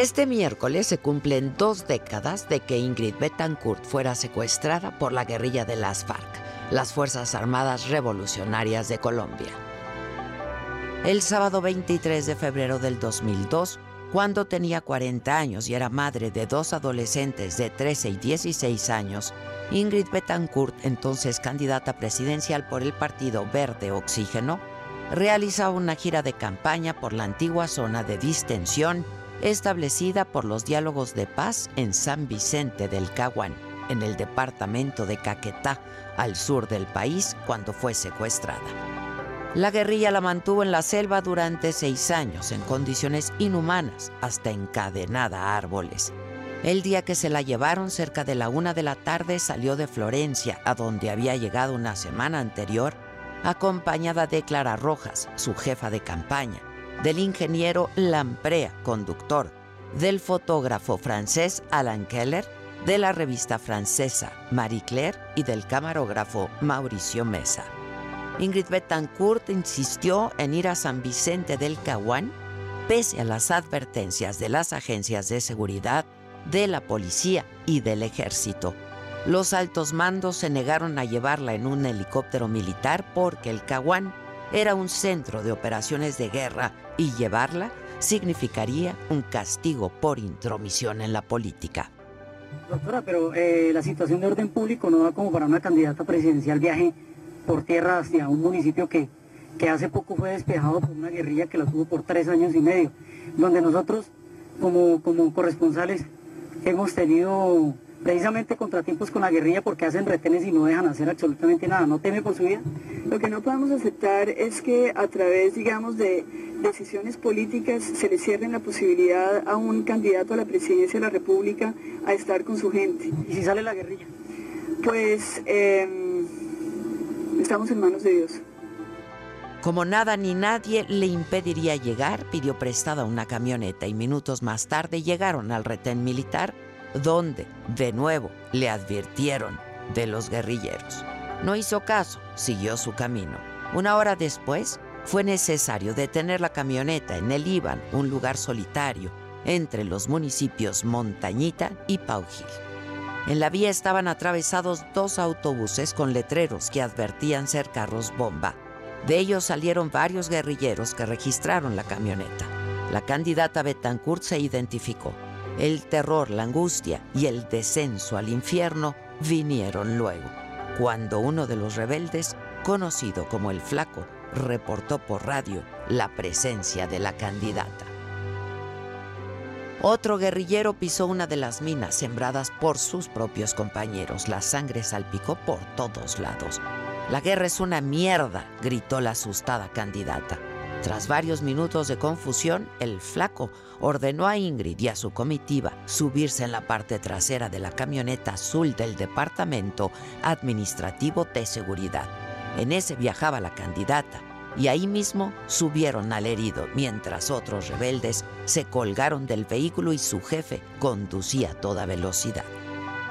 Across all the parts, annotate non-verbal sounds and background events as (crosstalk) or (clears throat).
Este miércoles se cumplen dos décadas de que Ingrid Betancourt fuera secuestrada por la guerrilla de las FARC, las Fuerzas Armadas Revolucionarias de Colombia. El sábado 23 de febrero del 2002, cuando tenía 40 años y era madre de dos adolescentes de 13 y 16 años, Ingrid Betancourt, entonces candidata presidencial por el Partido Verde Oxígeno, realizaba una gira de campaña por la antigua zona de distensión establecida por los diálogos de paz en San Vicente del Caguán, en el departamento de Caquetá, al sur del país, cuando fue secuestrada. La guerrilla la mantuvo en la selva durante seis años, en condiciones inhumanas, hasta encadenada a árboles. El día que se la llevaron, cerca de la una de la tarde, salió de Florencia, a donde había llegado una semana anterior, acompañada de Clara Rojas, su jefa de campaña, del ingeniero Lamprea, conductor, del fotógrafo francés Alan Keller, de la revista francesa Marie Claire y del camarógrafo Mauricio Mesa. Ingrid Betancourt insistió en ir a San Vicente del Caguán pese a las advertencias de las agencias de seguridad, de la policía y del ejército. Los altos mandos se negaron a llevarla en un helicóptero militar porque el Caguán era un centro de operaciones de guerra y llevarla significaría un castigo por intromisión en la política. Doctora, pero eh, la situación de orden público no da como para una candidata presidencial viaje por tierra hacia un municipio que, que hace poco fue despejado por una guerrilla que la tuvo por tres años y medio, donde nosotros como, como corresponsales hemos tenido precisamente contratiempos con la guerrilla porque hacen retenes y no dejan hacer absolutamente nada. ¿No teme por su vida? Lo que no podemos aceptar es que a través, digamos, de decisiones políticas se le cierren la posibilidad a un candidato a la presidencia de la República a estar con su gente. ¿Y si sale la guerrilla? Pues em, estamos en manos de Dios. Como nada ni nadie le impediría llegar, pidió prestada una camioneta y minutos más tarde llegaron al retén militar donde, de nuevo, le advirtieron de los guerrilleros. No hizo caso, siguió su camino. Una hora después, fue necesario detener la camioneta en el Iban, un lugar solitario, entre los municipios Montañita y Paujil. En la vía estaban atravesados dos autobuses con letreros que advertían ser carros bomba. De ellos salieron varios guerrilleros que registraron la camioneta. La candidata Betancourt se identificó. El terror, la angustia y el descenso al infierno vinieron luego, cuando uno de los rebeldes, conocido como el Flaco, reportó por radio la presencia de la candidata. Otro guerrillero pisó una de las minas sembradas por sus propios compañeros. La sangre salpicó por todos lados. La guerra es una mierda, gritó la asustada candidata. Tras varios minutos de confusión, el flaco ordenó a Ingrid y a su comitiva subirse en la parte trasera de la camioneta azul del Departamento Administrativo de Seguridad. En ese viajaba la candidata y ahí mismo subieron al herido mientras otros rebeldes se colgaron del vehículo y su jefe conducía a toda velocidad.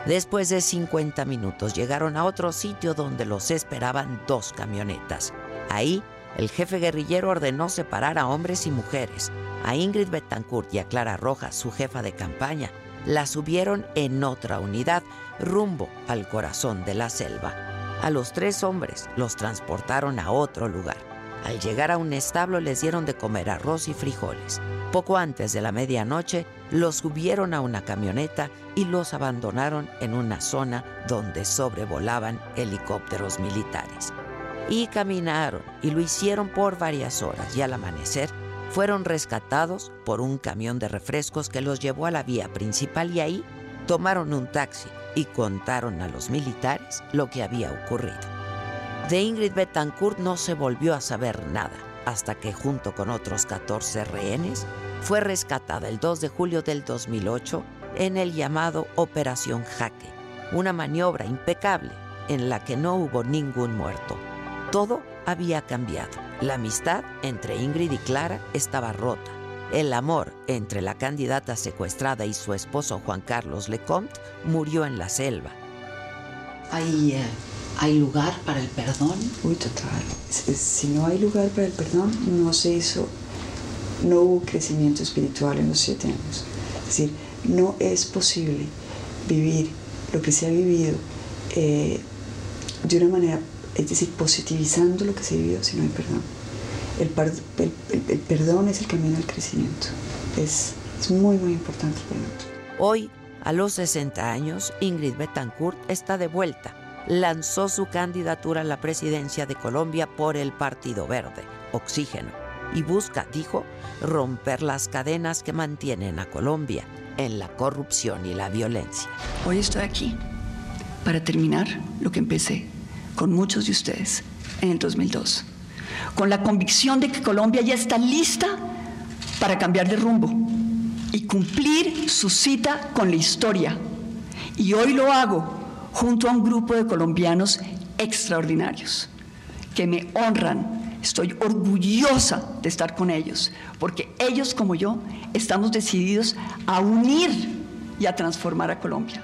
Después de 50 minutos llegaron a otro sitio donde los esperaban dos camionetas. Ahí el jefe guerrillero ordenó separar a hombres y mujeres. A Ingrid Betancourt y a Clara Rojas, su jefa de campaña, la subieron en otra unidad rumbo al corazón de la selva. A los tres hombres los transportaron a otro lugar. Al llegar a un establo les dieron de comer arroz y frijoles. Poco antes de la medianoche los subieron a una camioneta y los abandonaron en una zona donde sobrevolaban helicópteros militares y caminaron y lo hicieron por varias horas y al amanecer fueron rescatados por un camión de refrescos que los llevó a la vía principal y ahí tomaron un taxi y contaron a los militares lo que había ocurrido. De Ingrid Betancourt no se volvió a saber nada hasta que junto con otros 14 rehenes fue rescatada el 2 de julio del 2008 en el llamado Operación Jaque, una maniobra impecable en la que no hubo ningún muerto. Todo había cambiado. La amistad entre Ingrid y Clara estaba rota. El amor entre la candidata secuestrada y su esposo Juan Carlos Lecomte murió en la selva. ¿Hay, eh, ¿hay lugar para el perdón? Uy, total. Si no hay lugar para el perdón, no se hizo, no hubo crecimiento espiritual en los siete años. Es decir, no es posible vivir lo que se ha vivido eh, de una manera, es decir, positivizando lo que se ha vivido si no hay perdón. El, perdón es el camino al crecimiento. Es, es muy, muy importante el perdón. Hoy, a los 60 años, Ingrid Betancourt está de vuelta. Lanzó su candidatura a la presidencia de Colombia por el Partido Verde, Oxígeno, y busca, dijo, romper las cadenas que mantienen a Colombia en la corrupción y la violencia. Hoy estoy aquí para terminar lo que empecé con muchos de ustedes en el 2002 con la convicción de que Colombia ya está lista para cambiar de rumbo y cumplir su cita con la historia. Y hoy lo hago junto a un grupo de colombianos extraordinarios que me honran. Estoy orgullosa de estar con ellos, porque ellos como yo estamos decididos a unir y a transformar a Colombia.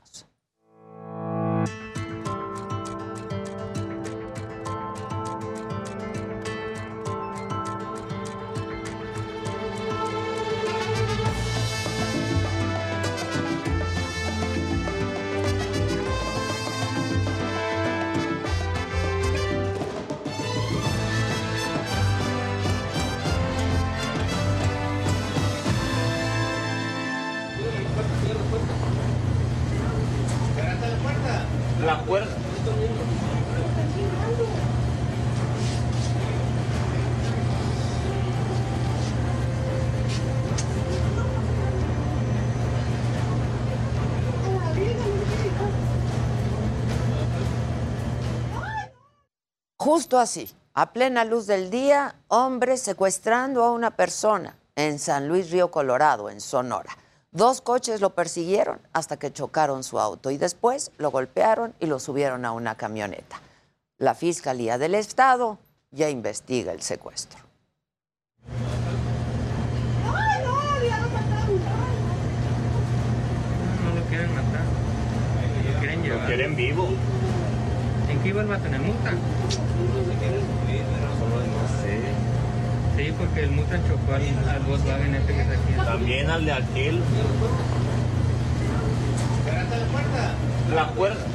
Justo así, a plena luz del día, hombres secuestrando a una persona en San Luis Río Colorado, en Sonora. Dos coches lo persiguieron hasta que chocaron su auto y después lo golpearon y lo subieron a una camioneta. La Fiscalía del Estado ya investiga el secuestro. No lo quieren matar, lo quieren llevar. Lo quieren vivo. ¿En qué iba a tener multa? Sí, porque el Mutan chocó al, al Volkswagen este que está aquí. También al de aquel. la puerta. La puerta.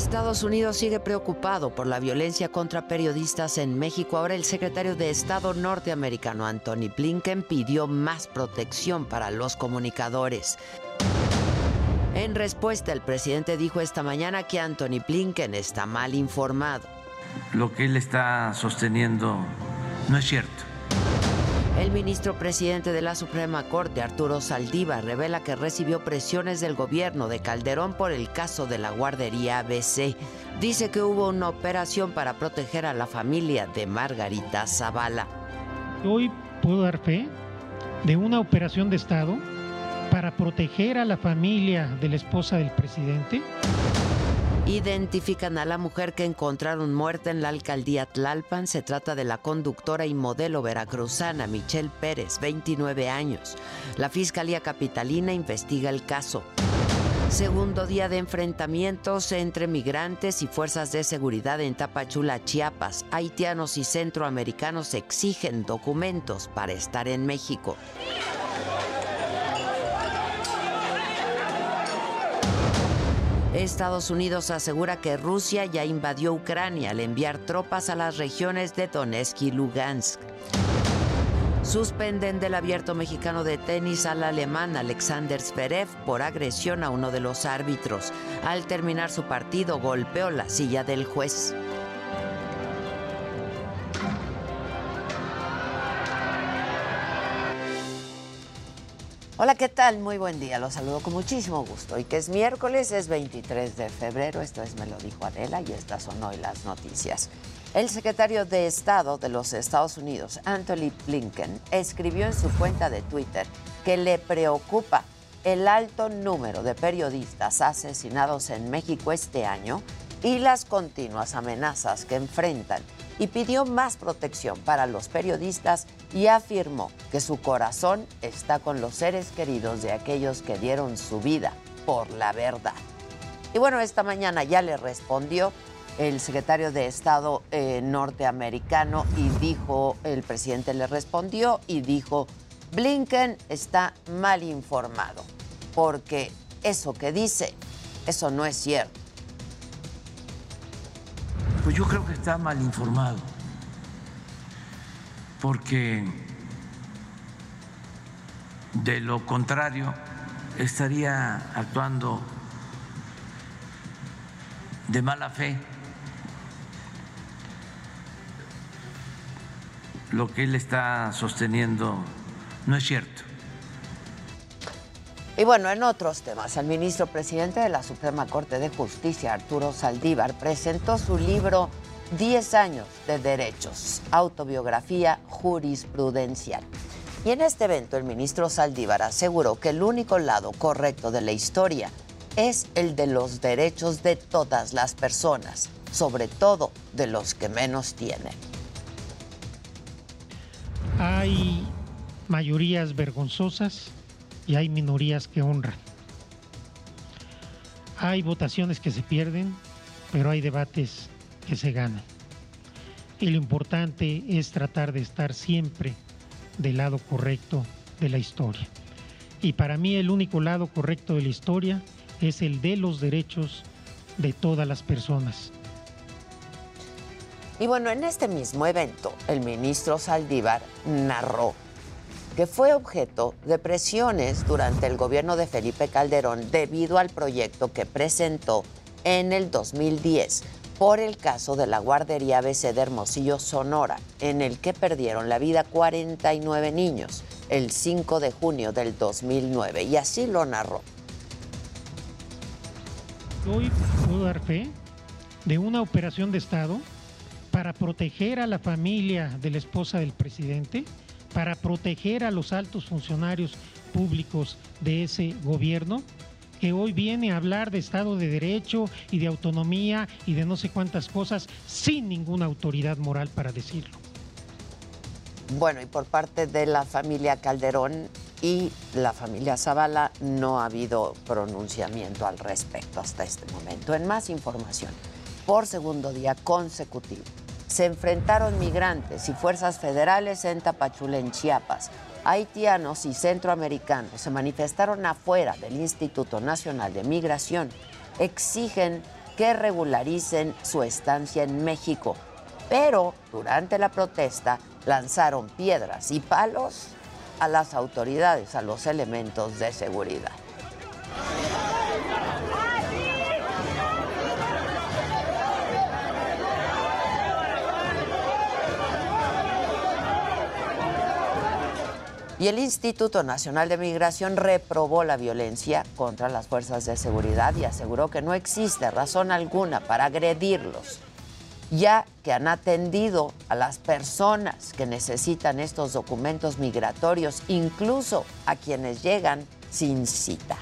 Estados Unidos sigue preocupado por la violencia contra periodistas en México. Ahora el secretario de Estado norteamericano Anthony Blinken pidió más protección para los comunicadores. En respuesta, el presidente dijo esta mañana que Anthony Blinken está mal informado. Lo que él está sosteniendo no es cierto. El ministro presidente de la Suprema Corte, Arturo Saldívar, revela que recibió presiones del gobierno de Calderón por el caso de la guardería ABC. Dice que hubo una operación para proteger a la familia de Margarita Zavala. Hoy puedo dar fe de una operación de Estado para proteger a la familia de la esposa del presidente Identifican a la mujer que encontraron muerta en la alcaldía Tlalpan. Se trata de la conductora y modelo veracruzana Michelle Pérez, 29 años. La Fiscalía Capitalina investiga el caso. Segundo día de enfrentamientos entre migrantes y fuerzas de seguridad en Tapachula, Chiapas. Haitianos y centroamericanos exigen documentos para estar en México. Estados Unidos asegura que Rusia ya invadió Ucrania al enviar tropas a las regiones de Donetsk y Lugansk. Suspenden del abierto mexicano de tenis al alemán Alexander Zverev por agresión a uno de los árbitros. Al terminar su partido golpeó la silla del juez. Hola, ¿qué tal? Muy buen día. Los saludo con muchísimo gusto. Y que es miércoles, es 23 de febrero. Esto es Me lo dijo Adela y estas son hoy las noticias. El secretario de Estado de los Estados Unidos, Anthony Blinken, escribió en su cuenta de Twitter que le preocupa el alto número de periodistas asesinados en México este año y las continuas amenazas que enfrentan y pidió más protección para los periodistas y afirmó que su corazón está con los seres queridos de aquellos que dieron su vida por la verdad. Y bueno, esta mañana ya le respondió el secretario de Estado eh, norteamericano y dijo, el presidente le respondió y dijo, Blinken está mal informado, porque eso que dice, eso no es cierto. Pues yo creo que está mal informado, porque de lo contrario estaría actuando de mala fe. Lo que él está sosteniendo no es cierto. Y bueno, en otros temas, el ministro presidente de la Suprema Corte de Justicia, Arturo Saldívar, presentó su libro 10 años de derechos, autobiografía jurisprudencial. Y en este evento el ministro Saldívar aseguró que el único lado correcto de la historia es el de los derechos de todas las personas, sobre todo de los que menos tienen. Hay mayorías vergonzosas y hay minorías que honran. Hay votaciones que se pierden, pero hay debates que se ganan. Y lo importante es tratar de estar siempre del lado correcto de la historia. Y para mí el único lado correcto de la historia es el de los derechos de todas las personas. Y bueno, en este mismo evento, el ministro Saldívar narró que fue objeto de presiones durante el gobierno de Felipe Calderón debido al proyecto que presentó en el 2010 por el caso de la guardería ABC de Hermosillo, Sonora, en el que perdieron la vida 49 niños el 5 de junio del 2009. Y así lo narró. Hoy puedo dar fe de una operación de Estado para proteger a la familia de la esposa del presidente para proteger a los altos funcionarios públicos de ese gobierno que hoy viene a hablar de Estado de Derecho y de autonomía y de no sé cuántas cosas sin ninguna autoridad moral para decirlo. Bueno, y por parte de la familia Calderón y la familia Zavala no ha habido pronunciamiento al respecto hasta este momento. En más información, por segundo día consecutivo, se enfrentaron migrantes y fuerzas federales en Tapachula, en Chiapas. Haitianos y centroamericanos se manifestaron afuera del Instituto Nacional de Migración. Exigen que regularicen su estancia en México, pero durante la protesta lanzaron piedras y palos a las autoridades, a los elementos de seguridad. Y el Instituto Nacional de Migración reprobó la violencia contra las fuerzas de seguridad y aseguró que no existe razón alguna para agredirlos, ya que han atendido a las personas que necesitan estos documentos migratorios, incluso a quienes llegan sin cita.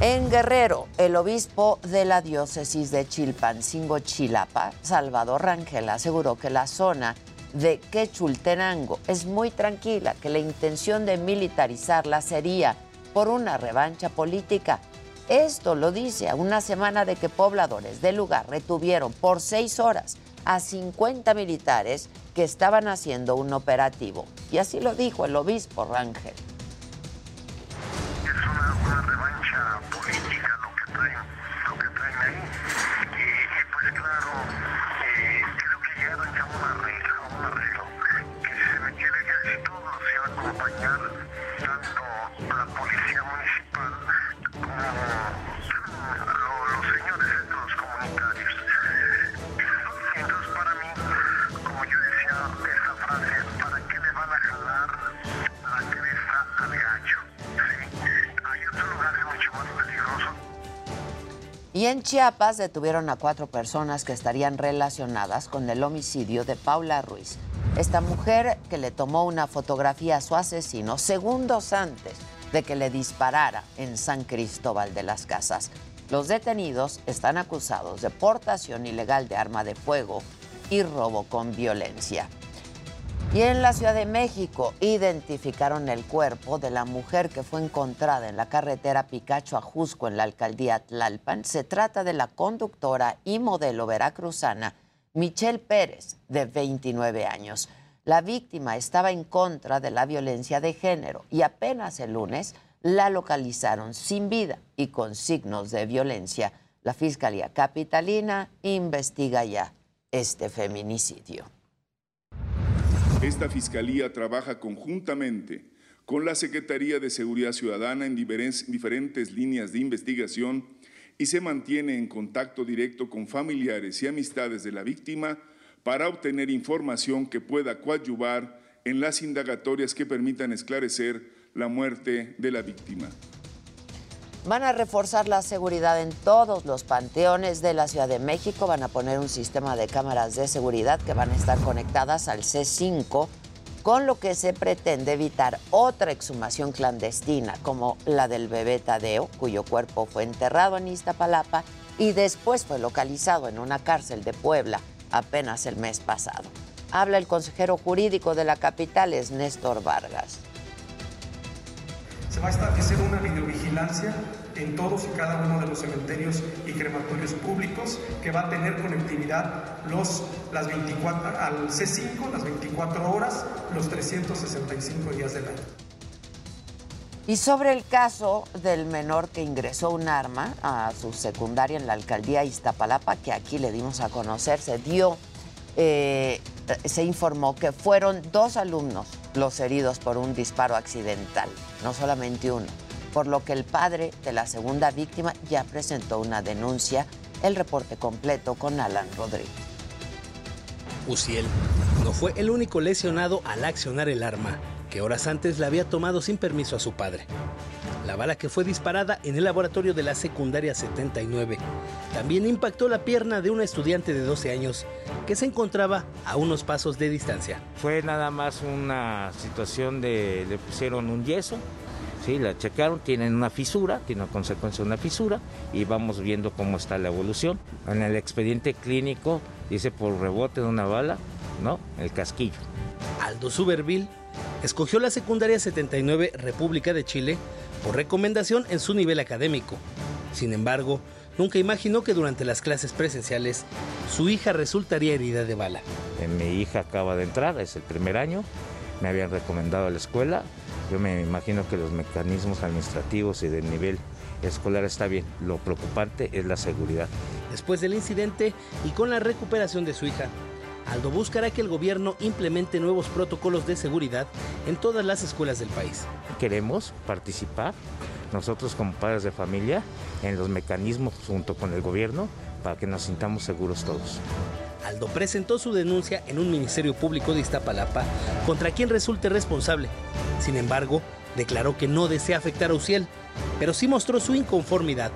En Guerrero, el obispo de la diócesis de Chilpancingo, Chilapa, Salvador Rangel, aseguró que la zona de Quechultenango es muy tranquila, que la intención de militarizarla sería por una revancha política. Esto lo dice a una semana de que pobladores del lugar retuvieron por seis horas a 50 militares que estaban haciendo un operativo. Y así lo dijo el obispo Rangel. Es una, revancha política lo que traen, lo que traen ahí. Y, y pues claro, Y en Chiapas detuvieron a cuatro personas que estarían relacionadas con el homicidio de Paula Ruiz. Esta mujer que le tomó una fotografía a su asesino segundos antes de que le disparara en San Cristóbal de las Casas. Los detenidos están acusados de portación ilegal de arma de fuego y robo con violencia. Y en la Ciudad de México identificaron el cuerpo de la mujer que fue encontrada en la carretera Picacho a Jusco en la alcaldía Tlalpan. Se trata de la conductora y modelo veracruzana Michelle Pérez, de 29 años. La víctima estaba en contra de la violencia de género y apenas el lunes la localizaron sin vida y con signos de violencia. La Fiscalía Capitalina investiga ya este feminicidio. Esta Fiscalía trabaja conjuntamente con la Secretaría de Seguridad Ciudadana en diferen- diferentes líneas de investigación y se mantiene en contacto directo con familiares y amistades de la víctima para obtener información que pueda coadyuvar en las indagatorias que permitan esclarecer la muerte de la víctima. Van a reforzar la seguridad en todos los panteones de la Ciudad de México. Van a poner un sistema de cámaras de seguridad que van a estar conectadas al C5, con lo que se pretende evitar otra exhumación clandestina, como la del bebé Tadeo, cuyo cuerpo fue enterrado en Iztapalapa y después fue localizado en una cárcel de Puebla apenas el mes pasado. Habla el consejero jurídico de la capital, es Néstor Vargas. Se va a establecer una videovigilancia en todos y cada uno de los cementerios y crematorios públicos que va a tener conectividad los, las 24, al C5 las 24 horas, los 365 días del año. Y sobre el caso del menor que ingresó un arma a su secundaria en la alcaldía Iztapalapa, que aquí le dimos a conocer, se dio, eh, se informó que fueron dos alumnos los heridos por un disparo accidental, no solamente uno, por lo que el padre de la segunda víctima ya presentó una denuncia. El reporte completo con Alan Rodríguez. Uciel no fue el único lesionado al accionar el arma, que horas antes la había tomado sin permiso a su padre. La bala que fue disparada en el laboratorio de la secundaria 79 también impactó la pierna de una estudiante de 12 años que se encontraba a unos pasos de distancia. Fue nada más una situación de le pusieron un yeso, sí, la checaron, tienen una fisura, tiene una consecuencia de una fisura y vamos viendo cómo está la evolución. En el expediente clínico dice por rebote de una bala, ¿no? El casquillo. Aldo Suberville escogió la secundaria 79 República de Chile por recomendación en su nivel académico. Sin embargo, nunca imaginó que durante las clases presenciales su hija resultaría herida de bala. Eh, Mi hija acaba de entrar, es el primer año, me habían recomendado a la escuela. Yo me imagino que los mecanismos administrativos y del nivel escolar está bien. Lo preocupante es la seguridad. Después del incidente y con la recuperación de su hija, Aldo buscará que el gobierno implemente nuevos protocolos de seguridad en todas las escuelas del país. Queremos participar nosotros como padres de familia en los mecanismos junto con el gobierno para que nos sintamos seguros todos. Aldo presentó su denuncia en un ministerio público de Iztapalapa contra quien resulte responsable Sin embargo, declaró que no desea afectar a Uciel, pero sí mostró su inconformidad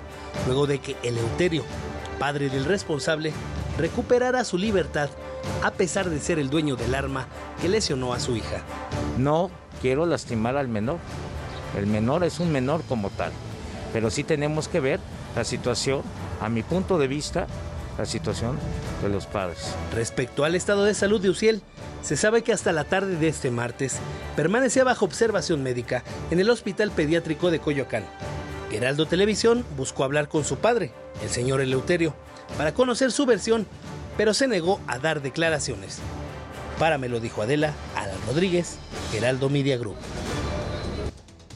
luego de que Eleuterio, padre del responsable, recuperara su libertad a pesar de ser el dueño del arma que lesionó a su hija. No quiero lastimar al menor. El menor es un menor como tal, pero sí tenemos que ver la situación, a mi punto de vista, la situación de los padres. Respecto al estado de salud de Uciel, se sabe que hasta la tarde de este martes permanecía bajo observación médica en el Hospital Pediátrico de Coyoacán. Heraldo Televisión buscó hablar con su padre, el señor Eleuterio, para conocer su versión, pero se negó a dar declaraciones. Para me lo dijo Adela, Alan Rodríguez, Heraldo Media Group.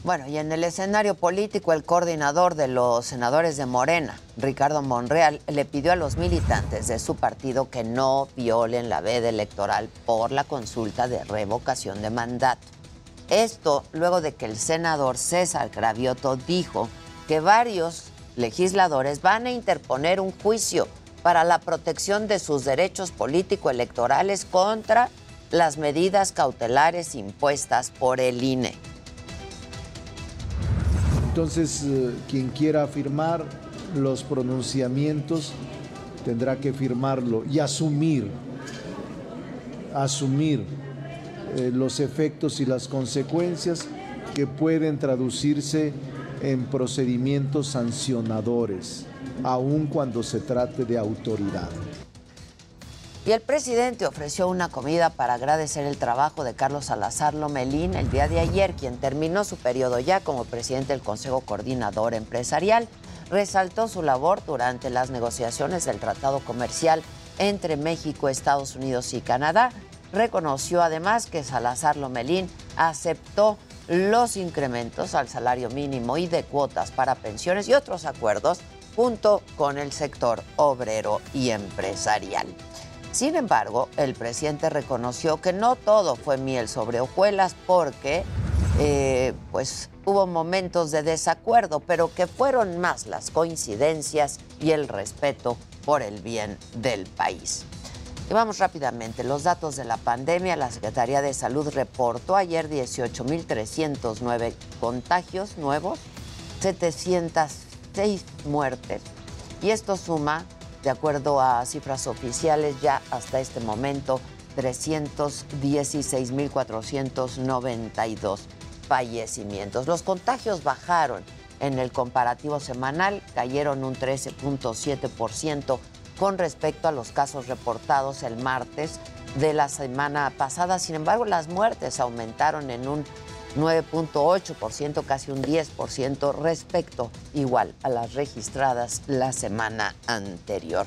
Bueno, y en el escenario político, el coordinador de los senadores de Morena, Ricardo Monreal, le pidió a los militantes de su partido que no violen la veda electoral por la consulta de revocación de mandato. Esto luego de que el senador César Gravioto dijo que varios legisladores van a interponer un juicio para la protección de sus derechos político-electorales contra las medidas cautelares impuestas por el INE. Entonces, eh, quien quiera firmar los pronunciamientos tendrá que firmarlo y asumir, asumir eh, los efectos y las consecuencias que pueden traducirse en procedimientos sancionadores, aun cuando se trate de autoridad. Y el presidente ofreció una comida para agradecer el trabajo de Carlos Salazar Lomelín el día de ayer, quien terminó su periodo ya como presidente del Consejo Coordinador Empresarial. Resaltó su labor durante las negociaciones del Tratado Comercial entre México, Estados Unidos y Canadá. Reconoció además que Salazar Lomelín aceptó los incrementos al salario mínimo y de cuotas para pensiones y otros acuerdos junto con el sector obrero y empresarial. Sin embargo, el presidente reconoció que no todo fue miel sobre hojuelas porque eh, pues, hubo momentos de desacuerdo, pero que fueron más las coincidencias y el respeto por el bien del país. Y vamos rápidamente, los datos de la pandemia. La Secretaría de Salud reportó ayer 18.309 contagios nuevos, 706 muertes. Y esto suma, de acuerdo a cifras oficiales, ya hasta este momento 316.492 fallecimientos. Los contagios bajaron en el comparativo semanal, cayeron un 13.7% con respecto a los casos reportados el martes de la semana pasada. Sin embargo, las muertes aumentaron en un 9.8%, casi un 10% respecto igual a las registradas la semana anterior.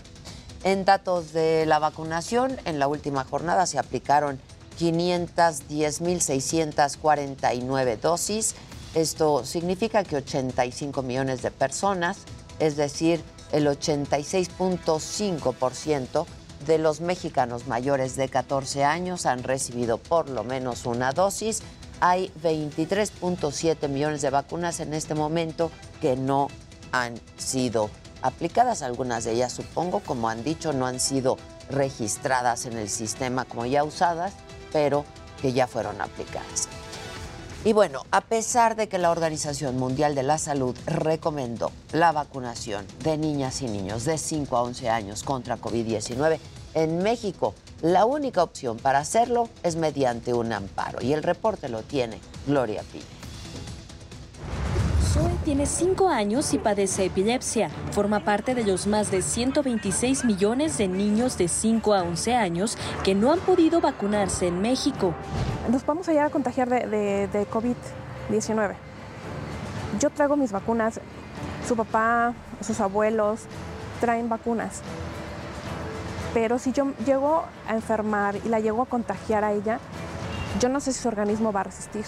En datos de la vacunación, en la última jornada se aplicaron 510.649 dosis. Esto significa que 85 millones de personas, es decir, el 86.5% de los mexicanos mayores de 14 años han recibido por lo menos una dosis. Hay 23.7 millones de vacunas en este momento que no han sido aplicadas. Algunas de ellas, supongo, como han dicho, no han sido registradas en el sistema como ya usadas, pero que ya fueron aplicadas. Y bueno, a pesar de que la Organización Mundial de la Salud recomendó la vacunación de niñas y niños de 5 a 11 años contra COVID-19, en México la única opción para hacerlo es mediante un amparo. Y el reporte lo tiene Gloria Pino. Zoe tiene 5 años y padece epilepsia. Forma parte de los más de 126 millones de niños de 5 a 11 años que no han podido vacunarse en México. Nos vamos a llegar a contagiar de, de- de COVID-19. Yo traigo mis vacunas, su papá, sus abuelos traen vacunas. Pero si yo llego a enfermar y la llego a contagiar a ella, yo no sé si su organismo va a resistir.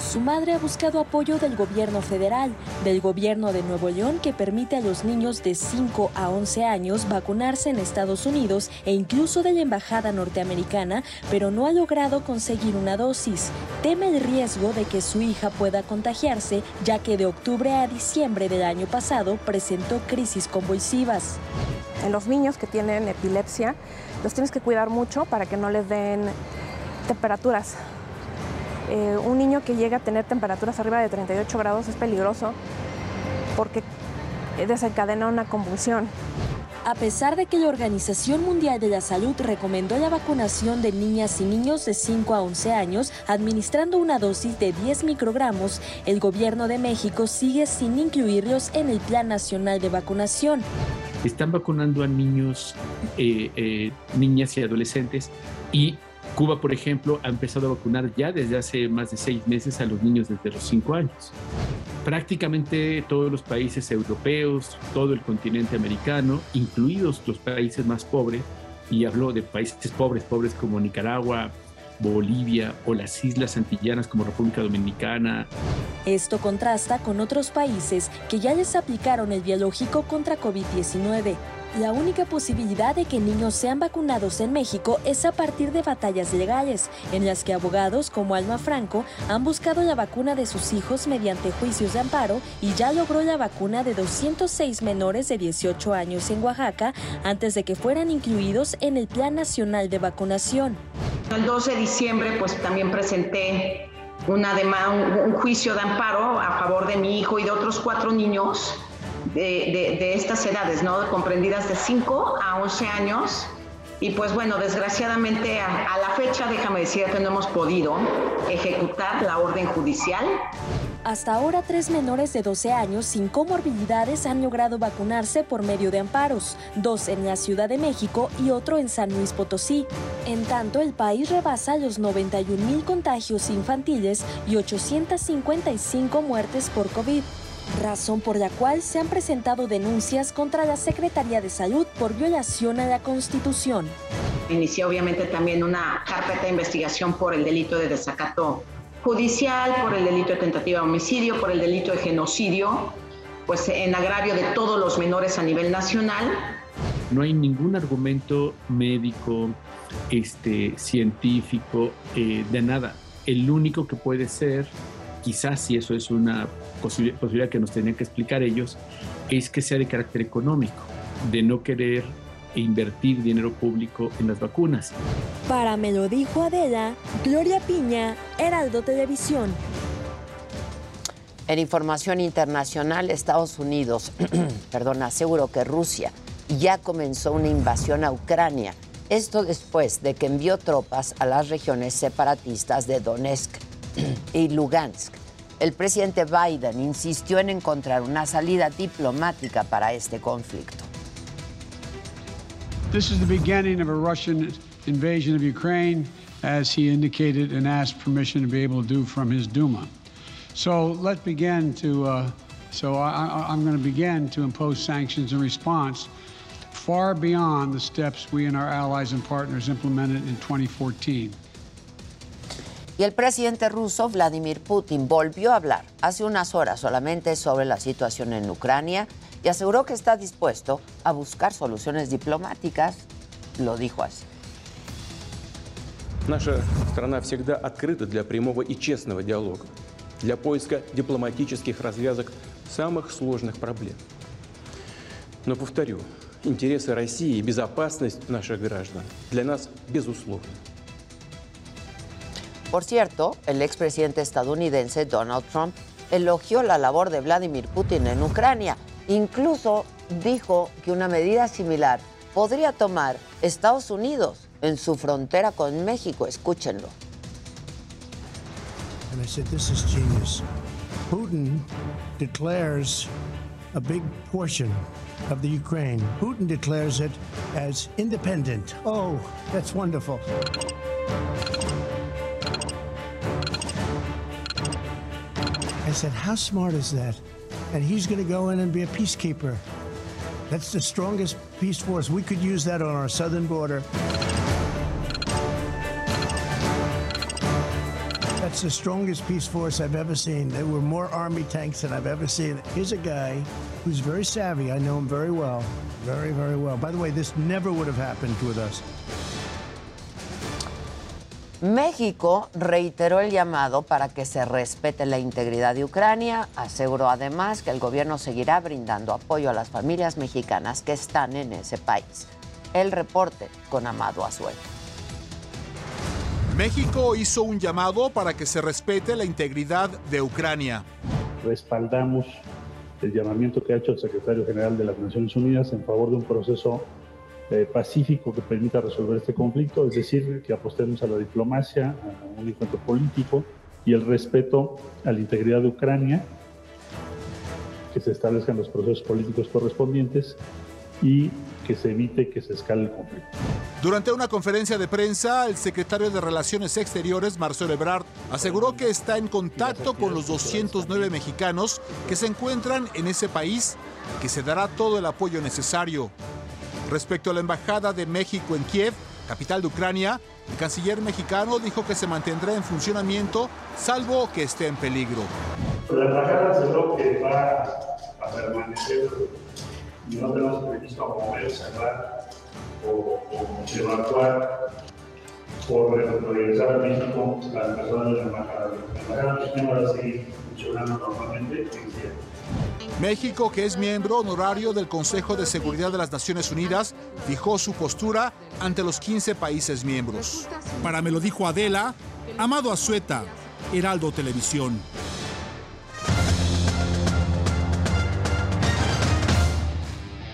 Su madre ha buscado apoyo del gobierno federal, del gobierno de Nuevo León que permite a los niños de 5 a 11 años vacunarse en Estados Unidos e incluso de la embajada norteamericana, pero no ha logrado conseguir una dosis. Teme el riesgo de que su hija pueda contagiarse, ya que de octubre a diciembre del año pasado presentó crisis convulsivas. En los niños que tienen epilepsia, los tienes que cuidar mucho para que no les den temperaturas eh, un niño que llega a tener temperaturas arriba de 38 grados es peligroso porque desencadena una convulsión. A pesar de que la Organización Mundial de la Salud recomendó la vacunación de niñas y niños de 5 a 11 años administrando una dosis de 10 microgramos, el gobierno de México sigue sin incluirlos en el Plan Nacional de Vacunación. Están vacunando a niños, eh, eh, niñas y adolescentes y Cuba, por ejemplo, ha empezado a vacunar ya desde hace más de seis meses a los niños desde los cinco años. Prácticamente todos los países europeos, todo el continente americano, incluidos los países más pobres, y hablo de países pobres, pobres como Nicaragua, Bolivia o las islas antillanas como República Dominicana. Esto contrasta con otros países que ya les aplicaron el biológico contra COVID-19. La única posibilidad de que niños sean vacunados en México es a partir de batallas legales, en las que abogados como Alma Franco han buscado la vacuna de sus hijos mediante juicios de amparo y ya logró la vacuna de 206 menores de 18 años en Oaxaca antes de que fueran incluidos en el Plan Nacional de Vacunación. El 12 de diciembre pues también presenté una un juicio de amparo a favor de mi hijo y de otros cuatro niños de, estas edades, ¿no? Comprendidas de 5 a 11 años. Y pues bueno, desgraciadamente a, la fecha, déjame decir que no hemos podido ejecutar la orden judicial. Hasta ahora, tres menores de 12 años sin comorbilidades han logrado vacunarse por medio de amparos, dos en la Ciudad de México y otro en San Luis Potosí. En tanto, el país rebasa los 91 mil contagios infantiles y 855 muertes por COVID razón por la cual se han presentado denuncias contra la Secretaría de Salud por violación a la Constitución. Inició obviamente también una carpeta de investigación por el delito de desacato judicial, por el delito de tentativa de homicidio, por el delito de genocidio, pues en agravio de todos los menores a nivel nacional. No hay ningún argumento médico, este, científico, eh, de nada. El único que puede ser quizás si eso es una posibilidad que nos tenían que explicar ellos, es que sea de carácter económico, de no querer invertir dinero público en las vacunas. Para me lo dijo Adela, Gloria Piña, Heraldo Televisión. En información internacional, Estados Unidos, (clears throat) perdón, aseguró que Rusia ya comenzó una invasión a Ucrania. Esto después de que envió tropas a las regiones separatistas de Donetsk (clears throat) y Lugansk. El presidente Biden insistió en encontrar una salida diplomática para este conflicto. This is the beginning of a Russian invasion of Ukraine, as he indicated and asked permission to be able to do from his Duma. So let's begin to. Uh, so I, I'm going to begin to impose sanctions in response far beyond the steps we and our allies and partners implemented in 2014. El presidente ruso, Vladimir Putin, volvió a hablar hace unas horas solamente sobre la situación en Ucrania y aseguró que está dispuesto a buscar soluciones diplomáticas. Lo dijo así. Наша страна всегда открыта для прямого и честного диалога, для поиска дипломатических развязок самых сложных проблем. Но повторю, интересы России и безопасность наших граждан для нас безусловны. Por cierto, el expresidente estadounidense Donald Trump elogió la labor de Vladimir Putin en Ucrania. Incluso dijo que una medida similar podría tomar Estados Unidos en su frontera con México. Escúchenlo. And I said, this is genius. Putin declares a big portion of the Ukraine. Putin declares it as independent. Oh, that's wonderful. I said, How smart is that? And he's going to go in and be a peacekeeper. That's the strongest peace force. We could use that on our southern border. That's the strongest peace force I've ever seen. There were more army tanks than I've ever seen. Here's a guy who's very savvy. I know him very well. Very, very well. By the way, this never would have happened with us. México reiteró el llamado para que se respete la integridad de Ucrania. Aseguró además que el gobierno seguirá brindando apoyo a las familias mexicanas que están en ese país. El reporte con Amado Azuelo. México hizo un llamado para que se respete la integridad de Ucrania. Respaldamos el llamamiento que ha hecho el secretario general de las Naciones Unidas en favor de un proceso eh, pacífico que permita resolver este conflicto, es decir, que apostemos a la diplomacia, a un encuentro político y el respeto a la integridad de Ucrania, que se establezcan los procesos políticos correspondientes y que se evite que se escale el conflicto. Durante una conferencia de prensa, el secretario de Relaciones Exteriores, Marcelo Ebrard, aseguró que está en contacto con los 209 mexicanos que se encuentran en ese país y que se dará todo el apoyo necesario. Respecto a la Embajada de México en Kiev, capital de Ucrania, el canciller mexicano dijo que se mantendrá en funcionamiento salvo que esté en peligro. La embajada que va a permanecer no tenemos previsto o evacuar por regresar a México las personas de la embajada. La embajada mexicana va a seguir funcionando normalmente. México, que es miembro honorario del Consejo de Seguridad de las Naciones Unidas, fijó su postura ante los 15 países miembros. Para me lo dijo Adela, Amado Azueta, Heraldo Televisión.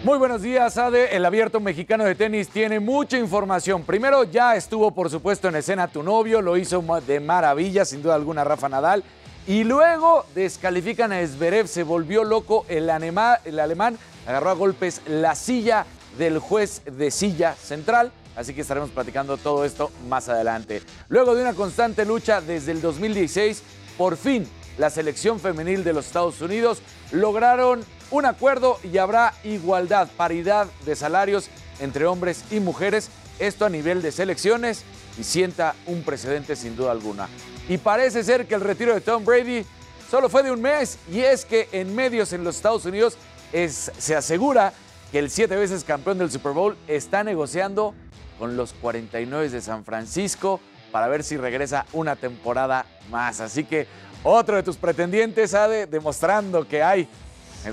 Muy buenos días, Ade. El abierto mexicano de tenis tiene mucha información. Primero, ya estuvo, por supuesto, en escena tu novio, lo hizo de maravilla, sin duda alguna, Rafa Nadal. Y luego descalifican a Zverev, se volvió loco el, anema- el alemán, agarró a golpes la silla del juez de silla central. Así que estaremos platicando todo esto más adelante. Luego de una constante lucha desde el 2016, por fin la selección femenil de los Estados Unidos lograron un acuerdo y habrá igualdad, paridad de salarios entre hombres y mujeres. Esto a nivel de selecciones y sienta un precedente sin duda alguna. Y parece ser que el retiro de Tom Brady solo fue de un mes y es que en medios en los Estados Unidos se asegura que el siete veces campeón del Super Bowl está negociando con los 49 de San Francisco para ver si regresa una temporada más. Así que otro de tus pretendientes, Ade, demostrando que hay,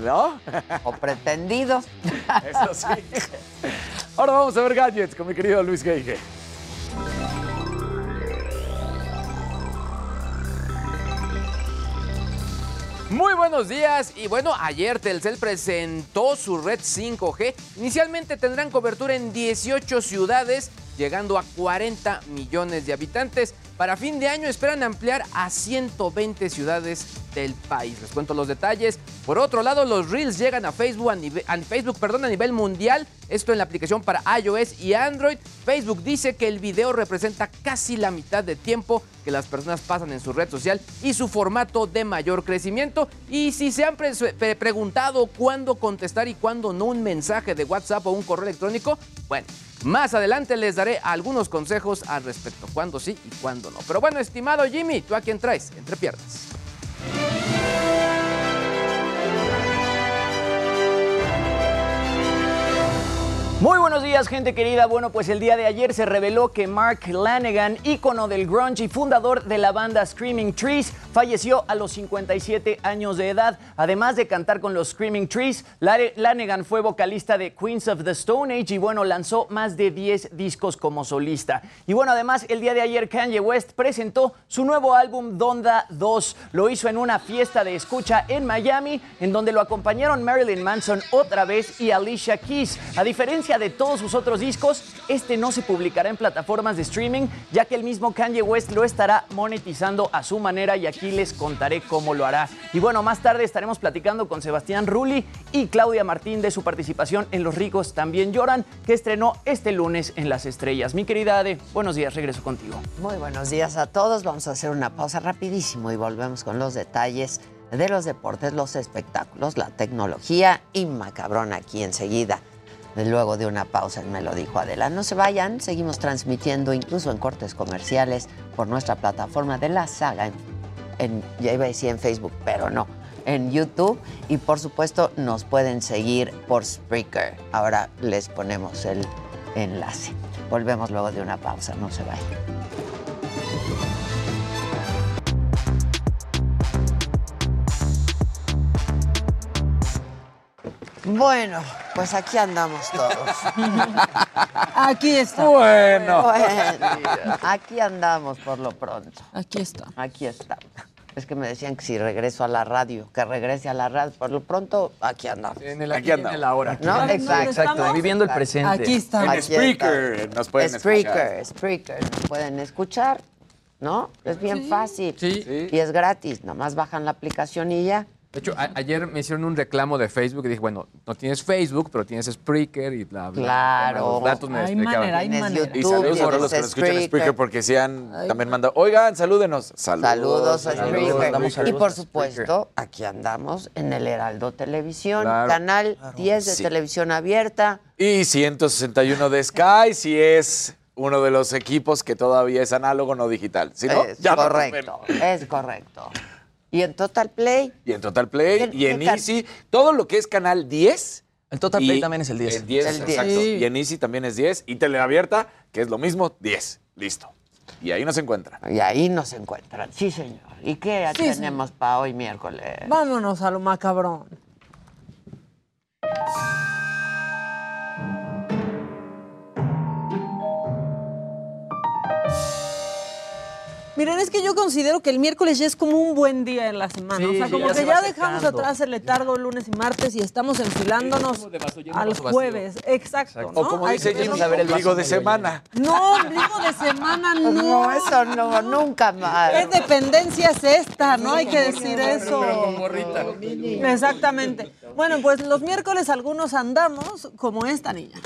¿no? O pretendidos. Eso sí. Ahora vamos a ver gadgets con mi querido Luis Geige. Muy buenos días y bueno, ayer Telcel presentó su red 5G. Inicialmente tendrán cobertura en 18 ciudades, llegando a 40 millones de habitantes. Para fin de año esperan ampliar a 120 ciudades del país. Les cuento los detalles. Por otro lado, los Reels llegan a Facebook a, nive- a Facebook, perdón, a nivel mundial. Esto en la aplicación para iOS y Android. Facebook dice que el video representa casi la mitad de tiempo que las personas pasan en su red social y su formato de mayor crecimiento. Y si se han pre- pre- preguntado cuándo contestar y cuándo no un mensaje de WhatsApp o un correo electrónico, bueno, más adelante les daré algunos consejos al respecto, cuándo sí y cuándo Pero bueno, estimado Jimmy, ¿tú a quién traes? Entre piernas. Muy buenos días, gente querida. Bueno, pues el día de ayer se reveló que Mark Lanegan, ícono del grunge y fundador de la banda Screaming Trees, falleció a los 57 años de edad. Además de cantar con los Screaming Trees, Lanegan fue vocalista de Queens of the Stone Age y bueno, lanzó más de 10 discos como solista. Y bueno, además el día de ayer Kanye West presentó su nuevo álbum Donda 2. Lo hizo en una fiesta de escucha en Miami, en donde lo acompañaron Marilyn Manson otra vez y Alicia Keys. A diferencia de todos sus otros discos, este no se publicará en plataformas de streaming, ya que el mismo Kanye West lo estará monetizando a su manera y aquí les contaré cómo lo hará. Y bueno, más tarde estaremos platicando con Sebastián Rulli y Claudia Martín de su participación en Los ricos también lloran, que estrenó este lunes en Las Estrellas. Mi querida Ade, buenos días, regreso contigo. Muy buenos días a todos. Vamos a hacer una pausa rapidísimo y volvemos con los detalles de los deportes, los espectáculos, la tecnología y macabrón aquí enseguida. Luego de una pausa, me lo dijo Adela. No se vayan, seguimos transmitiendo incluso en cortes comerciales por nuestra plataforma de la saga, en- ya iba a decir en Facebook, pero no, en YouTube. Y por supuesto nos pueden seguir por Spreaker. Ahora les ponemos el enlace. Volvemos luego de una pausa, no se vayan. Bueno, pues aquí andamos todos. (laughs) Aquí está. Bueno. Bueno, aquí andamos por lo pronto. Aquí está. Aquí está. Es que me decían que si regreso a la radio, que regrese a la radio. Por lo pronto, aquí andamos. En el aquí, en el ahora. ¿No? Exacto. Exacto, viviendo el presente. Aquí está. En Aquí Spreaker está. nos pueden Spreaker, escuchar. Spreaker, nos pueden escuchar, ¿no? Es bien fácil. Sí. Y es gratis, nomás bajan la aplicación y ya. De hecho, a- ayer me hicieron un reclamo de Facebook y dije, bueno, no tienes Facebook, pero tienes Spreaker y bla, bla. Claro. Los datos me Hay explicaban. manera, hay manera. Y saludos a todos los que nos escuchan Spreaker. Porque se han también mandado. Oigan, salúdenos. Saludos. Saludos a Spreaker. Y por supuesto, aquí andamos en el Heraldo Televisión, Claro. canal 10 de Sí. televisión abierta. Y 161 de Sky, si es uno de los equipos que todavía es análogo, no digital. Si no, es ya no correcto, es correcto. Y en Total Play, Y en Total Play ¿Qué- y en Easy, todo lo que es canal 10. El Total Play también es el 10. El 10, El 10. exacto. Sí. Y en Easy también es 10. Y Teleabierta, que es lo mismo, 10. Listo. Y ahí nos encuentra. y ahí nos encuentran. Sí, señor. ¿Y qué Sí, tenemos para hoy miércoles? Vámonos a lo macabrón. Miren, es que yo considero que el miércoles ya es como un buen día en la semana. Sí, o sea, sí, como ya que se ya dejamos secando. atrás el letargo lunes y martes y estamos enfilándonos de vaso al vaso vacío. jueves. Exacto. ¿no? O como Hay dice Jimmy, verlo- ombligo de semana. No, ombligo de semana no. No, eso no, nunca más. ¿Qué dependencia es esta? No hay que decir eso. Exactamente. Bueno, pues los miércoles algunos andamos como esta niña.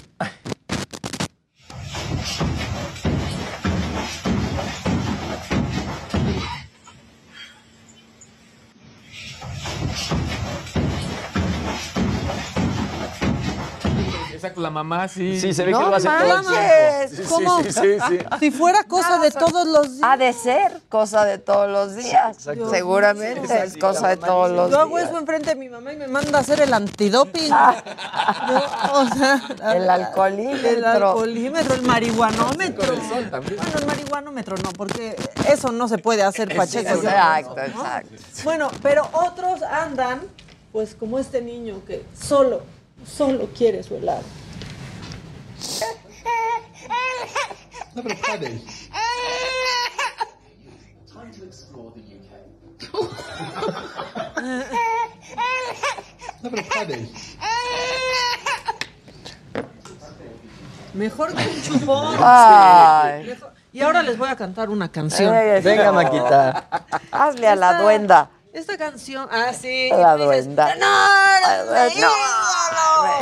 Exacto, la mamá sí. Sí, se ve que lo hace todo el tiempo. ¿Cómo? sí, sí, sí. Si fuera cosa de todos los días. Ha de ser cosa de todos los días. Exacto. Seguramente es cosa de todos los Yo hago días. eso enfrente de mi mamá y me manda a hacer el antidoping. (laughs) O sea, El alcoholímetro. El alcoholímetro, el marihuanómetro. Bueno, el marihuanómetro no, porque eso no se puede hacer, Pacheco. Exacto, exacto. Bueno, pero otros andan, pues como este niño que solo, solo quiere su helado. (laughs) No, pero padre. No, pero. Mejor que un (laughs) chupón. Ay. Mejor- Y ahora les voy a cantar una canción. Venga, Maquita. (laughs) Hazle a la Esta- duenda. Esta canción, ah, sí. La y tú dices, duenda. No, eres mi No,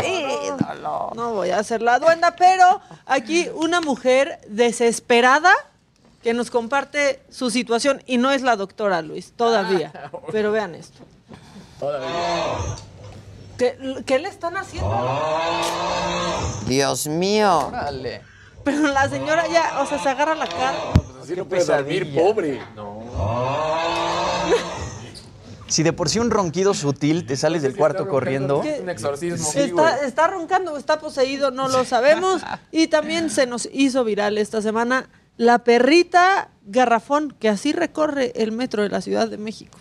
ídolo". ídolo. No voy a hacer la duenda, pero aquí una mujer desesperada que nos comparte su situación y no es la doctora Luis, todavía. Pero vean esto. ¿Qué, qué le están haciendo? Dios mío. Dale. Pero la señora ya, o sea, se agarra la cara. Así no puede dormir, pobre. Si de por sí un ronquido sutil te sales del cuarto corriendo. Un exorcismo. Está, está roncando, está poseído, no lo sabemos. Y también se nos hizo viral esta semana la perrita garrafón, que así recorre el metro de la Ciudad de México.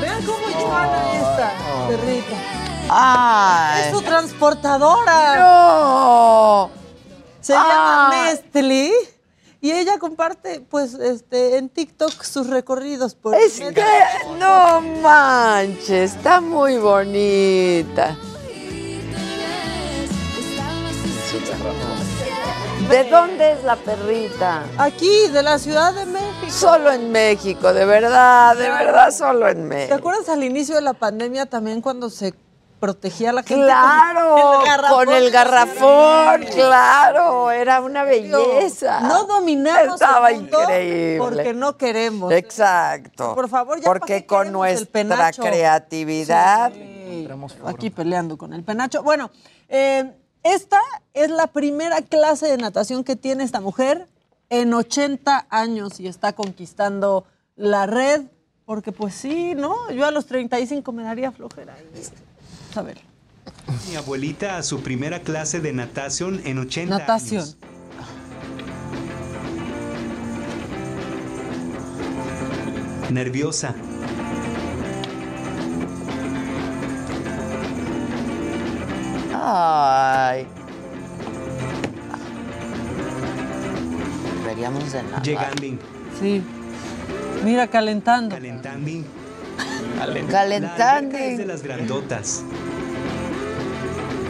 Vean cómo llevan a esta perrita. Ay. Es su transportadora. No. Se llama Ah. Mestli. Y ella comparte, pues, este, en TikTok sus recorridos por Es que no manches, está muy bonita. ¿De dónde es la perrita? Aquí, de la Ciudad de México. Solo en México, de verdad, de verdad, solo en ¿Te México. acuerdas al inicio de la pandemia también cuando se protegía a la gente? Claro, con con el garrafón, claro, era una belleza. No dominamos Estaba el mundo increíble. porque no queremos. Exacto. Por favor, ya Porque con el nuestra creatividad. Sí, Aquí peleando con el penacho. Bueno, eh, esta es la primera clase de natación que tiene esta mujer en 80 años y está conquistando la red. Porque pues sí, ¿no? Yo a los 35 me daría flojera. A ver. Mi abuelita a su primera clase de natación en 80 Natación. años. nerviosa. Ay. Deberíamos de nada. Llegando. Sí. Mira, calentando. Calentando. Calentando. La alberca es de las grandotas.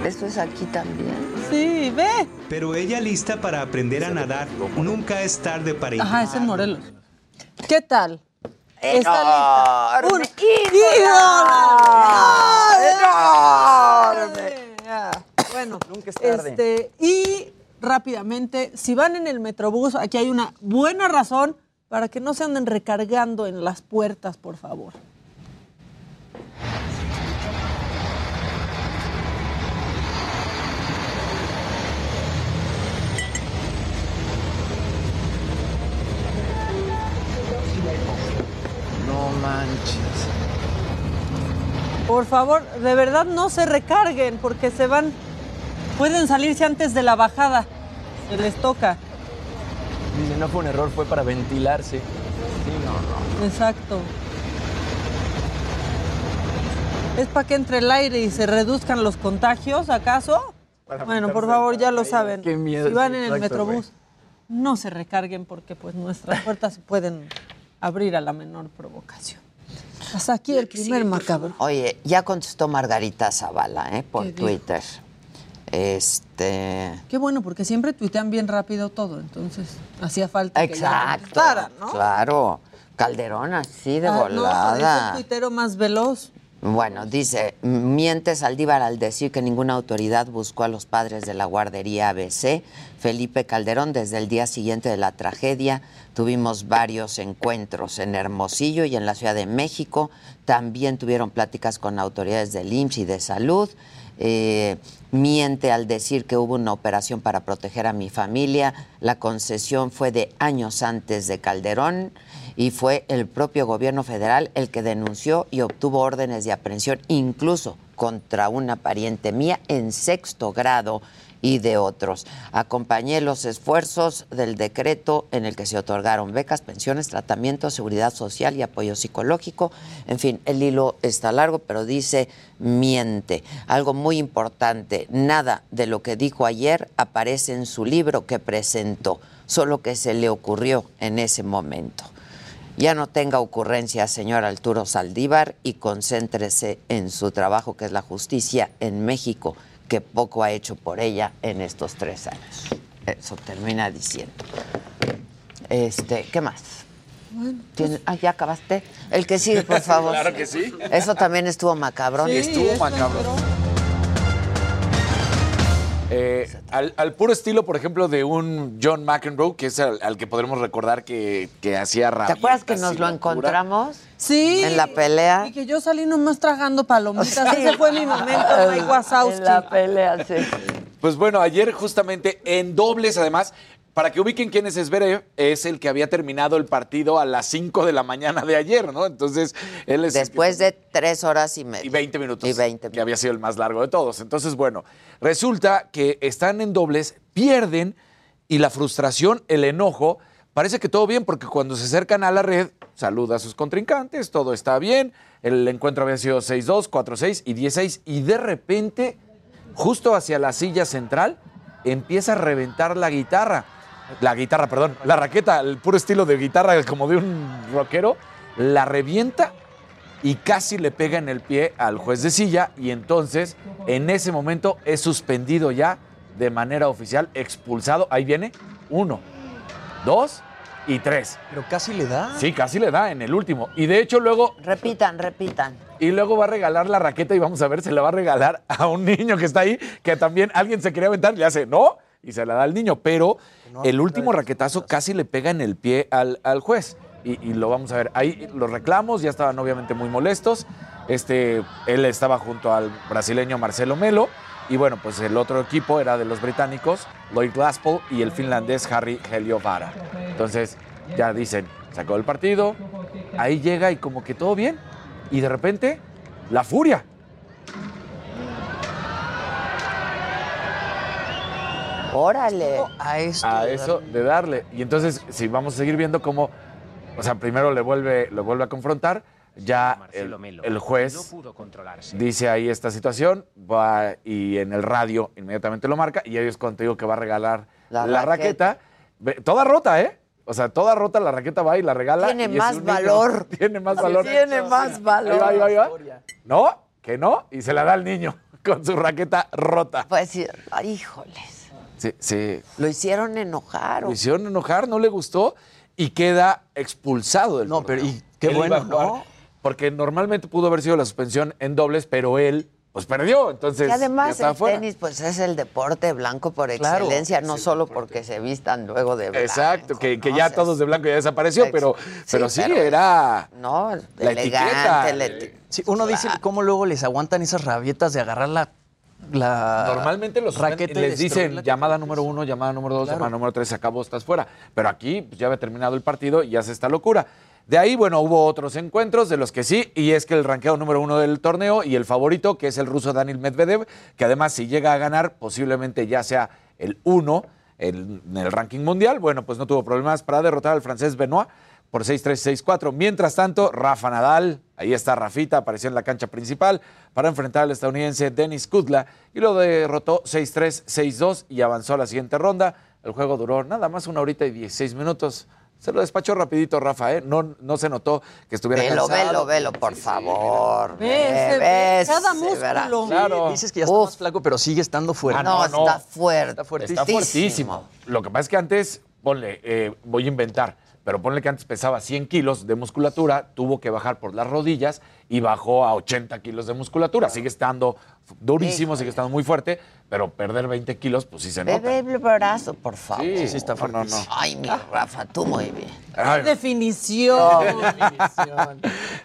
Esto es aquí también. Sí, ve. Pero ella lista para aprender a nadar. Nunca es tarde para Ajá, es en Morelos. ¿Qué tal? Está Enorme, lista. Un enorme. Ya. Bueno, Nunca es tarde. este, y rápidamente, si van en el Metrobús, aquí hay una buena razón para que no se anden recargando en las puertas, por favor. Manches. Por favor, de verdad no se recarguen porque se van, pueden salirse antes de la bajada. Se les toca. Dice, no fue un error, fue para ventilarse. Sí, no, no. Exacto. ¿Es para que entre el aire y se reduzcan los contagios, acaso? Bueno, por favor, ya lo saben. Qué miedo, Si van sí, en el exacto, Metrobús, no se recarguen porque pues nuestras puertas pueden abrir a la menor provocación. Hasta aquí el primer macabro. Oye, ya contestó Margarita Zavala, ¿eh? Por. Twitter. Este. Qué bueno, porque siempre tuitean bien rápido todo, entonces hacía falta que ya Exacto. ¿no? Claro. Calderón así de Ah, no, parece volada. el tuitero más veloz. Bueno, dice, miente Saldívar al decir que ninguna autoridad buscó a los padres de la guardería ABC. Felipe Calderón, desde el día siguiente de la tragedia, tuvimos varios encuentros en Hermosillo y en la Ciudad de México. También tuvieron pláticas con autoridades del IMSS y de salud. Eh, miente al decir que hubo una operación para proteger a mi familia. La concesión fue de años antes de Calderón y fue el propio gobierno federal el que denunció y obtuvo órdenes de aprehensión incluso contra una pariente mía en sexto grado y de otros. Acompañé los esfuerzos del decreto en el que se otorgaron becas, pensiones, tratamiento, seguridad social y apoyo psicológico. En fin, el hilo está largo, pero dice miente. Algo muy importante, nada de lo que dijo ayer aparece en su libro que presentó, solo que se le ocurrió en ese momento. Ya no tenga ocurrencias, señor Arturo Saldívar, y concéntrese en su trabajo, que es la justicia en México, que poco ha hecho por ella en estos tres años. Eso termina diciendo. Este, ¿qué más? Bueno, ¿Tiene- ah, ¿ya acabaste? El que sigue, por favor. (laughs) Claro que sí. Eso también estuvo macabrón. Sí, estuvo macabro. Eh, al, al puro estilo, por ejemplo, de un John McEnroe, que es al, al que podremos recordar que, que hacía ¿Te rabietas acuerdas que nos lo encontramos? Sí. En la pelea. Y que yo salí nomás tragando palomitas. Ese fue mi momento, (laughs) Mike Wazowski. En la pelea, sí. Pues bueno, ayer justamente en dobles, además, para que ubiquen quién es Zverev, es el que había terminado el partido a las 5 de la mañana de ayer, ¿no? Entonces, él es... Después de tres horas y media. y 20 minutos. Y 20 Que había sido el más largo de todos. Entonces, bueno, resulta que están en dobles, pierden y la frustración, el enojo, parece que todo bien porque cuando se acercan a la red, saluda a sus contrincantes, todo está bien. El encuentro había sido 6-2, 4-6 y 10-6 y de repente, justo hacia la silla central, empieza a reventar la guitarra. La guitarra, perdón, la raqueta, el puro estilo de guitarra como de un rockero, la revienta y casi le pega en el pie al juez de silla y entonces en ese momento es suspendido ya de manera oficial, expulsado. Ahí viene uno, dos y tres. Pero casi le da. Sí, casi le da en el último. Y de hecho luego... Repitan, repitan. Y luego va a regalar la raqueta y vamos a ver, se la va a regalar a un niño que está ahí, que también alguien se quería aventar, le hace no y se la da al niño, pero el último raquetazo casi le pega en el pie al, al juez. Y, y lo vamos a ver. Ahí los reclamos ya estaban obviamente muy molestos. Este, él estaba junto al brasileño Marcelo Melo. Y bueno, pues el otro equipo era de los británicos, Lloyd Glaspel y el finlandés Harry Heliovara. Entonces ya dicen, sacó el partido, ahí llega y como que todo bien. Y de repente, la furia. Órale. A esto. a eso de darle. Y entonces, si vamos a seguir viendo cómo O sea, primero le vuelve, lo vuelve a confrontar, ya el, el juez dice ahí esta situación, va y en el radio inmediatamente lo marca, y ahí es cuando te digo que va a regalar La la, raqueta. Toda rota, ¿eh? O sea, toda rota, la raqueta va y la regala. Tiene y más niño. valor. (laughs) Tiene más valor. Tiene más valor. Ahí va, ahí va, ahí va. No, que no, y se la da al niño (laughs) con su raqueta rota. Pues híjoles. Sí, sí. Lo hicieron enojar. Lo hicieron enojar, no le gustó y queda expulsado del No, pero y qué bueno, ¿no? Porque normalmente pudo haber sido la suspensión en dobles, pero él pues perdió, entonces Y además el fuera. tenis pues es el deporte blanco por Claro. excelencia, no solo porque se vistan luego de blanco. Exacto, que, que ¿no? ya O sea, todos de blanco ya desapareció, Ex- pero, sí, pero sí, pero- era No, La elegante, etiqueta. le- Sí, uno dice cómo luego les aguantan esas rabietas de agarrar la, la Normalmente los raqueta y les dicen llamada número uno, llamada número dos, Claro. llamada número tres, se acabó, estás fuera. Pero aquí pues, ya había terminado el partido y hace esta locura. De ahí, bueno, hubo otros encuentros de los que sí, y es que el ranqueado número uno del torneo y el favorito, que es el ruso Daniel Medvedev, que además si llega a ganar, posiblemente ya sea el uno en el ranking mundial, bueno, pues no tuvo problemas para derrotar al francés Benoit por 6-3, 6-4. Mientras tanto, Rafa Nadal, ahí está Rafita, apareció en la cancha principal para enfrentar al estadounidense Denis Kudla y lo derrotó 6-3, 6-2 y avanzó a la siguiente ronda. El juego duró nada más una horita y 16 minutos. Se lo despachó rapidito Rafa, ¿eh? No, no se notó que estuviera Velo, cansado. velo, velo, por favor. Cada músculo. verá. Claro. Dices que ya está más flaco, pero sigue estando fuerte. Ah, no, está fuerte. Está fuertísimo. Está fuertísimo. Lo que pasa es que antes, ponle, eh, voy a inventar, pero ponle que antes pesaba 100 kilos de musculatura, tuvo que bajar por las rodillas y bajó a 80 kilos de musculatura. Sigue estando durísimo, sigue estando muy fuerte, pero perder 20 kilos, pues sí se nota. ve el brazo, por favor. Sí, sí está No, no, no. Ay, mi Rafa, tú muy bien. Ay. Definición.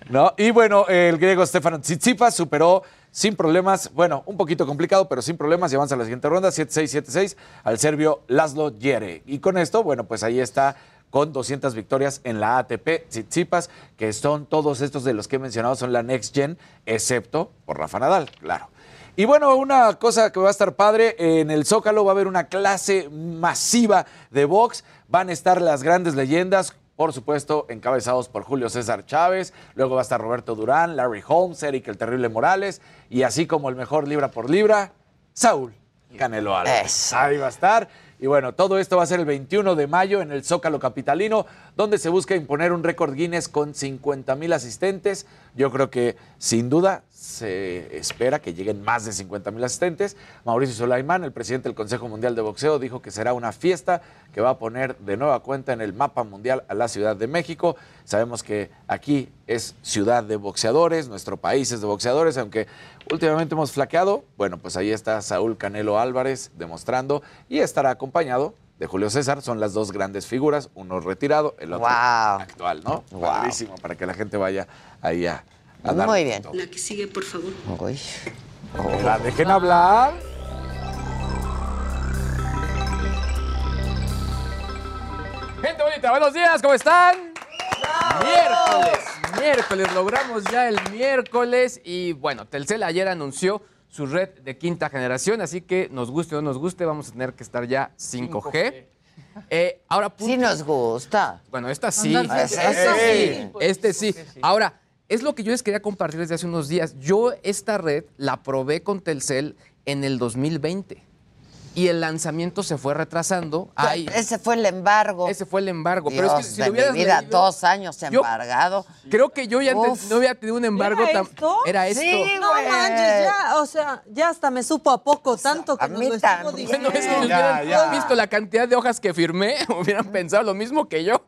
¿no? Y bueno, el griego Stefano Tsitsipas superó sin problemas, bueno, un poquito complicado, pero sin problemas y avanza a la siguiente ronda, 7-6, 7-6, al serbio Laszlo Jere. Y con esto, bueno, pues ahí está con 200 victorias en la ATP Tsitsipas, que son todos estos de los que he mencionado, son la Next Gen, excepto por Rafa Nadal, claro. Y bueno, una cosa que va a estar padre, en el Zócalo va a haber una clase masiva de box, van a estar las grandes leyendas, por supuesto, encabezados por Julio César Chávez, luego va a estar Roberto Durán, Larry Holmes, Eric el Terrible Morales, y así como el mejor libra por libra, Saúl Canelo Álvarez. Ahí va a estar. Y bueno, todo esto va a ser el 21 de mayo en el Zócalo Capitalino, donde se busca imponer un récord Guinness con 50 mil asistentes. Yo creo que sin duda se espera que lleguen más de 50 mil asistentes. Mauricio Sulaimán, el presidente del Consejo Mundial de Boxeo, dijo que será una fiesta que va a poner de nueva cuenta en el mapa mundial a la Ciudad de México. Sabemos que aquí es ciudad de boxeadores, nuestro país es de boxeadores, aunque últimamente hemos flaqueado. Bueno, pues ahí está Saúl Canelo Álvarez demostrando y estará acompañado de Julio César. Son las dos grandes figuras, uno retirado, el otro actual, ¿no? Padrísimo, para que la gente vaya ahí a, a darle Muy bien. La que sigue, por favor. Uy. La dejen hablar. Gente bonita, buenos días, ¿cómo están? Miércoles, miércoles, logramos ya el miércoles y bueno, Telcel ayer anunció su red de quinta generación, así que nos guste o no nos guste, vamos a tener que estar ya 5G. Eh, ahora, Sí nos gusta. Bueno, esta sí. Sí. sí. Este sí. Ahora, es lo que yo les quería compartir desde hace unos días. Yo esta red la probé con Telcel en el 2020 y el lanzamiento se fue retrasando. Ay, Ese fue el embargo. ese fue el embargo. Dios Pero es que si de lo hubieras mi vida, leído- dos años Yo- embargado. Creo que yo ya te- Uf. no había tenido un embargo ¿Era tan. esto? Era esto. Sí, No manches, ya, o sea, ya hasta me supo a poco, tanto que a nos mí lo estuvo también. diciendo. Bueno, es que si Ya, hubieran ya. visto la cantidad de hojas que firmé, (laughs) hubieran pensado lo mismo que yo.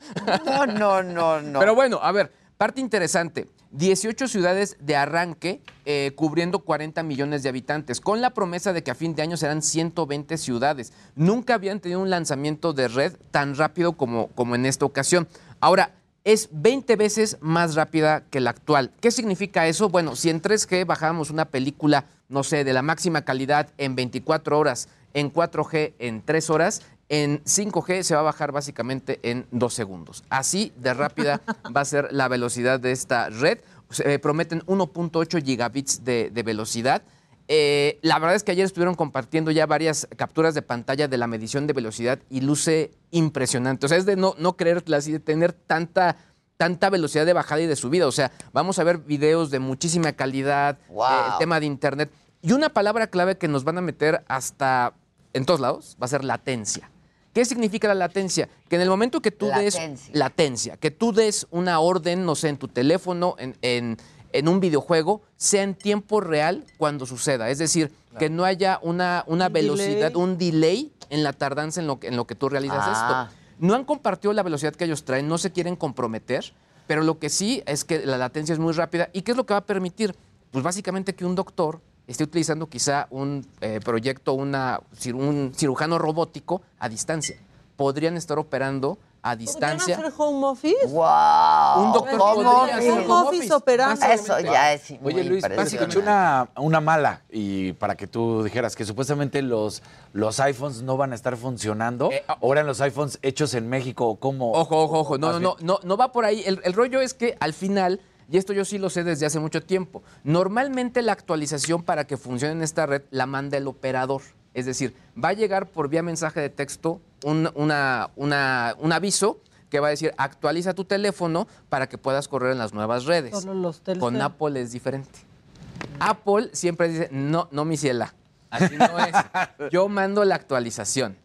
No, no, no, no. Pero bueno, a ver, parte interesante. 18 ciudades de arranque eh, cubriendo 40 millones de habitantes, con la promesa de que a fin de año serán 120 ciudades. Nunca habían tenido un lanzamiento de red tan rápido como, como en esta ocasión. Ahora, es 20 veces más rápida que la actual. ¿Qué significa eso? Bueno, si en 3G bajábamos una película, no sé, de la máxima calidad en 24 horas, en 4G en 3 horas, en 5G se va a bajar básicamente en 2 segundos. Así de rápida va a ser la velocidad de esta red. Se, eh, prometen 1.8 gigabits de, de velocidad. Eh, la verdad es que ayer estuvieron compartiendo ya varias capturas de pantalla de la medición de velocidad y luce impresionante. O sea, es de no, no creerla, así de tener tanta tanta velocidad de bajada y de subida. O sea, vamos a ver videos de muchísima calidad, Wow. eh, el tema de internet. Y una palabra clave que nos van a meter hasta en todos lados va a ser latencia. ¿Qué significa la latencia? Que en el momento que tú des Latencia. latencia, que tú des una orden, no sé, en tu teléfono, en, en- en un videojuego, sea en tiempo real cuando suceda. Es decir, que no haya una, una Un velocidad, delay. un delay en la tardanza en lo que, en lo que tú realizas Ah. esto. No han compartido la velocidad que ellos traen, no se quieren comprometer, pero lo que sí es que la latencia es muy rápida. ¿Y qué es lo que va a permitir? Pues básicamente que un doctor esté utilizando quizá un eh, proyecto, una, un cirujano robótico a distancia. Podrían estar operando a ¿Podrían distancia. hacer home office? ¡Wow! Un doctor ¿Cómo? podría hacer Home office operando. Eso ya es muy Oye, Luis, impresionante. escuché una, una mala y para que tú dijeras que supuestamente los, los iPhones no van a estar funcionando. ¿O eran los iPhones hechos en México? ¿o ¿Cómo? Ojo, ojo, ojo. No, no, no, no, no va por ahí. El, el rollo es que al final, y esto yo sí lo sé desde hace mucho tiempo, normalmente la actualización para que funcione en esta red la manda el operador. Es decir, va a llegar por vía mensaje de texto un, una- una- un aviso que va a decir actualiza tu teléfono para que puedas correr en las nuevas redes. Solo los Telcel. Con Apple es diferente. Apple siempre dice, no, no, mi ciela. Así no es. (laughs) Yo mando la actualización.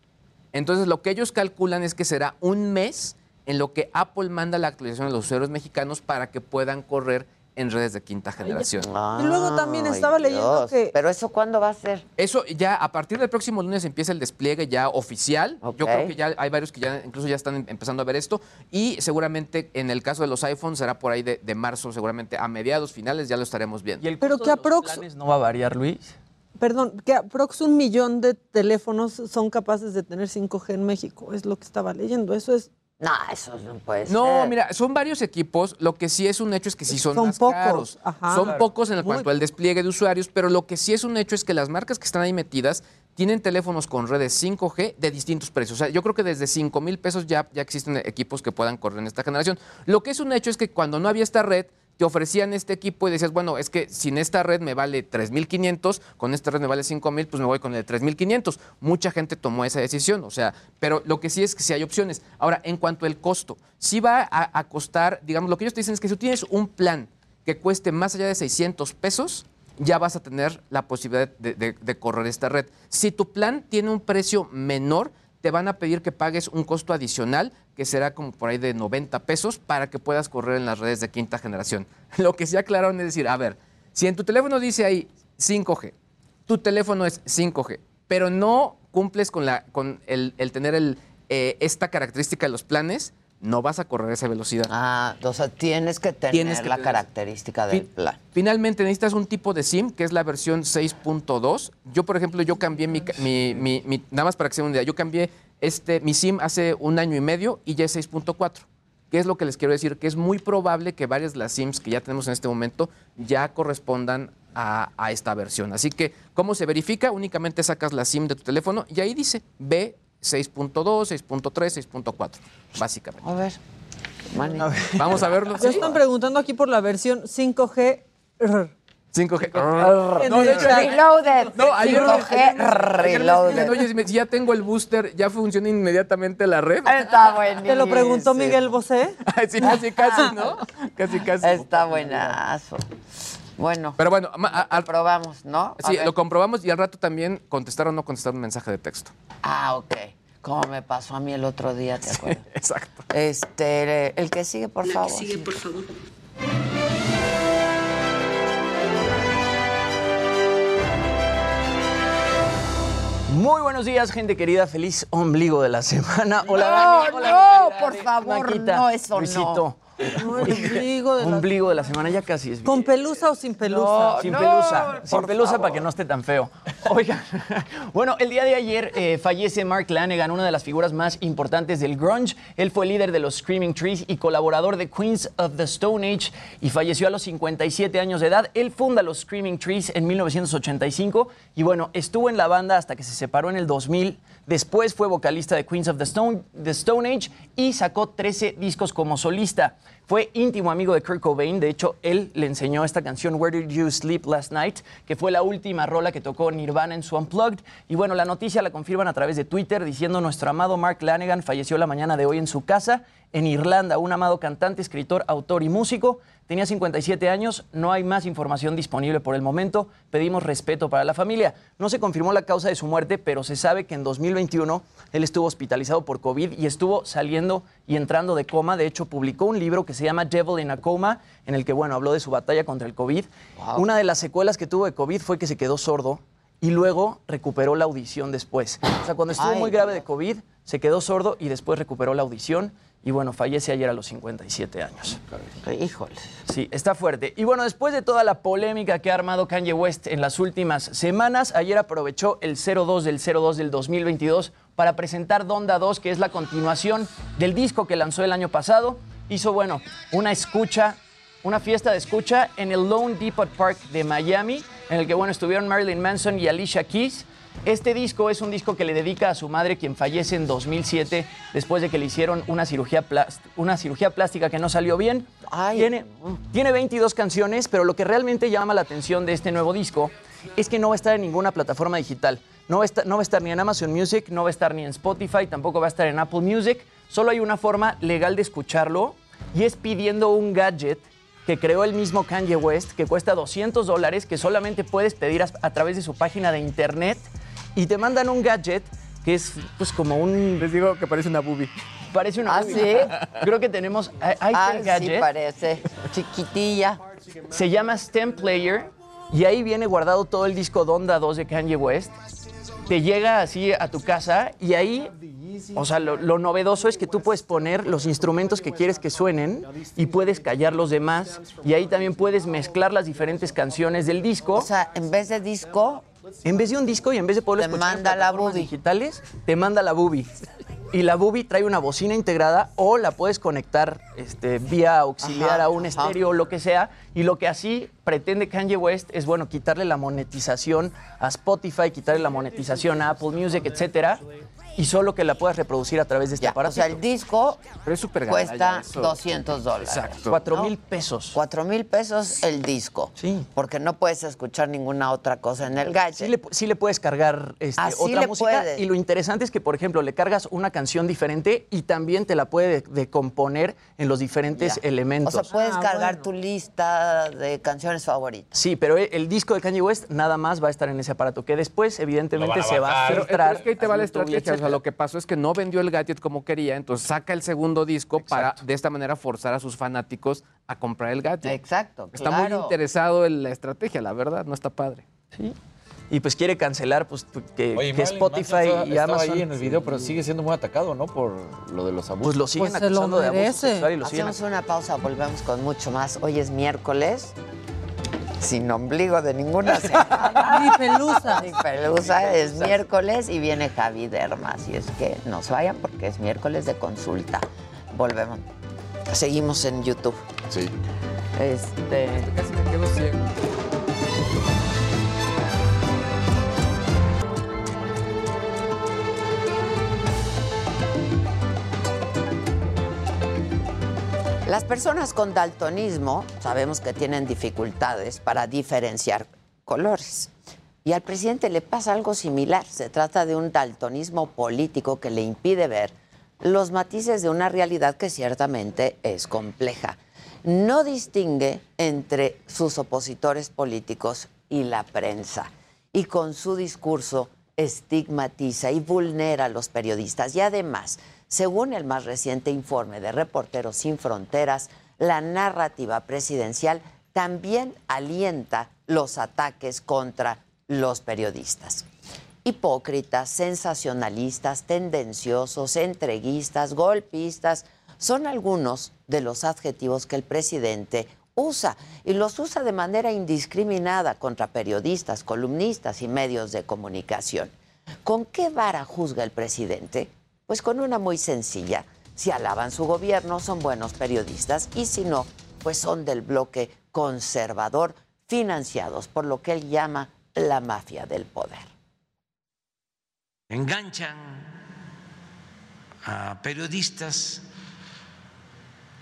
Entonces, lo que ellos calculan es que será un mes en lo que Apple manda la actualización a los usuarios mexicanos para que puedan correr en redes de quinta generación. Y luego también estaba leyendo que... ¿Pero eso cuándo va a ser? Eso ya a partir del próximo lunes empieza el despliegue ya oficial. Ok. Yo creo que ya hay varios que ya incluso ya están em- empezando a ver esto. Y seguramente en el caso de los iPhones será por ahí de, de marzo, seguramente a mediados, finales, ya lo estaremos viendo. ¿Y el Pero que aprox- no va a variar, Luis? Perdón, que aprox un millón de teléfonos son capaces de tener 5G en México. Es lo que estaba leyendo. Eso es... No, eso no puede ser. No, mira, son varios equipos. Lo que sí es un hecho es que sí son, Son más pocos, caros. ajá. son Claro. pocos en Muy cuanto al despliegue de usuarios, pero lo que sí es un hecho es que las marcas que están ahí metidas tienen teléfonos con redes 5G de distintos precios. O sea, yo creo que desde 5 mil pesos ya, ya existen equipos que puedan correr en esta generación. Lo que es un hecho es que cuando no había esta red, te ofrecían este equipo y decías, bueno, es que sin esta red me vale 3.500, con esta red me vale 5.000, pues me voy con el 3.500. Mucha gente tomó esa decisión, o sea, pero lo que sí es que sí hay opciones. Ahora, en cuanto al costo, sí va a, a costar, digamos, lo que ellos te dicen es que si tú tienes un plan que cueste más allá de 600 pesos, ya vas a tener la posibilidad de, de- de correr esta red. Si tu plan tiene un precio menor, te van a pedir que pagues un costo adicional que será como por ahí de 90 pesos para que puedas correr en las redes de quinta generación. (laughs) Lo que sí aclararon es decir, a ver, si en tu teléfono dice ahí 5G, tu teléfono es 5G, pero no cumples con, la, con el, tener el, eh, esta característica de los planes, no vas a correr esa velocidad. Ah, o sea, tienes que tener Tienes que la tener- característica del Fin- plan. Finalmente necesitas un tipo de SIM, que es la versión 6.2. Yo, por ejemplo, yo cambié mi, ca- mi- mi- mi- nada más para que se den una idea, yo cambié este, mi SIM hace un año y medio y ya es 6.4. ¿Qué es lo que les quiero decir? Que es muy probable que varias de las SIMs que ya tenemos en este momento ya correspondan a, a esta versión. Así que, ¿cómo se verifica? Únicamente sacas la SIM de tu teléfono y ahí dice B 6.2, 6.3, 6.4, básicamente. A ver. Vamos a verlo. (laughs) Ya ¿sí? están preguntando aquí por la versión 5G. 5G. En No, de hecho. Reloaded. No, ayer, 5G ayer me escribían, reloaded. Oye, si ya tengo el booster, ya funciona inmediatamente la red. Está buenísimo. Te lo preguntó Miguel Bosé. (laughs) Sí, casi, casi, ¿no? (laughs) Casi, casi. Está buenazo. Bueno, Pero bueno, ma- a- al- probamos, ¿no? A sí, ver. lo comprobamos y al rato también contestar o no contestar un mensaje de texto. Ah, ok. Como me pasó a mí el otro día, ¿te acuerdas? (laughs) Exacto. Este, el que sigue, por favor. por favor. Muy buenos días, gente querida. Feliz ombligo de la semana. Hola, No, Dani. Hola, no, mi por favor, Maquita. no, eso no. Luisito. No, el ombligo de la- Ombligo de la semana, ya casi es ¿Con pelusa o sin pelusa? Sin No, pelusa, sin por pelusa favor. para que no esté tan feo. Oigan, (laughs) bueno, el día de ayer eh, fallece Mark Lanegan, una de las figuras más importantes del grunge. Él fue líder de los Screaming Trees y colaborador de Queens of the Stone Age y falleció a los 57 años de edad. Él funda los Screaming Trees en 1985 y bueno, estuvo en la banda hasta que se separó en el 2000. Después fue vocalista de Queens of the Stone, the Stone Age y sacó 13 discos como solista. Fue íntimo amigo de Kurt Cobain, de hecho él le enseñó esta canción Where Did You Sleep Last Night, que fue la última rola que tocó Nirvana en su Unplugged. Y bueno, la noticia la confirman a través de Twitter diciendo nuestro amado Mark Lanegan falleció la mañana de hoy en su casa en Irlanda, un amado cantante, escritor, autor y músico. Tenía 57 años, no hay más información disponible por el momento. Pedimos respeto para la familia. No se confirmó la causa de su muerte, pero se sabe que en 2021 él estuvo hospitalizado por COVID y estuvo saliendo y entrando de coma. De hecho, publicó un libro que se llama Devil in a Coma, en el que, bueno, habló de su batalla contra el COVID. Una de las secuelas que tuvo de COVID fue que se quedó sordo y luego recuperó la audición después. O sea, cuando estuvo Ay, muy grave de COVID, se quedó sordo y después recuperó la audición. Y bueno, fallece ayer a los 57 años. Híjole. Sí, está fuerte. Y bueno, después de toda la polémica que ha armado Kanye West en las últimas semanas, ayer aprovechó el 02 del 02 del 2022 para presentar Donda 2, que es la continuación del disco que lanzó el año pasado. Hizo, bueno, una escucha, una fiesta de escucha en el Lone Depot Park de Miami, en el que, bueno, estuvieron Marilyn Manson y Alicia Keys. Este disco es un disco que le dedica a su madre, quien fallece en 2007 después de que le hicieron una cirugía, una cirugía plástica que no salió bien. Tiene, tiene 22 canciones, pero lo que realmente llama la atención de este nuevo disco es que no va a estar en ninguna plataforma digital. No va, a estar, no va a estar ni en Amazon Music, no va a estar ni en Spotify, tampoco va a estar en Apple Music. Solo hay una forma legal de escucharlo y es pidiendo un gadget que creó el mismo Kanye West, que cuesta 200 dólares, que solamente puedes pedir a, a través de su página de internet y te mandan un gadget que es pues como un... Les digo que parece una boobie. Parece una ¿Ah, boobie. sí? Creo que tenemos... Está Ah, sí gadget. parece. Chiquitilla. Se llama Stem Player y ahí viene guardado todo el disco Donda 2 de Kanye West. Te llega así a tu casa y ahí, o sea, lo, lo novedoso es que tú puedes poner los instrumentos que quieres que suenen y puedes callar los demás y ahí también puedes mezclar las diferentes canciones del disco. O sea, en vez de disco, en vez de un disco y en vez de poderlo escuchar en plataformas digitales, te manda la boobie. Y la boobie trae una bocina integrada o la puedes conectar este, vía auxiliar Ajá, a un ajá. estéreo o lo que sea. Y lo que así pretende Kanye West es, bueno, quitarle la monetización a Spotify, quitarle la monetización a Apple Music, etcétera, y solo que la puedas reproducir a través de este aparato. o sea, el disco Pero es súper cuesta 200 dólares. Exacto. Cuatro ¿no? mil pesos. Cuatro mil pesos el disco. Sí. Porque no puedes escuchar ninguna otra cosa en el gadget. Sí le, sí le puedes cargar este, Así otra le música puedes. y lo interesante es que, por ejemplo, le cargas una canción diferente y también te la puede de- decomponer en los diferentes Ya. elementos. O sea, puedes cargar tu lista de canciones favoritas. Sí, pero el- el disco de Kanye West nada más va a estar en ese aparato, que después, evidentemente, se va a filtrar. pero es que ahí te va la estrategia. Sea, lo que pasó es que no vendió el gadget como quería, entonces saca el segundo disco para de esta manera forzar a sus fanáticos a comprar el gadget. Exacto. Está muy interesado en la estrategia, la verdad, no está padre. Sí. Y pues quiere cancelar pues, tu- que, Oye, que Marilyn Spotify estaba- y estaba Amazon. ahí en el video, pero sigue siendo muy atacado, ¿no? Por lo de los abusos. Pues lo siguen Pues se lo acusando de abuso merece. sexual y lo siguen Hacemos una pausa, volvemos con mucho más. Hoy es miércoles, sin ombligo de ninguna (laughs) semana. Ni pelusa. Ni pelusa, es miércoles y viene Javi Derma. Así es que no se vayan porque es miércoles de consulta. Volvemos. Seguimos en YouTube. Sí. Este. Casi me quedo ciego. Las personas con daltonismo sabemos que tienen dificultades para diferenciar colores. Y al presidente le pasa algo similar. Se trata de un daltonismo político que le impide ver los matices de una realidad que ciertamente es compleja. No distingue entre sus opositores políticos y la prensa. Y con su discurso estigmatiza y vulnera a los periodistas. Y además, según el más reciente informe de Reporteros Sin Fronteras, la narrativa presidencial también alienta los ataques contra los periodistas. Hipócritas, sensacionalistas, tendenciosos, entreguistas, golpistas, son algunos de los adjetivos que el presidente usa y los usa de manera indiscriminada contra periodistas, columnistas y medios de comunicación. ¿Con qué vara juzga el presidente? Pues con una muy sencilla. Si alaban su gobierno, son buenos periodistas y si no, pues son del bloque conservador, financiados por lo que él llama la mafia del poder. enganchan a periodistas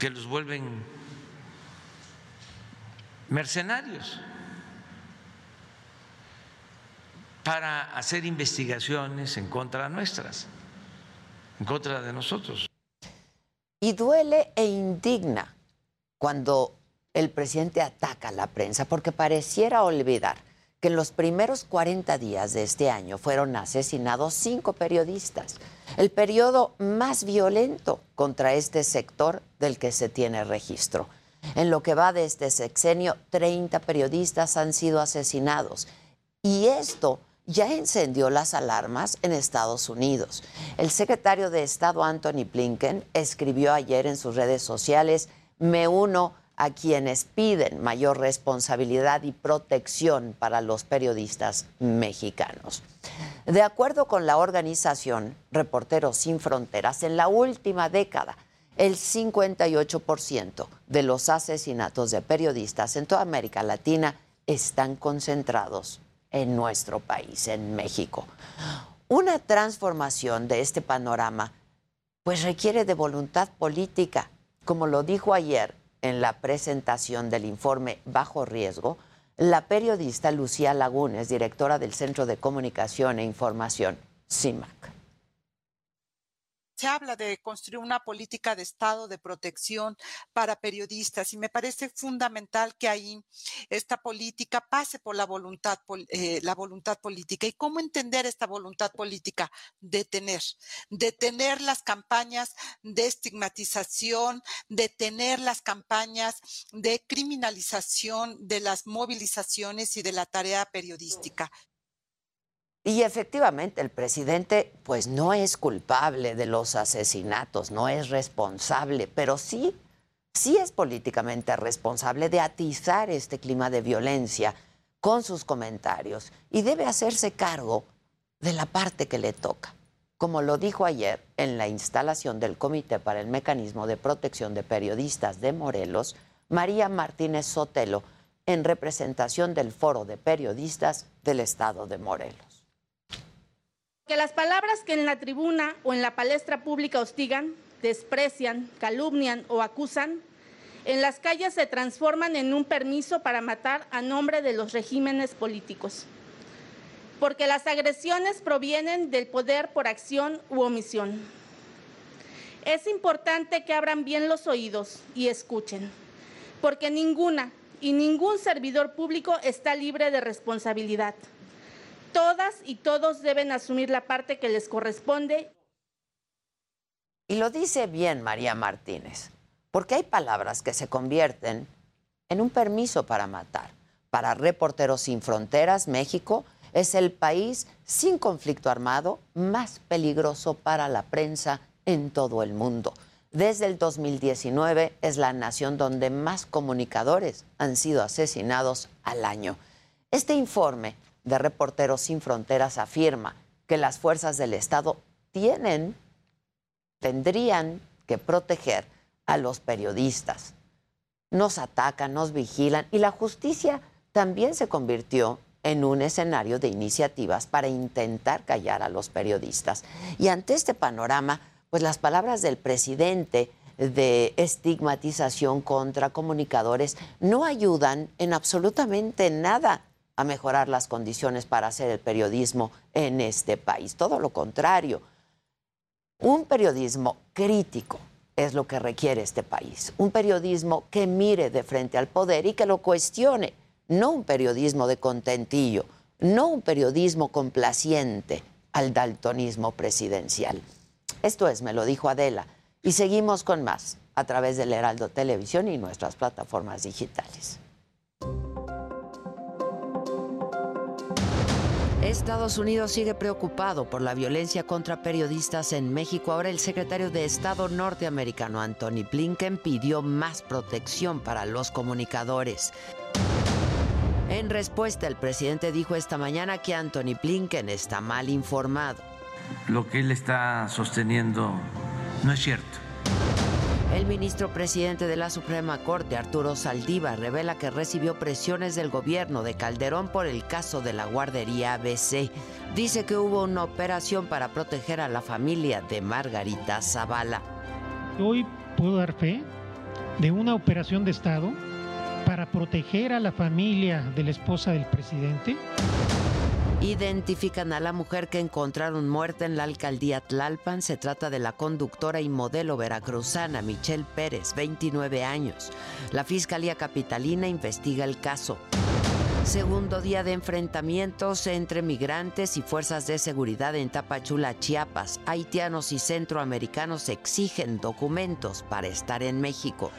que los vuelven mercenarios. para hacer investigaciones en contra nuestras, en contra de nosotros. Y duele e indigna cuando el presidente ataca a la prensa, porque pareciera olvidar que en los primeros 40 días de este año fueron asesinados cinco periodistas, el periodo más violento contra este sector del que se tiene registro. En lo que va de este sexenio, 30 periodistas han sido asesinados. Y esto ya encendió las alarmas en Estados Unidos. El secretario de Estado Anthony Blinken escribió ayer en sus redes sociales, me uno a quienes piden mayor responsabilidad y protección para los periodistas mexicanos. De acuerdo con la organización Reporteros Sin Fronteras, en la última década, el 58% de los asesinatos de periodistas en toda América Latina están concentrados en nuestro país, en México. Una transformación de este panorama pues requiere de voluntad política, como lo dijo ayer en la presentación del informe Bajo Riesgo, la periodista Lucía Lagunes, directora del Centro de Comunicación e Información, CIMAC se habla de construir una política de Estado de protección para periodistas y me parece fundamental que ahí esta política pase por la voluntad, eh, la voluntad política. ¿Y cómo entender esta voluntad política? Detener, detener las campañas de estigmatización, detener las campañas de criminalización de las movilizaciones y de la tarea periodística. Y efectivamente el presidente pues no es culpable de los asesinatos, no es responsable, pero sí, sí es políticamente responsable de atizar este clima de violencia con sus comentarios y debe hacerse cargo de la parte que le toca. Como lo dijo ayer en la instalación del Comité para el Mecanismo de Protección de Periodistas de Morelos, María Martínez Sotelo, en representación del Foro de Periodistas del Estado de Morelos. Que las palabras que en la tribuna o en la palestra pública hostigan, desprecian, calumnian o acusan, en las calles se transforman en un permiso para matar a nombre de los regímenes políticos. Porque las agresiones provienen del poder por acción u omisión. Es importante que abran bien los oídos y escuchen, porque ninguna y ningún servidor público está libre de responsabilidad todas y todos deben asumir la parte que les corresponde. Y lo dice bien María Martínez, porque hay palabras que se convierten en un permiso para matar. Para Reporteros Sin Fronteras, México es el país sin conflicto armado más peligroso para la prensa en todo el mundo. Desde el 2019 es la nación donde más comunicadores han sido asesinados al año. Este informe de Reporteros Sin Fronteras afirma que las fuerzas del Estado tienen, tendrían que proteger a los periodistas. Nos atacan, nos vigilan y la justicia también se convirtió en un escenario de iniciativas para intentar callar a los periodistas. Y ante este panorama, pues las palabras del presidente de estigmatización contra comunicadores no ayudan en absolutamente nada a mejorar las condiciones para hacer el periodismo en este país. Todo lo contrario. Un periodismo crítico es lo que requiere este país. Un periodismo que mire de frente al poder y que lo cuestione. No un periodismo de contentillo, no un periodismo complaciente al daltonismo presidencial. Esto es, me lo dijo Adela. Y seguimos con más a través del Heraldo Televisión y nuestras plataformas digitales. Estados Unidos sigue preocupado por la violencia contra periodistas en México. Ahora el secretario de Estado norteamericano Anthony Blinken pidió más protección para los comunicadores. En respuesta, el presidente dijo esta mañana que Anthony Blinken está mal informado. Lo que él está sosteniendo no es cierto. El ministro presidente de la Suprema Corte, Arturo Saldiva, revela que recibió presiones del gobierno de Calderón por el caso de la guardería ABC. Dice que hubo una operación para proteger a la familia de Margarita Zavala. Hoy puedo dar fe de una operación de Estado para proteger a la familia de la esposa del presidente Identifican a la mujer que encontraron muerta en la alcaldía Tlalpan. Se trata de la conductora y modelo veracruzana Michelle Pérez, 29 años. La Fiscalía Capitalina investiga el caso. Segundo día de enfrentamientos entre migrantes y fuerzas de seguridad en Tapachula, Chiapas. Haitianos y centroamericanos exigen documentos para estar en México.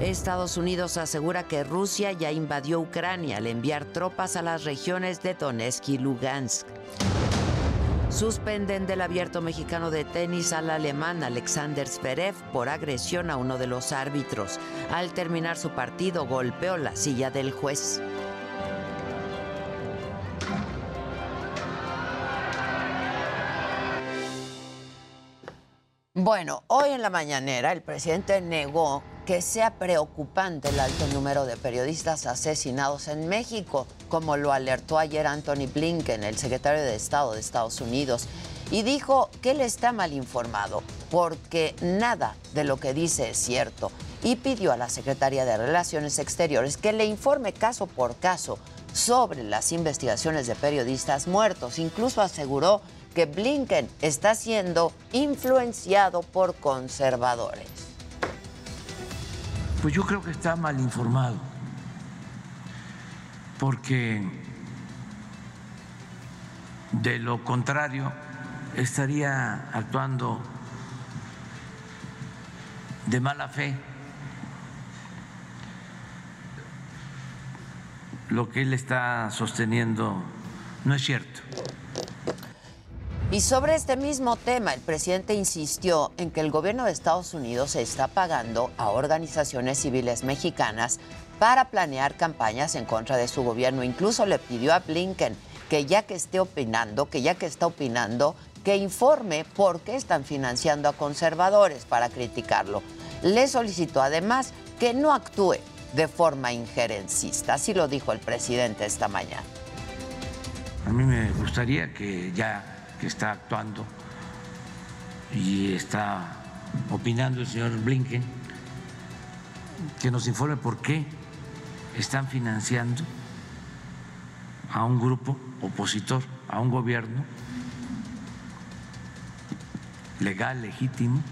Estados Unidos asegura que Rusia ya invadió Ucrania al enviar tropas a las regiones de Donetsk y Lugansk. Suspenden del abierto mexicano de tenis al alemán Alexander Zverev por agresión a uno de los árbitros. Al terminar su partido golpeó la silla del juez. Bueno, hoy en la mañanera el presidente negó que sea preocupante el alto número de periodistas asesinados en México, como lo alertó ayer Anthony Blinken, el secretario de Estado de Estados Unidos, y dijo que él está mal informado porque nada de lo que dice es cierto y pidió a la secretaria de Relaciones Exteriores que le informe caso por caso sobre las investigaciones de periodistas muertos. Incluso aseguró que Blinken está siendo influenciado por conservadores. Pues yo creo que está mal informado, porque de lo contrario estaría actuando de mala fe. Lo que él está sosteniendo no es cierto. Y sobre este mismo tema, el presidente insistió en que el gobierno de Estados Unidos está pagando a organizaciones civiles mexicanas para planear campañas en contra de su gobierno. Incluso le pidió a Blinken que ya que esté opinando, que ya que está opinando, que informe por qué están financiando a conservadores para criticarlo. Le solicitó además que no actúe de forma injerencista. Así lo dijo el presidente esta mañana. A mí me gustaría que ya que está actuando y está opinando el señor Blinken, que nos informe por qué están financiando a un grupo opositor, a un gobierno legal, legítimo,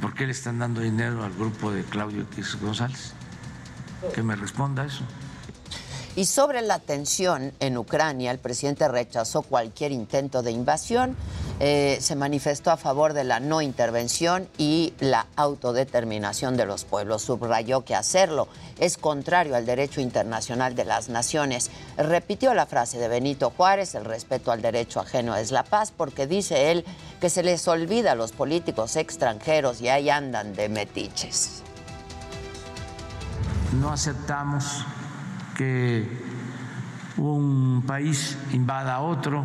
¿por qué le están dando dinero al grupo de Claudio X González? Que me responda eso. Y sobre la tensión en Ucrania, el presidente rechazó cualquier intento de invasión, eh, se manifestó a favor de la no intervención y la autodeterminación de los pueblos. Subrayó que hacerlo es contrario al derecho internacional de las naciones. Repitió la frase de Benito Juárez, el respeto al derecho ajeno es la paz, porque dice él que se les olvida a los políticos extranjeros y ahí andan de metiches. No aceptamos que un país invada a otro,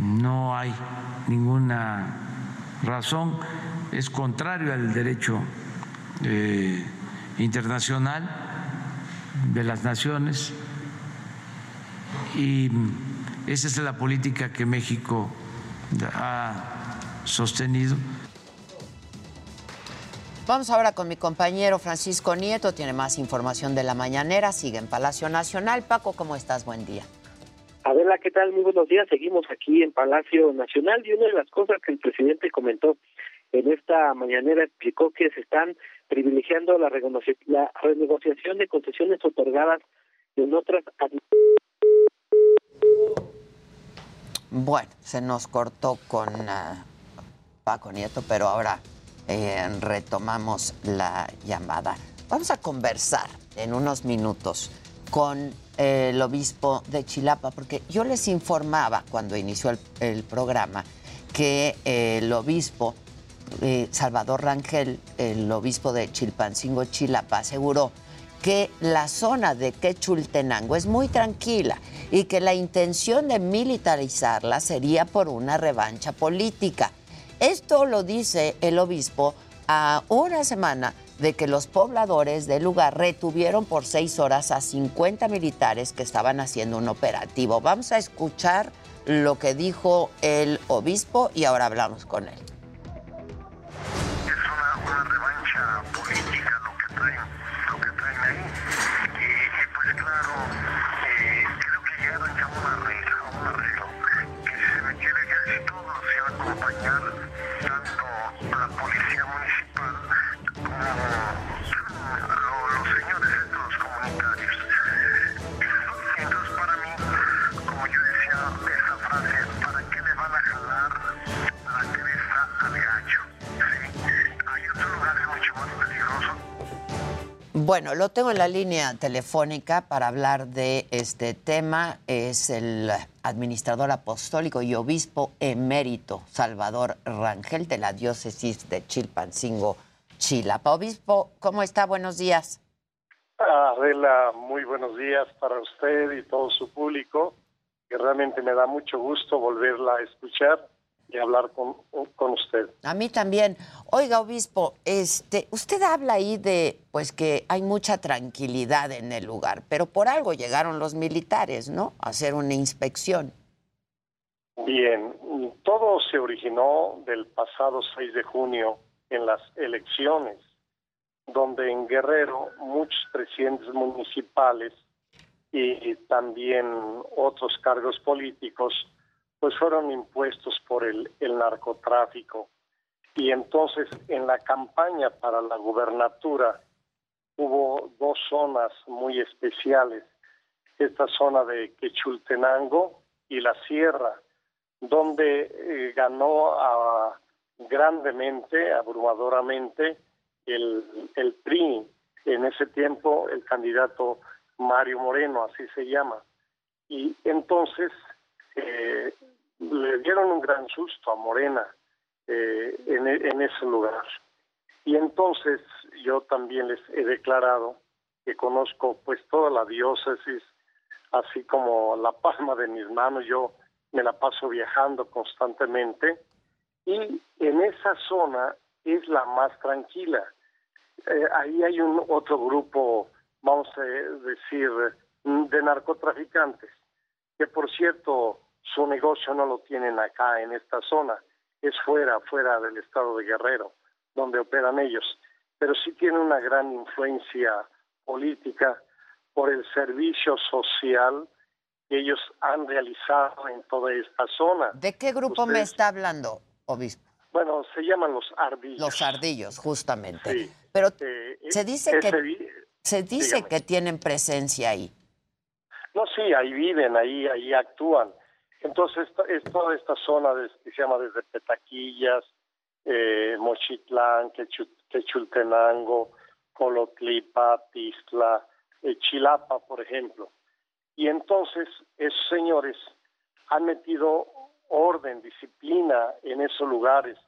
no hay ninguna razón, es contrario al derecho eh, internacional de las naciones. Y esa es la política que México ha sostenido. Vamos ahora con mi compañero Francisco Nieto, tiene más información de la mañanera, sigue en Palacio Nacional. Paco, ¿cómo estás? Buen día. Adela, ¿qué tal? Muy buenos días. Seguimos aquí en Palacio Nacional y una de las cosas que el presidente comentó en esta mañanera explicó que se están privilegiando la, la renegociación de concesiones otorgadas en otras Bueno, se nos cortó con uh, Paco Nieto, pero ahora eh, retomamos la llamada. Vamos a conversar en unos minutos con eh, el obispo de Chilapa, porque yo les informaba cuando inició el, programa que eh, el obispo Salvador Rangel, el obispo de Chilpancingo, Chilapa, aseguró que la zona de Quechultenango es muy tranquila y que la intención de militarizarla sería por una revancha política. Esto lo dice el obispo a una semana de que los pobladores del lugar retuvieron por seis horas a 50 militares que estaban haciendo un operativo. Vamos a escuchar lo que dijo el obispo y ahora hablamos con él. Es una, revancha política lo que traen, lo que traen ahí. Y pues claro, Bueno, lo tengo en la línea telefónica para hablar de este tema. Es el administrador apostólico y obispo emérito Salvador Rangel de la diócesis de Chilpancingo, Chilapa. Obispo, ¿cómo está? Buenos días. Adela, muy buenos días para usted y todo su público, que realmente me da mucho gusto volverla a escuchar hablar con, con usted. A mí también. Oiga, obispo, este, usted habla ahí de pues que hay mucha tranquilidad en el lugar, pero por algo llegaron los militares, ¿no? A hacer una inspección. Bien, todo se originó del pasado 6 de junio en las elecciones, donde en Guerrero muchos presidentes municipales y también otros cargos políticos pues fueron impuestos por el, el narcotráfico. Y entonces en la campaña para la gubernatura hubo dos zonas muy especiales, esta zona de Quechultenango y la Sierra, donde eh, ganó a, grandemente, abrumadoramente, el, el PRI, en ese tiempo el candidato Mario Moreno, así se llama. Y entonces eh, le dieron un gran susto a Morena eh, en, en ese lugar. Y entonces yo también les he declarado que conozco pues toda la diócesis, así como la palma de mis manos, yo me la paso viajando constantemente y en esa zona es la más tranquila. Eh, ahí hay un otro grupo, vamos a decir, de narcotraficantes, que por cierto su negocio no lo tienen acá en esta zona, es fuera, fuera del estado de Guerrero, donde operan ellos, pero sí tiene una gran influencia política por el servicio social que ellos han realizado en toda esta zona. ¿De qué grupo me está hablando, obispo? Bueno, se llaman los ardillos. Los ardillos, justamente. Pero eh, se dice que se dice dígame. que tienen presencia ahí. No, sí, ahí viven, ahí, ahí actúan. Entonces, esta- es toda esta zona que se llama desde Petaquillas, eh, Mochitlán, Quechu- Quechultenango, Colotlipa, Tistla, eh, Chilapa, por ejemplo. Y entonces, esos señores han metido orden, disciplina en esos lugares.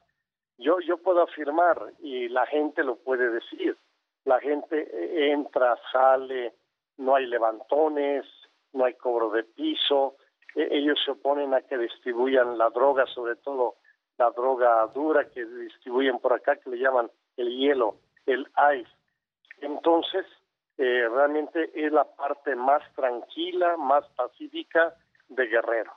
Yo, yo puedo afirmar, y la gente lo puede decir, la gente eh, entra, sale, no hay levantones, no hay cobro de piso, ellos se oponen a que distribuyan la droga, sobre todo la droga dura que distribuyen por acá, que le llaman el hielo, el ice. Entonces, eh, realmente es la parte más tranquila, más pacífica de Guerrero.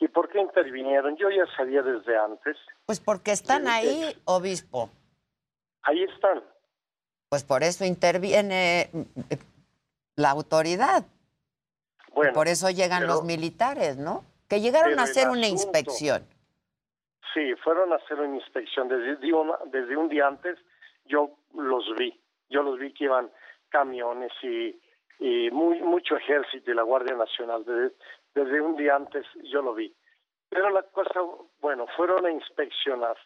¿Y por qué intervinieron? Yo ya sabía desde antes. Pues porque están ahí, obispo. Ahí están. Pues por eso interviene eh, la autoridad. Bueno, por eso llegan pero- los militares, ¿no? Que llegaron a hacer una asunto- inspección. Sí, fueron a hacer una inspección desde un, desde un día antes. Yo los vi, yo los vi que iban camiones y, y muy mucho ejército y la Guardia Nacional. Desde, desde un día antes yo lo vi. Pero la cosa, bueno, fueron a inspeccionar,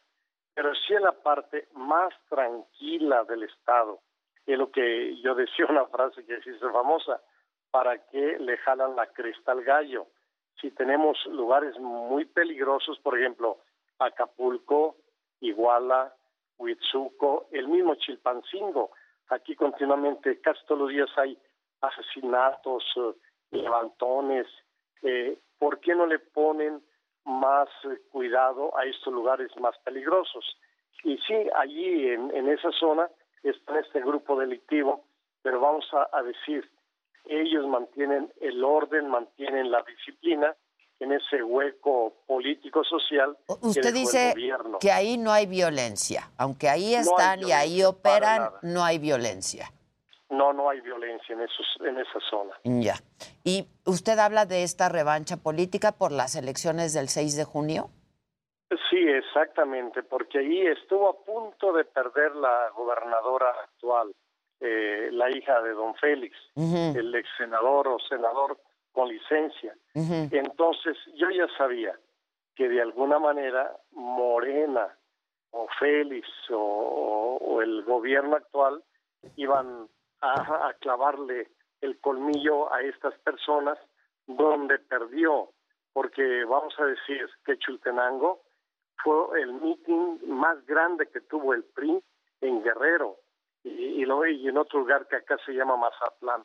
pero sí en la parte más tranquila del Estado. Es lo que yo decía una frase que se hizo famosa, ¿para qué le jalan la cresta al gallo? Si tenemos lugares muy peligrosos, por ejemplo, Acapulco, Iguala, Huitzuco, el mismo Chilpancingo. Aquí continuamente, casi todos los días hay asesinatos, eh, levantones. Eh, ¿Por qué no le ponen más eh, cuidado a estos lugares más peligrosos? Y sí, allí en, en esa zona está este grupo delictivo, pero vamos a, a decir, ellos mantienen el orden, mantienen la disciplina en ese hueco político social que Usted el dice gobierno. que ahí no hay violencia. Aunque ahí No están y ahí operan, no hay violencia. No, no hay violencia en esos, en esa zona. Ya. ¿Y usted habla de esta revancha política por las elecciones del 6 de junio? Sí, exactamente, porque ahí estuvo a punto de perder la gobernadora actual, eh, la hija de don Félix, el ex senador o senador con licencia. Entonces, yo ya sabía que de alguna manera Morena o Félix o, o- o el gobierno actual iban a, a clavarle el colmillo a estas personas donde perdió, porque vamos a decir que Chultenango fue el meeting más grande que tuvo el PRI en Guerrero y, y, lo, y en otro lugar que acá se llama Mazatlán.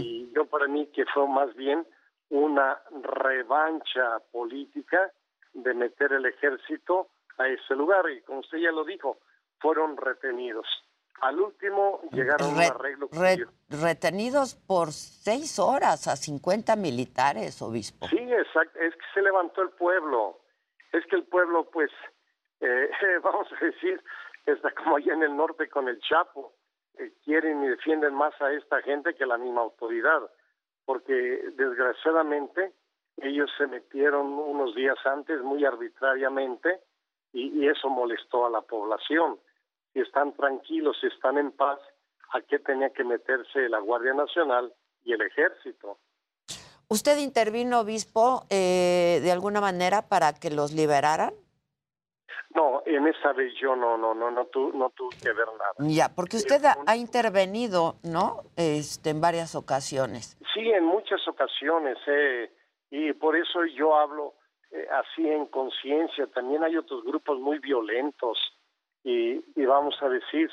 Y yo para mí que fue más bien una revancha política de meter el ejército a ese lugar y como usted ya lo dijo, fueron retenidos. Al último llegaron a un Re- arreglo. re- retenidos por seis horas a 50 militares, obispo. Sí, exacto. Es que se levantó el pueblo. Es que el pueblo, pues, eh, (laughs) vamos a decir, está como allá en el norte con el Chapo. Eh, quieren y defienden más a esta gente que la misma autoridad. Porque desgraciadamente ellos se metieron unos días antes muy arbitrariamente y, eso molestó a la población. Si están tranquilos, si están en paz, ¿a qué tenía que meterse la Guardia Nacional y el Ejército? ¿Usted intervino, obispo, eh, de alguna manera para que los liberaran? No, en esa vez yo no, no, no, no, tu, no tuve que ver nada. Ya, porque usted ha, ha intervenido, ¿no? Este, en varias ocasiones. Sí, en muchas ocasiones, eh, y por eso yo hablo eh, así en conciencia. También hay otros grupos muy violentos, y, y vamos a decir,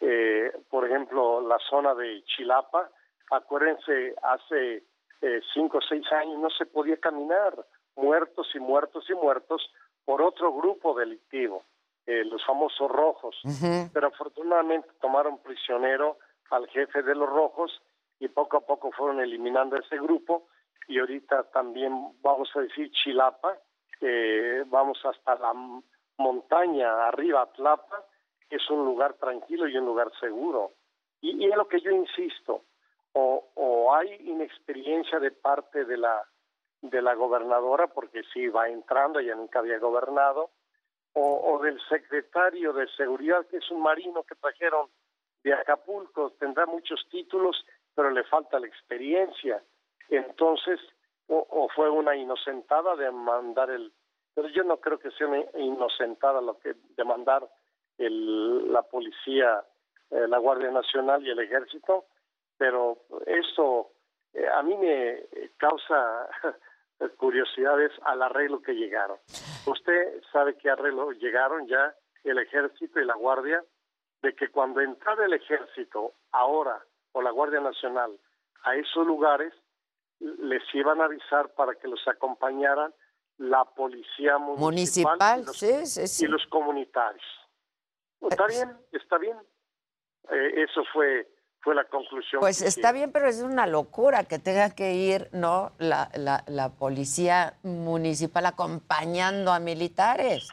eh, por ejemplo, la zona de Chilapa, acuérdense, hace eh, cinco o seis años no se podía caminar, muertos y muertos y muertos por otro grupo delictivo, eh, los famosos rojos. Pero afortunadamente tomaron prisionero al jefe de los rojos y poco a poco fueron eliminando ese grupo y ahorita también vamos a decir Chilapa, eh, vamos hasta la montaña arriba, Tlapa, que es un lugar tranquilo y un lugar seguro. Y, y es lo que yo insisto, o, o hay inexperiencia de parte de la de la gobernadora, porque sí va entrando, ella nunca había gobernado, o, del secretario de seguridad, que es un marino que trajeron de Acapulco, tendrá muchos títulos, pero le falta la experiencia. Entonces, o, fue una inocentada de mandar el, pero yo no creo que sea una inocentada lo que de mandar el, la policía, eh, la Guardia Nacional y el Ejército, pero eso eh, a mí me causa (laughs) curiosidades al arreglo que llegaron. Usted sabe qué arreglo llegaron ya el Ejército y la Guardia, de que cuando entraba el Ejército ahora o la Guardia Nacional a esos lugares, les iban a avisar para que los acompañaran la policía municipal, Municipal, y, los, sí, sí, sí. y los comunitarios. Está bien, está bien. Eh, eso fue fue la conclusión. Pues está bien, pero es una locura que tenga que ir, ¿no? La, la, la policía municipal acompañando a militares.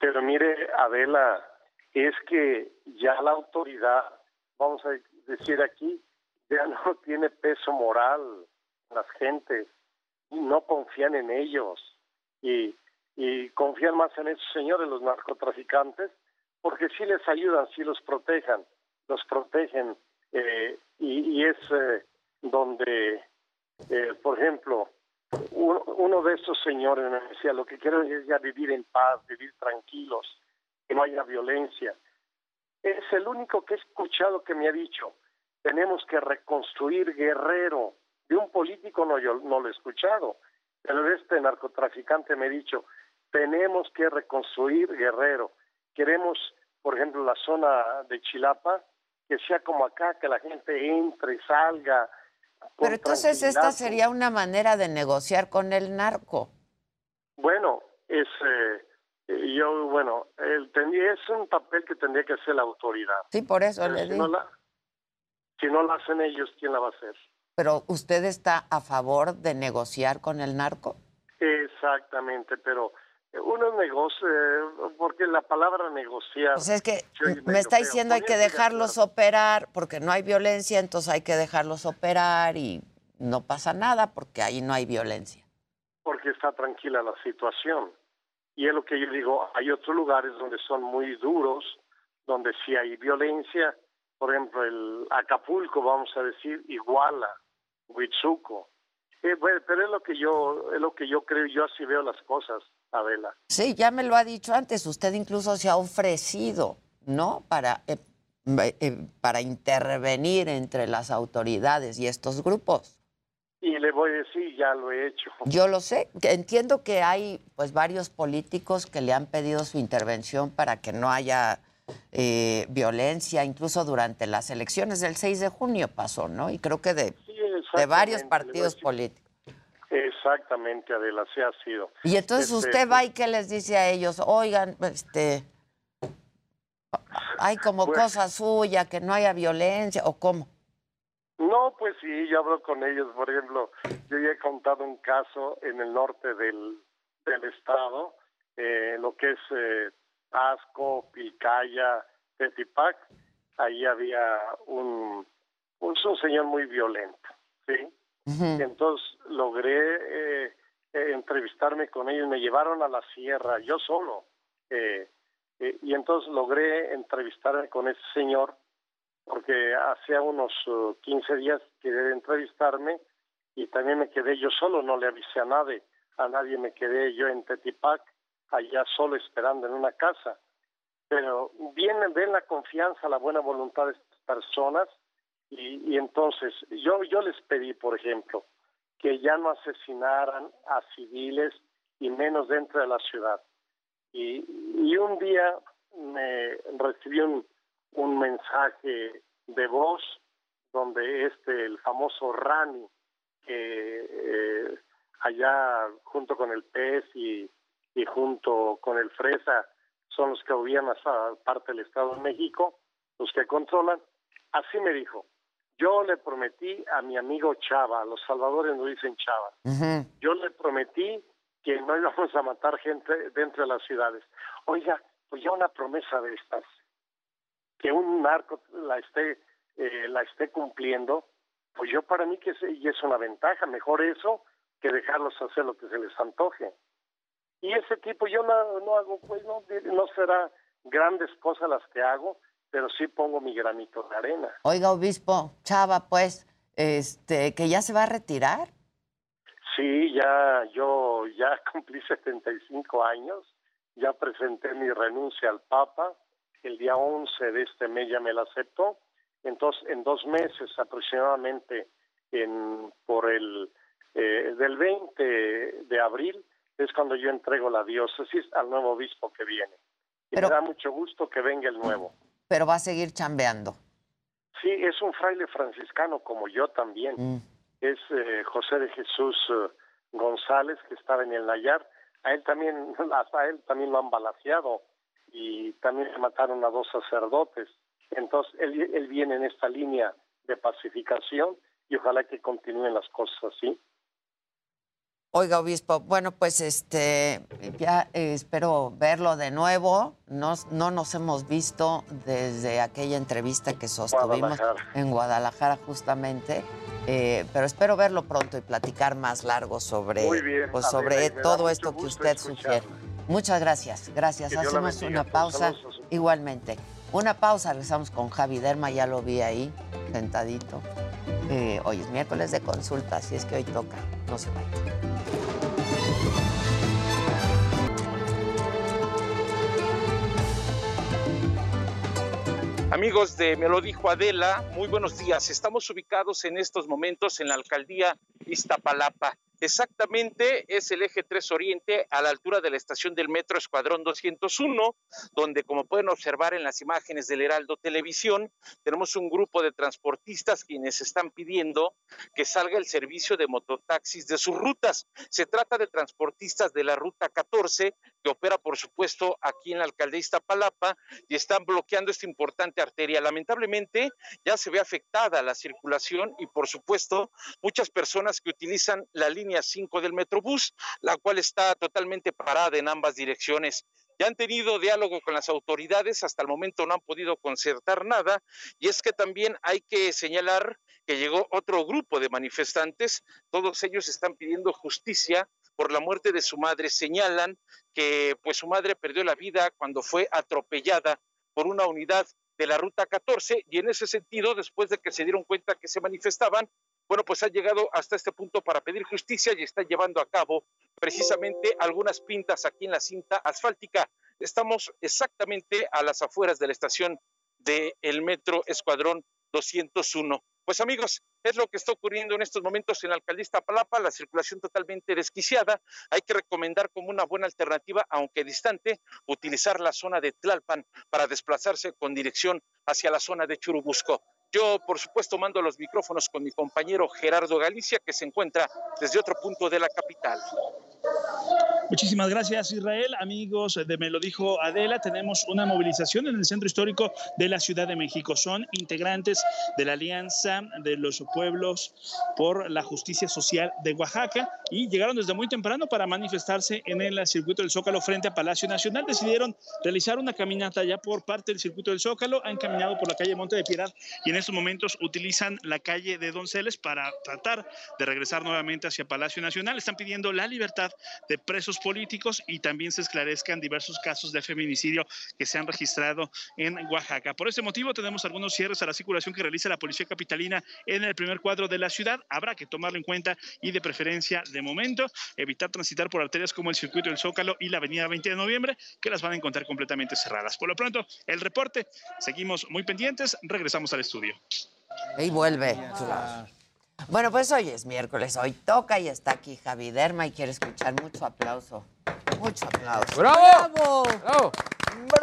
Pero mire, Adela, es que ya la autoridad, vamos a decir aquí, ya (laughs) no tiene peso moral las gentes y no confían en ellos y, y confían más en esos señores, los narcotraficantes, porque sí les ayudan, sí los protejan, los protegen eh, y, es eh, donde, eh, por ejemplo, uno, uno de esos señores me decía, lo que quiero es ya vivir en paz, vivir tranquilos, que no haya violencia. Es el único que he escuchado que me ha dicho, tenemos que reconstruir Guerrero. De un político no, yo no lo he escuchado, pero este narcotraficante me ha dicho, tenemos que reconstruir Guerrero. Queremos, por ejemplo, la zona de Chilapa, que sea como acá, que la gente entre, salga. Pero entonces esta sería una manera de negociar con el narco. Bueno, es eh, eh, yo bueno, el es un papel que tendría que hacer la autoridad. Sí, por eso Pero le si digo. no la si no la hacen ellos, ¿quién la va a hacer? Pero usted está a favor de negociar con el narco? Exactamente, pero uno negocia, eh, porque la palabra negociar. Pues es que me está diciendo hay que dejarlos operar porque no hay violencia, entonces hay que dejarlos operar y no pasa nada porque ahí no hay violencia. porque está tranquila la situación. Y es lo que yo digo, hay otros lugares donde son muy duros, donde sí hay violencia, por ejemplo, el Acapulco, vamos a decir, Iguala, Huitzuco. Eh, bueno, pero es lo que yo es lo que yo creo, yo así veo las cosas, Adela. Sí, ya me lo ha dicho antes, usted incluso se ha ofrecido, ¿no? Para eh, eh, para intervenir entre las autoridades y estos grupos. Y le voy a decir, ya lo he hecho. Yo lo sé. Entiendo que hay pues varios políticos que le han pedido su intervención para que no haya eh, violencia, incluso durante las elecciones del 6 de junio pasó, ¿no? Y creo que de, de varios partidos políticos. Exactamente, Adela, así ha sido. Y entonces Este, usted va y qué les dice a ellos, oigan, este, hay como Pues- cosa suya, que no haya violencia, o cómo. No, pues sí, yo hablo con ellos. Por ejemplo, yo ya he contado un caso en el norte del, del estado, eh, lo que es eh, Asco, Pilcaya, Tetipac. Ahí había un, un, un señor muy violento, ¿sí? Entonces logré eh, eh, entrevistarme con ellos. Me llevaron a la sierra, yo solo. eh, eh, y entonces logré entrevistarme con ese señor porque hacía unos uh, 15 días quería entrevistarme y también me quedé yo solo, no le avisé a nadie, a nadie me quedé yo en Tetipac, allá solo esperando en una casa. Pero vienen, ven la confianza, la buena voluntad de estas personas y, y entonces yo, yo les pedí, por ejemplo, que ya no asesinaran a civiles y menos dentro de la ciudad. Y, y un día me recibí un, un mensaje de voz donde este el famoso Rani que eh, allá junto con el pez y, y junto con el fresa son los que gobiernan esa parte del Estado de México, los que controlan. Así me dijo, yo le prometí a mi amigo Chava, los salvadores no dicen Chava, yo le prometí que no íbamos a matar gente dentro de las ciudades. Oiga, pues ya una promesa de estas, que un narco la esté eh, la esté cumpliendo, pues yo para mí que es, y es una ventaja, mejor eso que dejarlos hacer lo que se les antoje. Y ese tipo yo no, no hago, pues no, no será grandes cosas las que hago, pero sí pongo mi granito de arena. Oiga, obispo, Chava, pues, este, que ya se va a retirar. Sí, ya yo ya (laughs) cumplí 75 años, ya presenté mi renuncia al Papa, el día 11 de este mes ya me la aceptó, entonces en dos meses aproximadamente, en, por el eh, del 20 de abril, es cuando yo entrego la diócesis al nuevo obispo que viene. Y Pero- me da mucho gusto que venga el nuevo. Pero va a seguir chambeando. Sí, es un fraile franciscano como yo también. Mm. Es eh, José de Jesús eh, González, que estaba en el Nayar. A él también, (laughs) hasta a él también lo han balaceado y también le mataron a dos sacerdotes. Entonces, él, él viene en esta línea de pacificación y ojalá que continúen las cosas así. Oiga, obispo, bueno, pues este, ya eh, espero verlo de nuevo. No, no nos hemos visto desde aquella entrevista que sostuvimos Guadalajara. en Guadalajara justamente, eh, pero espero verlo pronto y platicar más largo sobre, pues, sobre todo esto que usted sugiere. Muchas gracias, gracias. Que Hacemos bendiga. una pausa igualmente. Una pausa, regresamos con Javi Derma, ya lo vi ahí, sentadito. Hoy es miércoles de consulta, así es que hoy toca, no se vayan. Amigos de Me lo dijo Adela, muy buenos días. Estamos ubicados en estos momentos en la alcaldía Iztapalapa. Exactamente es el eje 3 Oriente a la altura de la estación del metro Escuadrón 201, donde como pueden observar en las imágenes del Heraldo Televisión, tenemos un grupo de transportistas quienes están pidiendo que salga el servicio de mototaxis de sus rutas. Se trata de transportistas de la ruta 14 que opera por supuesto aquí en la alcaldía Iztapalapa y están bloqueando esta importante arteria. Lamentablemente ya se ve afectada la circulación y por supuesto muchas personas que utilizan la línea 5 del Metrobús, la cual está totalmente parada en ambas direcciones. Ya han tenido diálogo con las autoridades, hasta el momento no han podido concertar nada, y es que también hay que señalar que llegó otro grupo de manifestantes, todos ellos están pidiendo justicia por la muerte de su madre, señalan que pues su madre perdió la vida cuando fue atropellada por una unidad de la ruta 14 y en ese sentido, después de que se dieron cuenta que se manifestaban, bueno, pues ha llegado hasta este punto para pedir justicia y está llevando a cabo precisamente algunas pintas aquí en la cinta asfáltica. Estamos exactamente a las afueras de la estación del Metro Escuadrón 201. Pues amigos, es lo que está ocurriendo en estos momentos en la Palapa, la circulación totalmente desquiciada. Hay que recomendar como una buena alternativa, aunque distante, utilizar la zona de Tlalpan para desplazarse con dirección hacia la zona de Churubusco. Yo, por supuesto, mando los micrófonos con mi compañero Gerardo Galicia, que se encuentra desde otro punto de la capital. Muchísimas gracias, Israel. Amigos de Me lo dijo Adela, tenemos una movilización en el centro histórico de la Ciudad de México. Son integrantes de la Alianza de los Pueblos por la Justicia Social de Oaxaca y llegaron desde muy temprano para manifestarse en el circuito del Zócalo frente a Palacio Nacional. Decidieron realizar una caminata ya por parte del circuito del Zócalo, han caminado por la calle Monte de Piedad y en estos momentos utilizan la calle de Donceles para tratar de regresar nuevamente hacia Palacio Nacional. Están pidiendo la libertad de presos políticos y también se esclarezcan diversos casos de feminicidio que se han registrado en Oaxaca. Por ese motivo tenemos algunos cierres a la circulación que realiza la Policía Capitalina en el primer cuadro de la ciudad. Habrá que tomarlo en cuenta y de preferencia de momento evitar transitar por arterias como el circuito del Zócalo y la avenida 20 de noviembre que las van a encontrar completamente cerradas. Por lo pronto, el reporte, seguimos muy pendientes, regresamos al estudio. Y vuelve. Bueno, pues hoy es miércoles, hoy toca y está aquí Javi Derma y quiere escuchar mucho aplauso. Mucho aplauso. ¡Bravo! ¡Bravo!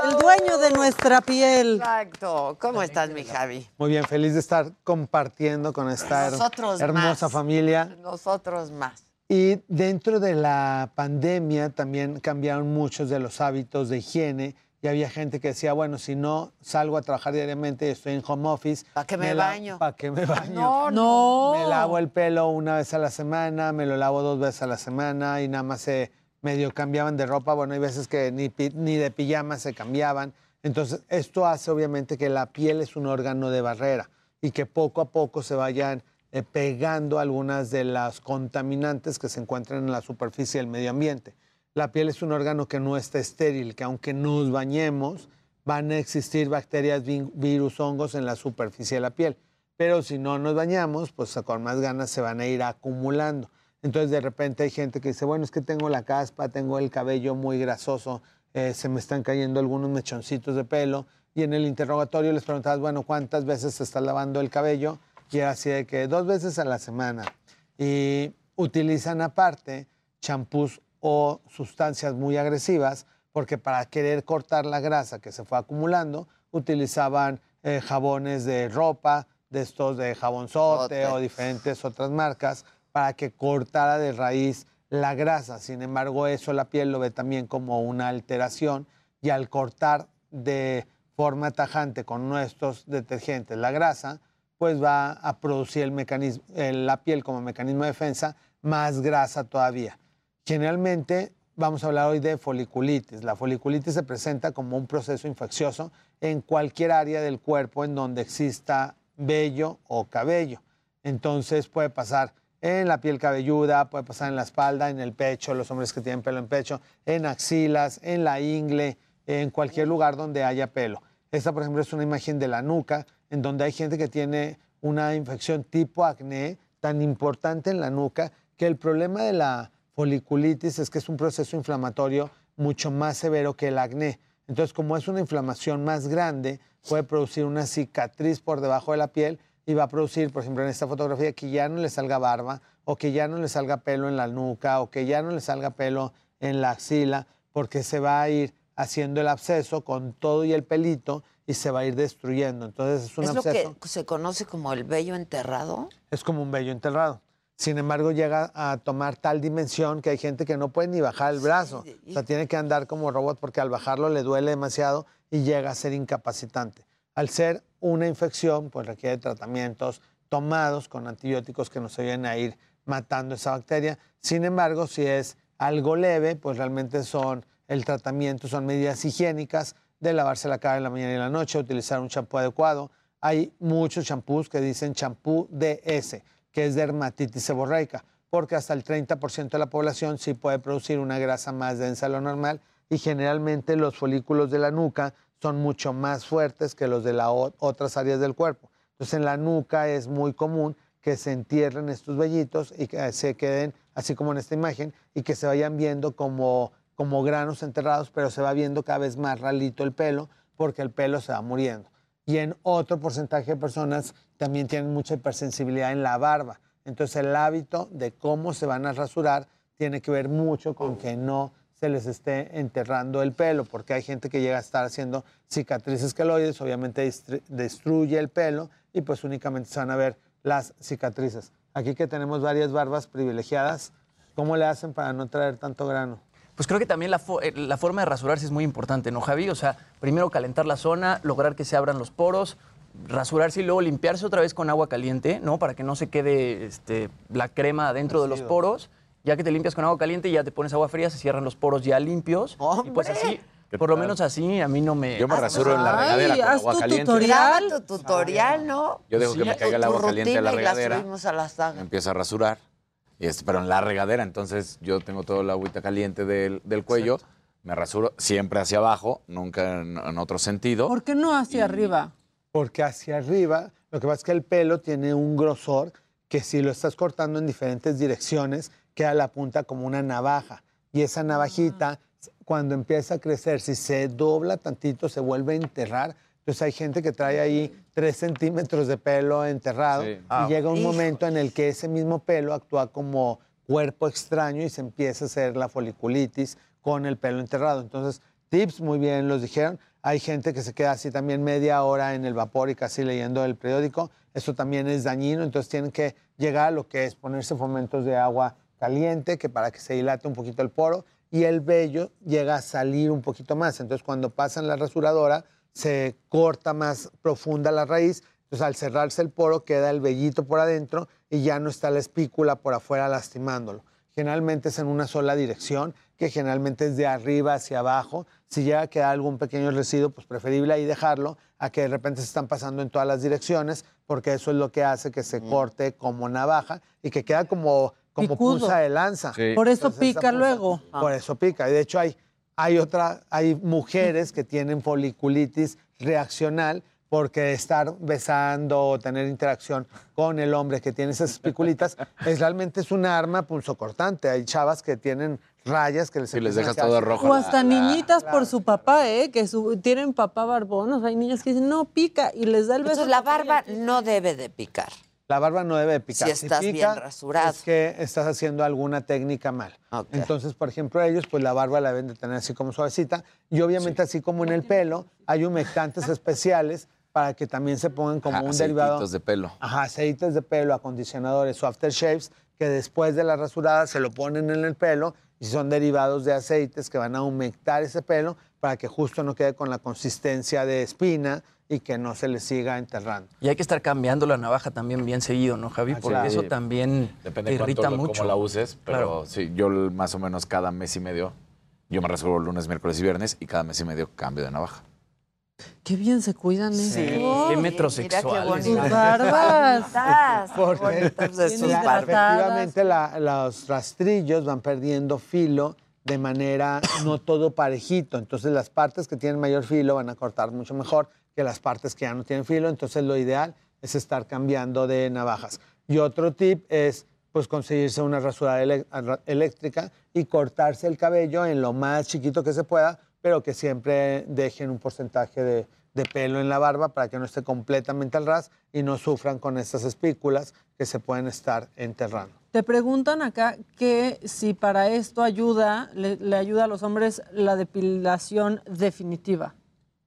El dueño de nuestra piel. Exacto. ¿Cómo estás, mi Javi? Muy bien, feliz de estar compartiendo con esta Nosotros hermosa más. familia. Nosotros más. Y dentro de la pandemia también cambiaron muchos de los hábitos de higiene y había gente que decía, bueno, si no salgo a trabajar diariamente y estoy en home office. ¿Para qué me baño? ¿Para qué me baño? No, no. Me lavo el pelo una vez a la semana, me lo lavo dos veces a la semana y nada más se medio cambiaban de ropa. Bueno, hay veces que ni, pi- ni de pijama se cambiaban. Entonces, esto hace obviamente que la piel es un órgano de barrera y que poco a poco se vayan eh, pegando algunas de las contaminantes que se encuentran en la superficie del medio ambiente. La piel es un órgano que no está estéril, que aunque nos bañemos, van a existir bacterias, vi- virus, hongos en la superficie de la piel. Pero si no nos bañamos, pues con más ganas se van a ir acumulando. Entonces de repente hay gente que dice, bueno, es que tengo la caspa, tengo el cabello muy grasoso, eh, se me están cayendo algunos mechoncitos de pelo. Y en el interrogatorio les preguntabas, bueno, ¿cuántas veces se está lavando el cabello? Y era así de que dos veces a la semana. Y utilizan aparte champús o sustancias muy agresivas porque para querer cortar la grasa que se fue acumulando utilizaban eh, jabones de ropa, de estos de jabonzote o diferentes otras marcas para que cortara de raíz la grasa. Sin embargo, eso la piel lo ve también como una alteración y al cortar de forma tajante con nuestros detergentes la grasa, pues va a producir el mecanismo, eh, la piel como mecanismo de defensa más grasa todavía. Generalmente vamos a hablar hoy de foliculitis. La foliculitis se presenta como un proceso infeccioso en cualquier área del cuerpo en donde exista vello o cabello. Entonces puede pasar en la piel cabelluda, puede pasar en la espalda, en el pecho, los hombres que tienen pelo en pecho, en axilas, en la ingle, en cualquier lugar donde haya pelo. Esta, por ejemplo, es una imagen de la nuca, en donde hay gente que tiene una infección tipo acné tan importante en la nuca que el problema de la foliculitis es que es un proceso inflamatorio mucho más severo que el acné. Entonces, como es una inflamación más grande, puede producir una cicatriz por debajo de la piel y va a producir, por ejemplo, en esta fotografía, que ya no le salga barba o que ya no le salga pelo en la nuca o que ya no le salga pelo en la axila, porque se va a ir haciendo el absceso con todo y el pelito y se va a ir destruyendo. Entonces es un ¿Es lo absceso. que se conoce como el vello enterrado? Es como un vello enterrado. Sin embargo, llega a tomar tal dimensión que hay gente que no puede ni bajar el brazo. O sea, tiene que andar como robot porque al bajarlo le duele demasiado y llega a ser incapacitante. Al ser una infección, pues requiere tratamientos tomados con antibióticos que nos ayuden a ir matando esa bacteria. Sin embargo, si es algo leve, pues realmente son el tratamiento, son medidas higiénicas de lavarse la cara en la mañana y en la noche, utilizar un champú adecuado. Hay muchos champús que dicen champú DS, que es dermatitis seborreica, porque hasta el 30% de la población sí puede producir una grasa más densa de lo normal y generalmente los folículos de la nuca son mucho más fuertes que los de las otras áreas del cuerpo. Entonces en la nuca es muy común que se entierren estos vellitos y que se queden así como en esta imagen y que se vayan viendo como, como granos enterrados, pero se va viendo cada vez más ralito el pelo porque el pelo se va muriendo. y en otro porcentaje de personas también tienen mucha hipersensibilidad en la barba. Entonces el hábito de cómo se van a rasurar tiene que ver mucho con que no se les esté enterrando el pelo, porque hay gente que llega a estar haciendo cicatrices queloides, obviamente destruye el pelo y pues únicamente se van a ver las cicatrices. Aquí que tenemos varias barbas privilegiadas, ¿cómo le hacen para no traer tanto grano? Pues creo que también la, eh, la forma de rasurarse es muy importante, ¿no, Javi? O sea, primero calentar la zona, lograr que se abran los poros, rasurarse y luego limpiarse otra vez con agua caliente, ¿no? Para que no se quede este, la crema dentro de los poros. Ya que te limpias con agua caliente y ya te pones agua fría, se cierran los poros ya limpios. Y pues así, ¿Qué por lo menos así, a mí no me... Yo me rasuro en la regadera con haz agua tu caliente. tutorial. Tu tutorial, ¿no? Yo dejo que me caiga el agua caliente a la y regadera. subimos a la saga. Me empiezo a rasurar. Y este, pero en la regadera, entonces yo tengo toda la agüita caliente del, del cuello, me rasuro siempre hacia abajo, nunca en, en otro sentido. ¿Por qué no hacia arriba? Porque hacia arriba, lo que pasa es que el pelo tiene un grosor que si lo estás cortando en diferentes direcciones, queda la punta como una navaja. Y esa navajita, cuando empieza a crecer, si se dobla tantito, se vuelve a enterrar. Entonces hay gente que trae ahí tres centímetros de pelo enterrado Sí. y Ah. llega un Hijo. momento en el que ese mismo pelo actúa como cuerpo extraño y se empieza a hacer la foliculitis con el pelo enterrado. Entonces, tips muy bien los dijeron. Hay gente que se queda así también media hora en el vapor y casi leyendo el periódico. Eso también es dañino, entonces tienen que llegar a lo que es ponerse fomentos de agua caliente, que para que se dilate un poquito el poro, y el vello llega a salir un poquito más. Entonces, cuando pasan la rasuradora, se corta más profunda la raíz. Entonces, al cerrarse el poro, queda el vellito por adentro y ya no está la espícula por afuera lastimándolo. Generalmente es en una sola dirección, que generalmente es de arriba hacia abajo. Si llega a quedar algún pequeño residuo, pues preferible ahí dejarlo a que de repente se están pasando en todas las direcciones, porque eso es lo que hace que se corte como navaja y que queda como, como punza de lanza. Por eso Entonces, pica punza- luego. Por eso pica. Y de hecho hay, hay otra, hay mujeres que tienen foliculitis reaccional porque estar besando o tener interacción con el hombre que tiene esas espiculitas (laughs) es realmente es un arma punzocortante. Hay chavas que tienen rayas que les Y les dejas todo rojo. O hasta niñitas por su papá, ¿eh? Que su- tienen papá barbón. O sea, hay niñas que dicen, no, pica, y les da el beso. Entonces la barba no debe de picar. La barba no debe de picar. Si estás bien pica, rasurado. Es que estás haciendo alguna técnica mal. Ok. Entonces, por ejemplo, ellos, pues la barba la deben de tener así como suavecita. Y obviamente, así como en el pelo, hay humectantes (laughs) especiales para que también se pongan como Ajá, un derivado. aceititos de pelo. Ajá, aceites de pelo, acondicionadores o aftershaves, que después de la rasurada se lo ponen en el pelo y son derivados de aceites que van a humectar ese pelo para que justo no quede con la consistencia de espina y que no se le siga enterrando. Y hay que estar cambiando la navaja también bien seguido, ¿no, Javi? Ah, Porque claro. eso también Depende te irrita cuánto, mucho. cómo la uses, pero Claro. sí, yo más o menos cada mes y medio, yo me rasuro lunes, miércoles y viernes y cada mes y medio cambio de navaja. Qué bien se cuidan Sí, estos. qué metrosexuales. (laughs) Sus barbas. Porque de sus barbas. efectivamente la- los rastrillos van perdiendo filo de manera no todo parejito. Entonces las partes que tienen mayor filo van a cortar mucho mejor que las partes que ya no tienen filo. Entonces lo ideal es estar cambiando de navajas. Y otro tip es pues conseguirse una arra- eléctrica y cortarse el cabello en lo más chiquito que se pueda, pero que siempre dejen un porcentaje de, de pelo en la barba para que no esté completamente al ras y no sufran con estas espículas que se pueden estar enterrando. Te preguntan acá que si para esto ayuda, le, le ayuda a los hombres la depilación definitiva.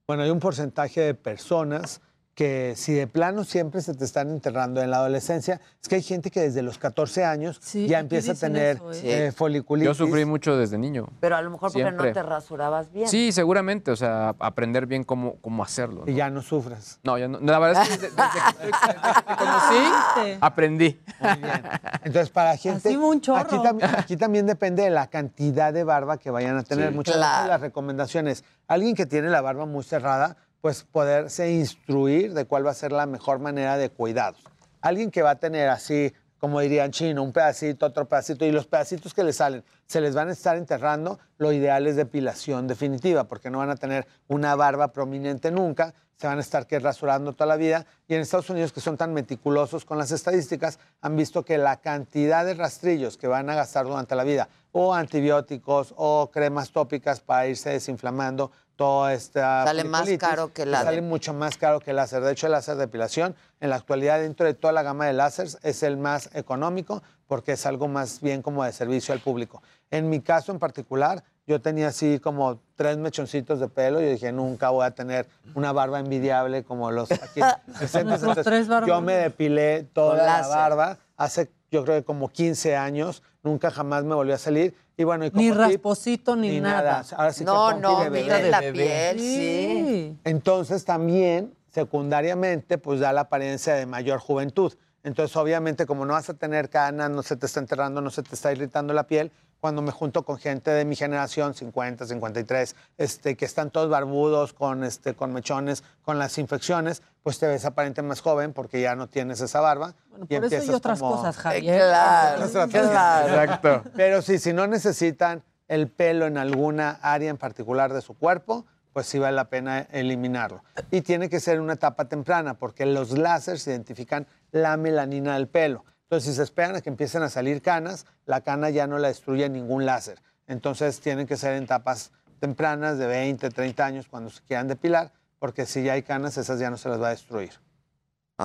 Bueno, hay un porcentaje de personas que si de plano siempre se te están enterrando en la adolescencia, es que hay gente que desde los 14 años Sí, ya empieza a tener eso, ¿eh? eh, foliculitis. Yo sufrí mucho desde niño. Pero a lo mejor porque no te rasurabas bien. Sí, seguramente, o sea, aprender bien cómo, cómo hacerlo. Y ya no sufres. No, ya no, la verdad es que desde, desde desde que conocí, aprendí. Muy bien. Entonces, para gente. Así un chorro. Aquí, tam- aquí también depende de la cantidad de barba que vayan a tener. Sí. Muchas Claro. veces las recomendaciones. Alguien que tiene la barba muy cerrada, pues poderse instruir de cuál va a ser la mejor manera de cuidados. Alguien que va a tener así, como dirían chino, un pedacito, otro pedacito, y los pedacitos que le salen se les van a estar enterrando, lo ideal es depilación definitiva, porque no van a tener una barba prominente nunca, se van a estar que rasurando toda la vida. Y en Estados Unidos, que son tan meticulosos con las estadísticas, han visto que la cantidad de rastrillos que van a gastar durante la vida, o antibióticos, o cremas tópicas para irse desinflamando, toda esta Sale más caro que el Sale láser. mucho más caro que el láser. De hecho, el láser de depilación, en la actualidad, dentro de toda la gama de láseres, es el más económico porque es algo más bien como de servicio al público. En mi caso en particular, yo tenía así como tres mechoncitos de pelo yo dije, nunca voy a tener una barba envidiable como los (laughs) aquí Entonces, tres yo me depilé toda la barba hace yo creo que como 15 años, nunca jamás me volvió a salir. Y bueno, y como Ni rasposito ni, ni nada. Ahora sí que No, pompi no, de bebé. mira la piel, sí. Entonces también, secundariamente, pues da la apariencia de mayor juventud. Entonces, obviamente, como no vas a tener canas, no se te está enterrando, no se te está irritando la piel, cuando me junto con gente de mi generación, 50, 53, este, que están todos barbudos, con, este, con mechones, con las infecciones, pues te ves aparente más joven porque ya no tienes esa barba. Bueno, por eso y otras cosas, Javier. Claro. Exacto. Pero sí, si no necesitan el pelo en alguna área en particular de su cuerpo, pues sí vale la pena eliminarlo. Y tiene que ser una etapa temprana, porque los láseres identifican la melanina del pelo. Entonces, si se esperan a que empiecen a salir canas, la cana ya no la destruye ningún láser. Entonces, tienen que ser en etapas tempranas de 20, 30 años cuando se quieran depilar, porque si ya hay canas, esas ya no se las va a destruir.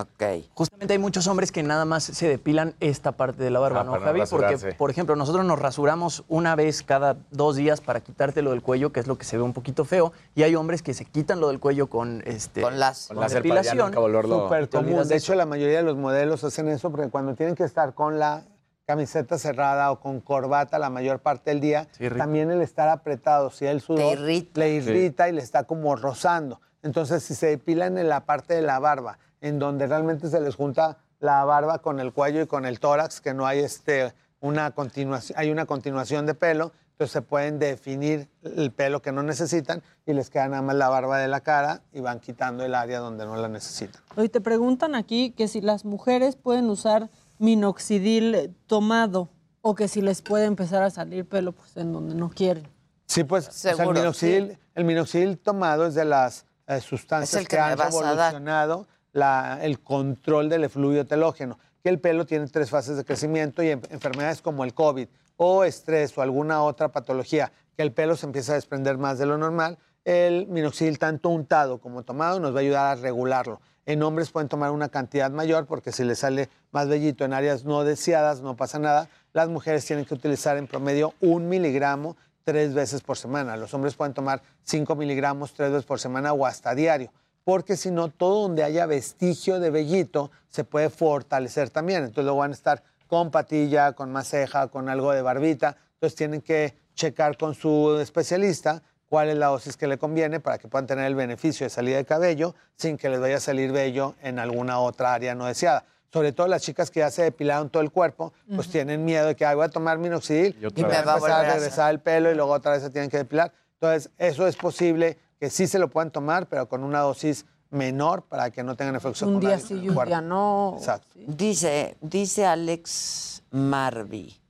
Ok. Justamente hay muchos hombres que nada más se depilan esta parte de la barba, Ah, ¿no, Javi? Porque, por ejemplo, nosotros nos rasuramos una vez cada dos días para quitártelo del cuello, que es lo que se ve un poquito feo, y hay hombres que se quitan lo del cuello con este Con láser. con Con depilación. Súper común. De hecho, eso. la mayoría de los modelos hacen eso porque cuando tienen que estar con la camiseta cerrada o con corbata la mayor parte del día, Sí, también el estar apretado, si el sudor irrita. le irrita y le está como rozando. Entonces, si se depilan en la parte de la barba, en donde realmente se les junta la barba con el cuello y con el tórax, que no hay este, una continuación, hay una continuación de pelo, entonces se pueden definir el pelo que no necesitan y les queda nada más la barba de la cara y van quitando el área donde no la necesitan. Hoy te preguntan aquí que si las mujeres pueden usar minoxidil tomado o que si les puede empezar a salir pelo pues en donde no quieren. Sí, pues o sea, el, minoxidil, el minoxidil tomado es de las eh, sustancias Es el que que, han revolucionado el control del efluvio telógeno, que el pelo tiene tres fases de crecimiento y en- enfermedades como el COVID o estrés o alguna otra patología, que el pelo se empieza a desprender más de lo normal, el minoxidil tanto untado como tomado nos va a ayudar a regularlo. En hombres pueden tomar una cantidad mayor porque si les sale más vellito en áreas no deseadas no pasa nada. Las mujeres tienen que utilizar en promedio un miligramo tres veces por semana. Los hombres pueden tomar 5 miligramos tres veces por semana o hasta diario, porque si no, todo donde haya vestigio de vellito se puede fortalecer también. Entonces luego van a estar con patilla, con más ceja, con algo de barbita. Entonces tienen que checar con su especialista cuál es la dosis que le conviene para que puedan tener el beneficio de salida de cabello sin que les vaya a salir vello en alguna otra área no deseada. Sobre todo las chicas que ya se depilaron todo el cuerpo, pues tienen miedo de que "Ay, voy a tomar minoxidil Y y me va a a regresar el pelo y luego otra vez se tienen que depilar. Entonces, eso es posible que sí se lo puedan tomar, pero con una dosis menor para que no tengan efectos Un día sí y un día no. Exacto. Dice, dice Alex Marby,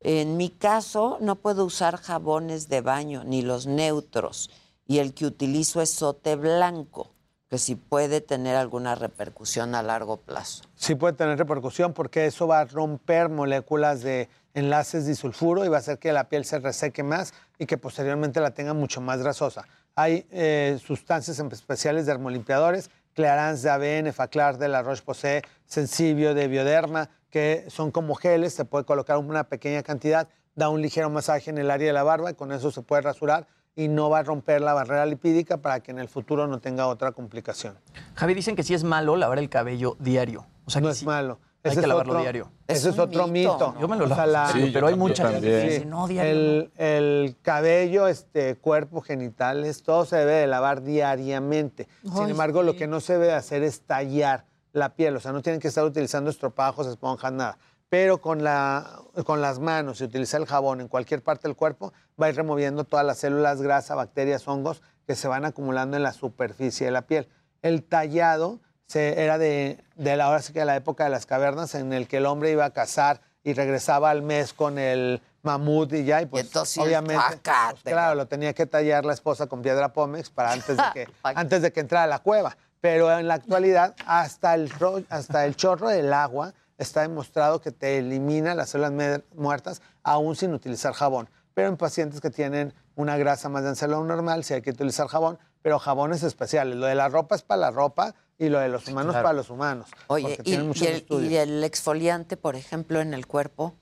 en mi caso no puedo usar jabones de baño ni los neutros y el que utilizo es sote blanco, que si puede tener alguna repercusión a largo plazo. Sí puede tener repercusión porque eso va a romper moléculas de enlaces disulfuro y va a hacer que la piel se reseque más y que posteriormente la tenga mucho más grasosa. Hay eh, sustancias en- especiales dermolimpiadores, Clarance de ABN, Faclar de la Roche-Posay, Sensibio de Bioderma, que son como geles, se puede colocar una pequeña cantidad, da un ligero masaje en el área de la barba y con eso se puede rasurar y no va a romper la barrera lipídica para que en el futuro no tenga otra complicación. Javi, dicen que sí es malo lavar el cabello diario. O sea, no que es sí malo. Hay Ese que es lavarlo otro- diario. Ese es, un otro mito, mito. ¿no? Yo me lo O sea, lavo, la- sí, pero hay mucha gente que Sí. dice, no, diario. El, el cabello, este, cuerpo, genitales, todo se debe de lavar diariamente. Sin embargo, lo que no se debe hacer es tallar la piel. O sea, no tienen que estar utilizando estropajos, esponjas, nada. Pero con, la, con las manos y utilizar el jabón en cualquier parte del cuerpo, va a ir removiendo todas las células, grasa, bacterias, hongos que se van acumulando en la superficie de la piel. El tallado se, era de, de la, ahora sí que la época de las cavernas, en el que el hombre iba a cazar y regresaba al mes con el mamut y ya, y pues entonces, obviamente, pues, claro, lo tenía que tallar la esposa con piedra pómex para antes de que, (laughs) antes de que entrara a la cueva. Pero en la actualidad, hasta el, hasta el chorro del agua está demostrado que te elimina las células muertas aún sin utilizar jabón. Pero en pacientes que tienen una grasa más densa de lo normal, sí hay que utilizar jabón, pero jabones especiales. Lo de la ropa es para la ropa y lo de los humanos claro. para los humanos. Oye, y, y el, y exfoliante, por ejemplo, en el cuerpo.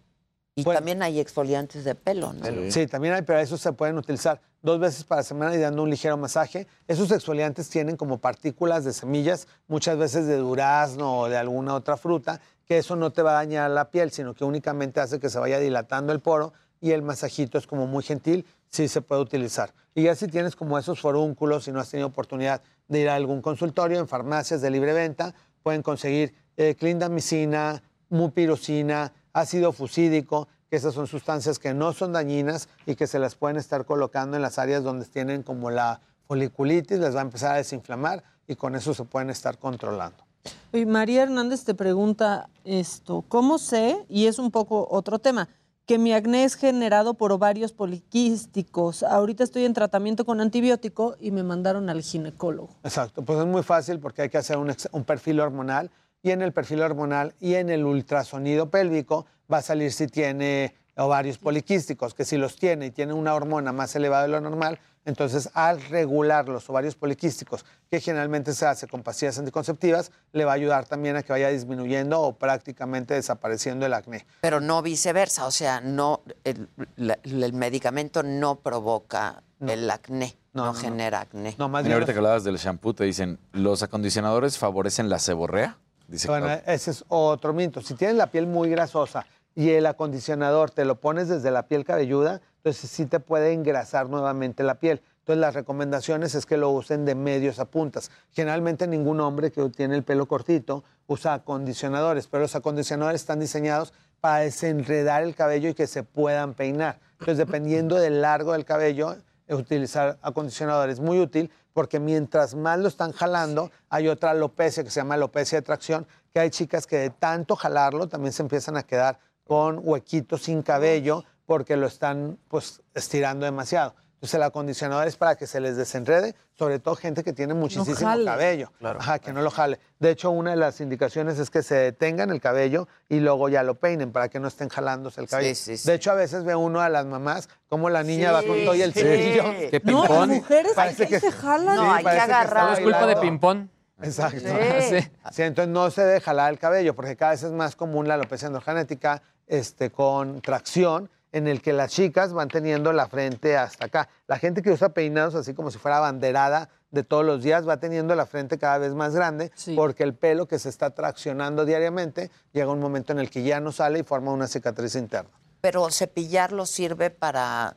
Y también hay exfoliantes de pelo, ¿no? Sí. también hay, pero esos se pueden utilizar dos veces para semana y dando un ligero masaje. Esos exfoliantes tienen como partículas de semillas, muchas veces de durazno o de alguna otra fruta, que eso no te va a dañar la piel, sino que únicamente hace que se vaya dilatando el poro y el masajito es como muy gentil, sí se puede utilizar. Y ya si tienes como esos forúnculos, si no has tenido oportunidad de ir a algún consultorio, en farmacias de libre venta, pueden conseguir eh, clindamicina, mupirocina, ácido fusídico, que esas son sustancias que no son dañinas y que se las pueden estar colocando en las áreas donde tienen como la foliculitis, les va a empezar a desinflamar y con eso se pueden estar controlando. Y María Hernández te pregunta esto, ¿cómo sé, y es un poco otro tema, que mi acné es generado por ovarios poliquísticos? Ahorita estoy en tratamiento con antibiótico y me mandaron al ginecólogo. Exacto, pues es muy fácil porque hay que hacer un, un perfil hormonal y en el perfil hormonal y en el ultrasonido pélvico va a salir si tiene ovarios poliquísticos, que si los tiene y tiene una hormona más elevada de lo normal, entonces al regular los ovarios poliquísticos, que generalmente se hace con pastillas anticonceptivas, le va a ayudar también a que vaya disminuyendo o prácticamente desapareciendo el acné. Pero no viceversa, o sea, no el, medicamento no provoca el acné, no, genera acné. No, más Mira, ahorita que hablabas del shampoo, te dicen, ¿los acondicionadores favorecen la seborrea? Dice Bueno, ese es otro mito. Si tienes la piel muy grasosa y el acondicionador te lo pones desde la piel cabelluda, entonces sí te puede engrasar nuevamente la piel. Entonces las recomendaciones es que lo usen de medios a puntas. Generalmente ningún hombre que tiene el pelo cortito usa acondicionadores, pero los acondicionadores están diseñados para desenredar el cabello y que se puedan peinar. Entonces dependiendo del largo del cabello, utilizar acondicionador es muy útil porque mientras más lo están jalando, hay otra alopecia que se llama alopecia de tracción, que hay chicas que de tanto jalarlo también se empiezan a quedar con huequitos sin cabello porque lo están pues estirando demasiado. Entonces el acondicionador es para que se les desenrede, sobre todo gente que tiene muchísimo jale. cabello. Ajá, que no lo jale. De hecho, una de las indicaciones es que se detengan el cabello y luego ya lo peinen para que no estén jalándose el cabello. Sí, sí, sí. De hecho, a veces ve uno a las mamás como la niña Sí, va con todo y el sí. cepillo. ¿Qué No, las mujeres Parece ahí que se jalan. Sí, No, hay que agarrar. Es culpa de ping-pong. Exacto. Sí. (laughs) Sí, entonces no se debe jalar el cabello, porque cada vez es más común la alopecia androgenética este, con tracción, en el que las chicas van teniendo la frente hasta acá. La gente que usa peinados así como si fuera banderada de todos los días va teniendo la frente cada vez más grande, porque el pelo que se está traccionando diariamente llega un momento en el que ya no sale y forma una cicatriz interna. Pero cepillarlo sirve para,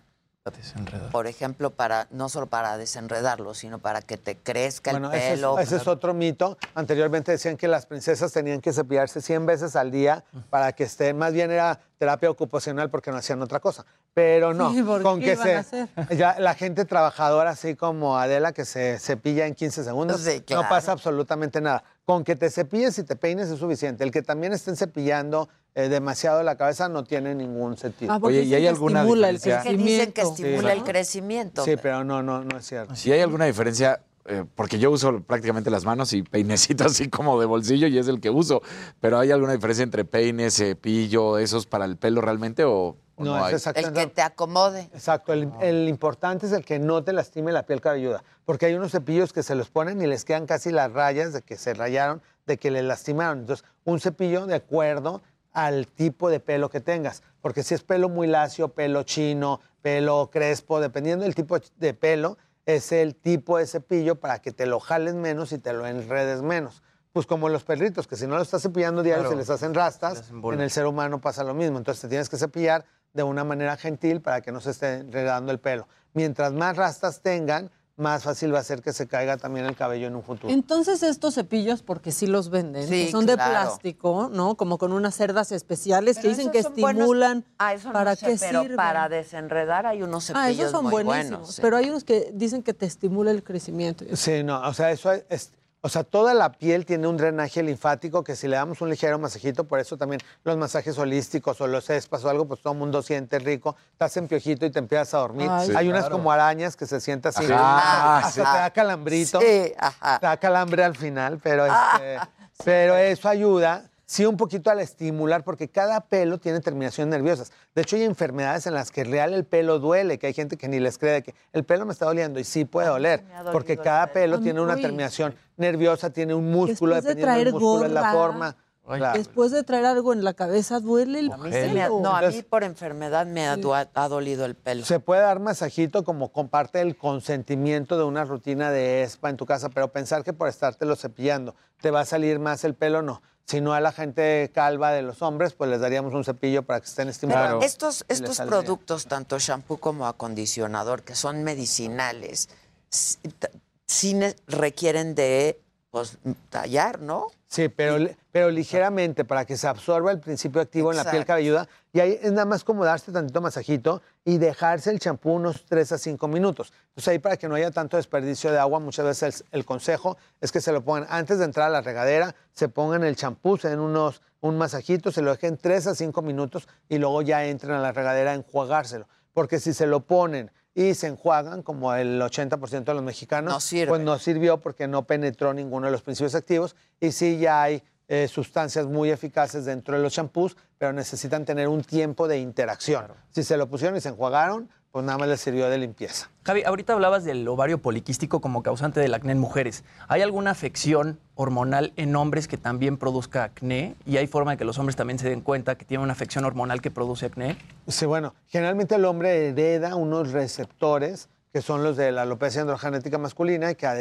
por ejemplo, para no solo para desenredarlo, sino para que te crezca Bueno, el ese es, pelo. ese es otro mito. Anteriormente decían que las princesas tenían que cepillarse 100 veces al día para que estén, más bien era terapia ocupacional porque no hacían otra cosa. Pero no, Sí, ¿por con qué que iban se a hacer? (laughs) ya la gente trabajadora así como Adela que se cepilla en 15 segundos, Sí, claro. no pasa absolutamente nada. Con que te cepilles y te peines es suficiente. El que también estén cepillando eh, demasiado la cabeza no tiene ningún sentido. Ah, Oye, ¿y hay alguna estimula el diferencia? que dicen que estimula Sí. el crecimiento. Sí, pero no, no, no es cierto. Si hay alguna diferencia, eh, porque yo uso prácticamente las manos y peinecito así como de bolsillo y es el que uso, pero ¿hay alguna diferencia entre peine, cepillo, esos para el pelo realmente o No, no, es exactamente. El que te acomode. Exacto, el, el importante es el que no te lastime la piel cabelluda, porque hay unos cepillos que se los ponen y les quedan casi las rayas de que se rayaron, de que le lastimaron. Entonces, un cepillo de acuerdo al tipo de pelo que tengas, porque si es pelo muy lacio, pelo chino, pelo crespo, dependiendo del tipo de pelo, es el tipo de cepillo para que te lo jales menos y te lo enredes menos. Pues como los perritos, que si no lo estás cepillando diario Claro. se les hacen rastas, en el ser humano pasa lo mismo. Entonces te tienes que cepillar de una manera gentil para que no se esté enredando el pelo. Mientras más rastas tengan, más fácil va a ser que se caiga también el cabello en un futuro. Entonces estos cepillos, porque sí los venden, Sí, que son de plástico, ¿no? Como con unas cerdas especiales que dicen que estimulan. Ah, eso no ¿Para sé, qué pero sirven? para desenredar hay unos cepillos Ah, esos son muy buenísimos. buenos. sí. Pero hay unos que dicen que te estimula el crecimiento. Sí, no, o sea, eso es, O sea, toda la piel tiene un drenaje linfático que si le damos un ligero masajito, por eso también los masajes holísticos o los espas o algo, pues todo el mundo siente rico, estás en piojito y te empiezas a dormir. Ay, Hay unas claro. como arañas que se siente así. Ajá. hasta te da calambrito. Sí, ajá. Te da calambre al final, pero, este, pero eso ayuda. Sí, un poquito al estimular, porque cada pelo tiene terminaciones nerviosas. De hecho, hay enfermedades en las que real el pelo duele, que hay gente que ni les cree de que el pelo me está doliendo y sí puede doler, porque el cada pelo tiene una terminación nerviosa, tiene un músculo, Después de dependiendo del traer músculo, es la gorra, forma. Claro. Después de traer algo en la cabeza, duele el pelo. no, a mí por enfermedad me ha, dolido el pelo. Se puede dar masajito como con parte del consentimiento de una rutina de spa en tu casa, pero pensar que por estártelo cepillando te va a salir más el pelo, no. Si no a la gente calva de los hombres, pues les daríamos un cepillo para que estén Pero estimulando. estos, productos, tanto shampoo como acondicionador, que son medicinales, sí, requieren de pues, tallar, ¿no? Sí, pero, pero ligeramente para que se absorba el principio activo en la piel cabelluda. Y ahí es nada más como darse tantito masajito y dejarse el champú unos 3 a 5 minutos. Entonces ahí para que no haya tanto desperdicio de agua, muchas veces el, el consejo es que se lo pongan antes de entrar a la regadera, se pongan el champú, se den unos, un masajito, se lo dejen 3 a 5 minutos y luego ya entren a la regadera a enjuagárselo. Porque si se lo ponen y se enjuagan, como el 80% de los mexicanos, No sirve. pues no sirvió porque no penetró ninguno de los principios activos y sí ya hay eh, sustancias muy eficaces dentro de los champús, pero necesitan tener un tiempo de interacción. Si se lo pusieron y se enjuagaron, pues nada más les sirvió de limpieza. Javi, ahorita hablabas del ovario poliquístico como causante del acné en mujeres. ¿Hay alguna afección hormonal en hombres que también produzca acné? ¿Y hay forma de que los hombres también se den cuenta que tienen una afección hormonal que produce acné? Sí, bueno, generalmente el hombre hereda unos receptores que son los de la alopecia androgenética masculina y que a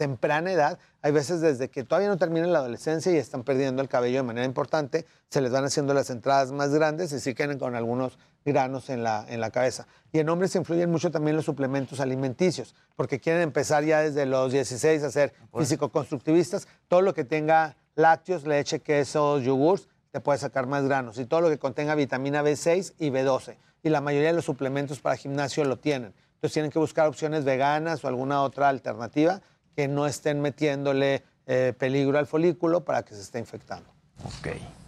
temprana edad, hay veces desde que todavía no termina la adolescencia y están perdiendo el cabello de manera importante, se les van haciendo las entradas más grandes y sí quedan con algunos granos en la, en la cabeza. Y en hombres influyen mucho también los suplementos alimenticios, porque quieren empezar ya desde los 16 a ser físico-constructivistas. Todo lo que tenga lácteos, leche, quesos, yogurts, te puede sacar más granos. Y todo lo que contenga vitamina B6 y B12. Y la mayoría de los suplementos para gimnasio lo tienen. Entonces tienen que buscar opciones veganas o alguna otra alternativa que no estén metiéndole eh, peligro al folículo para que se esté infectando. Ok.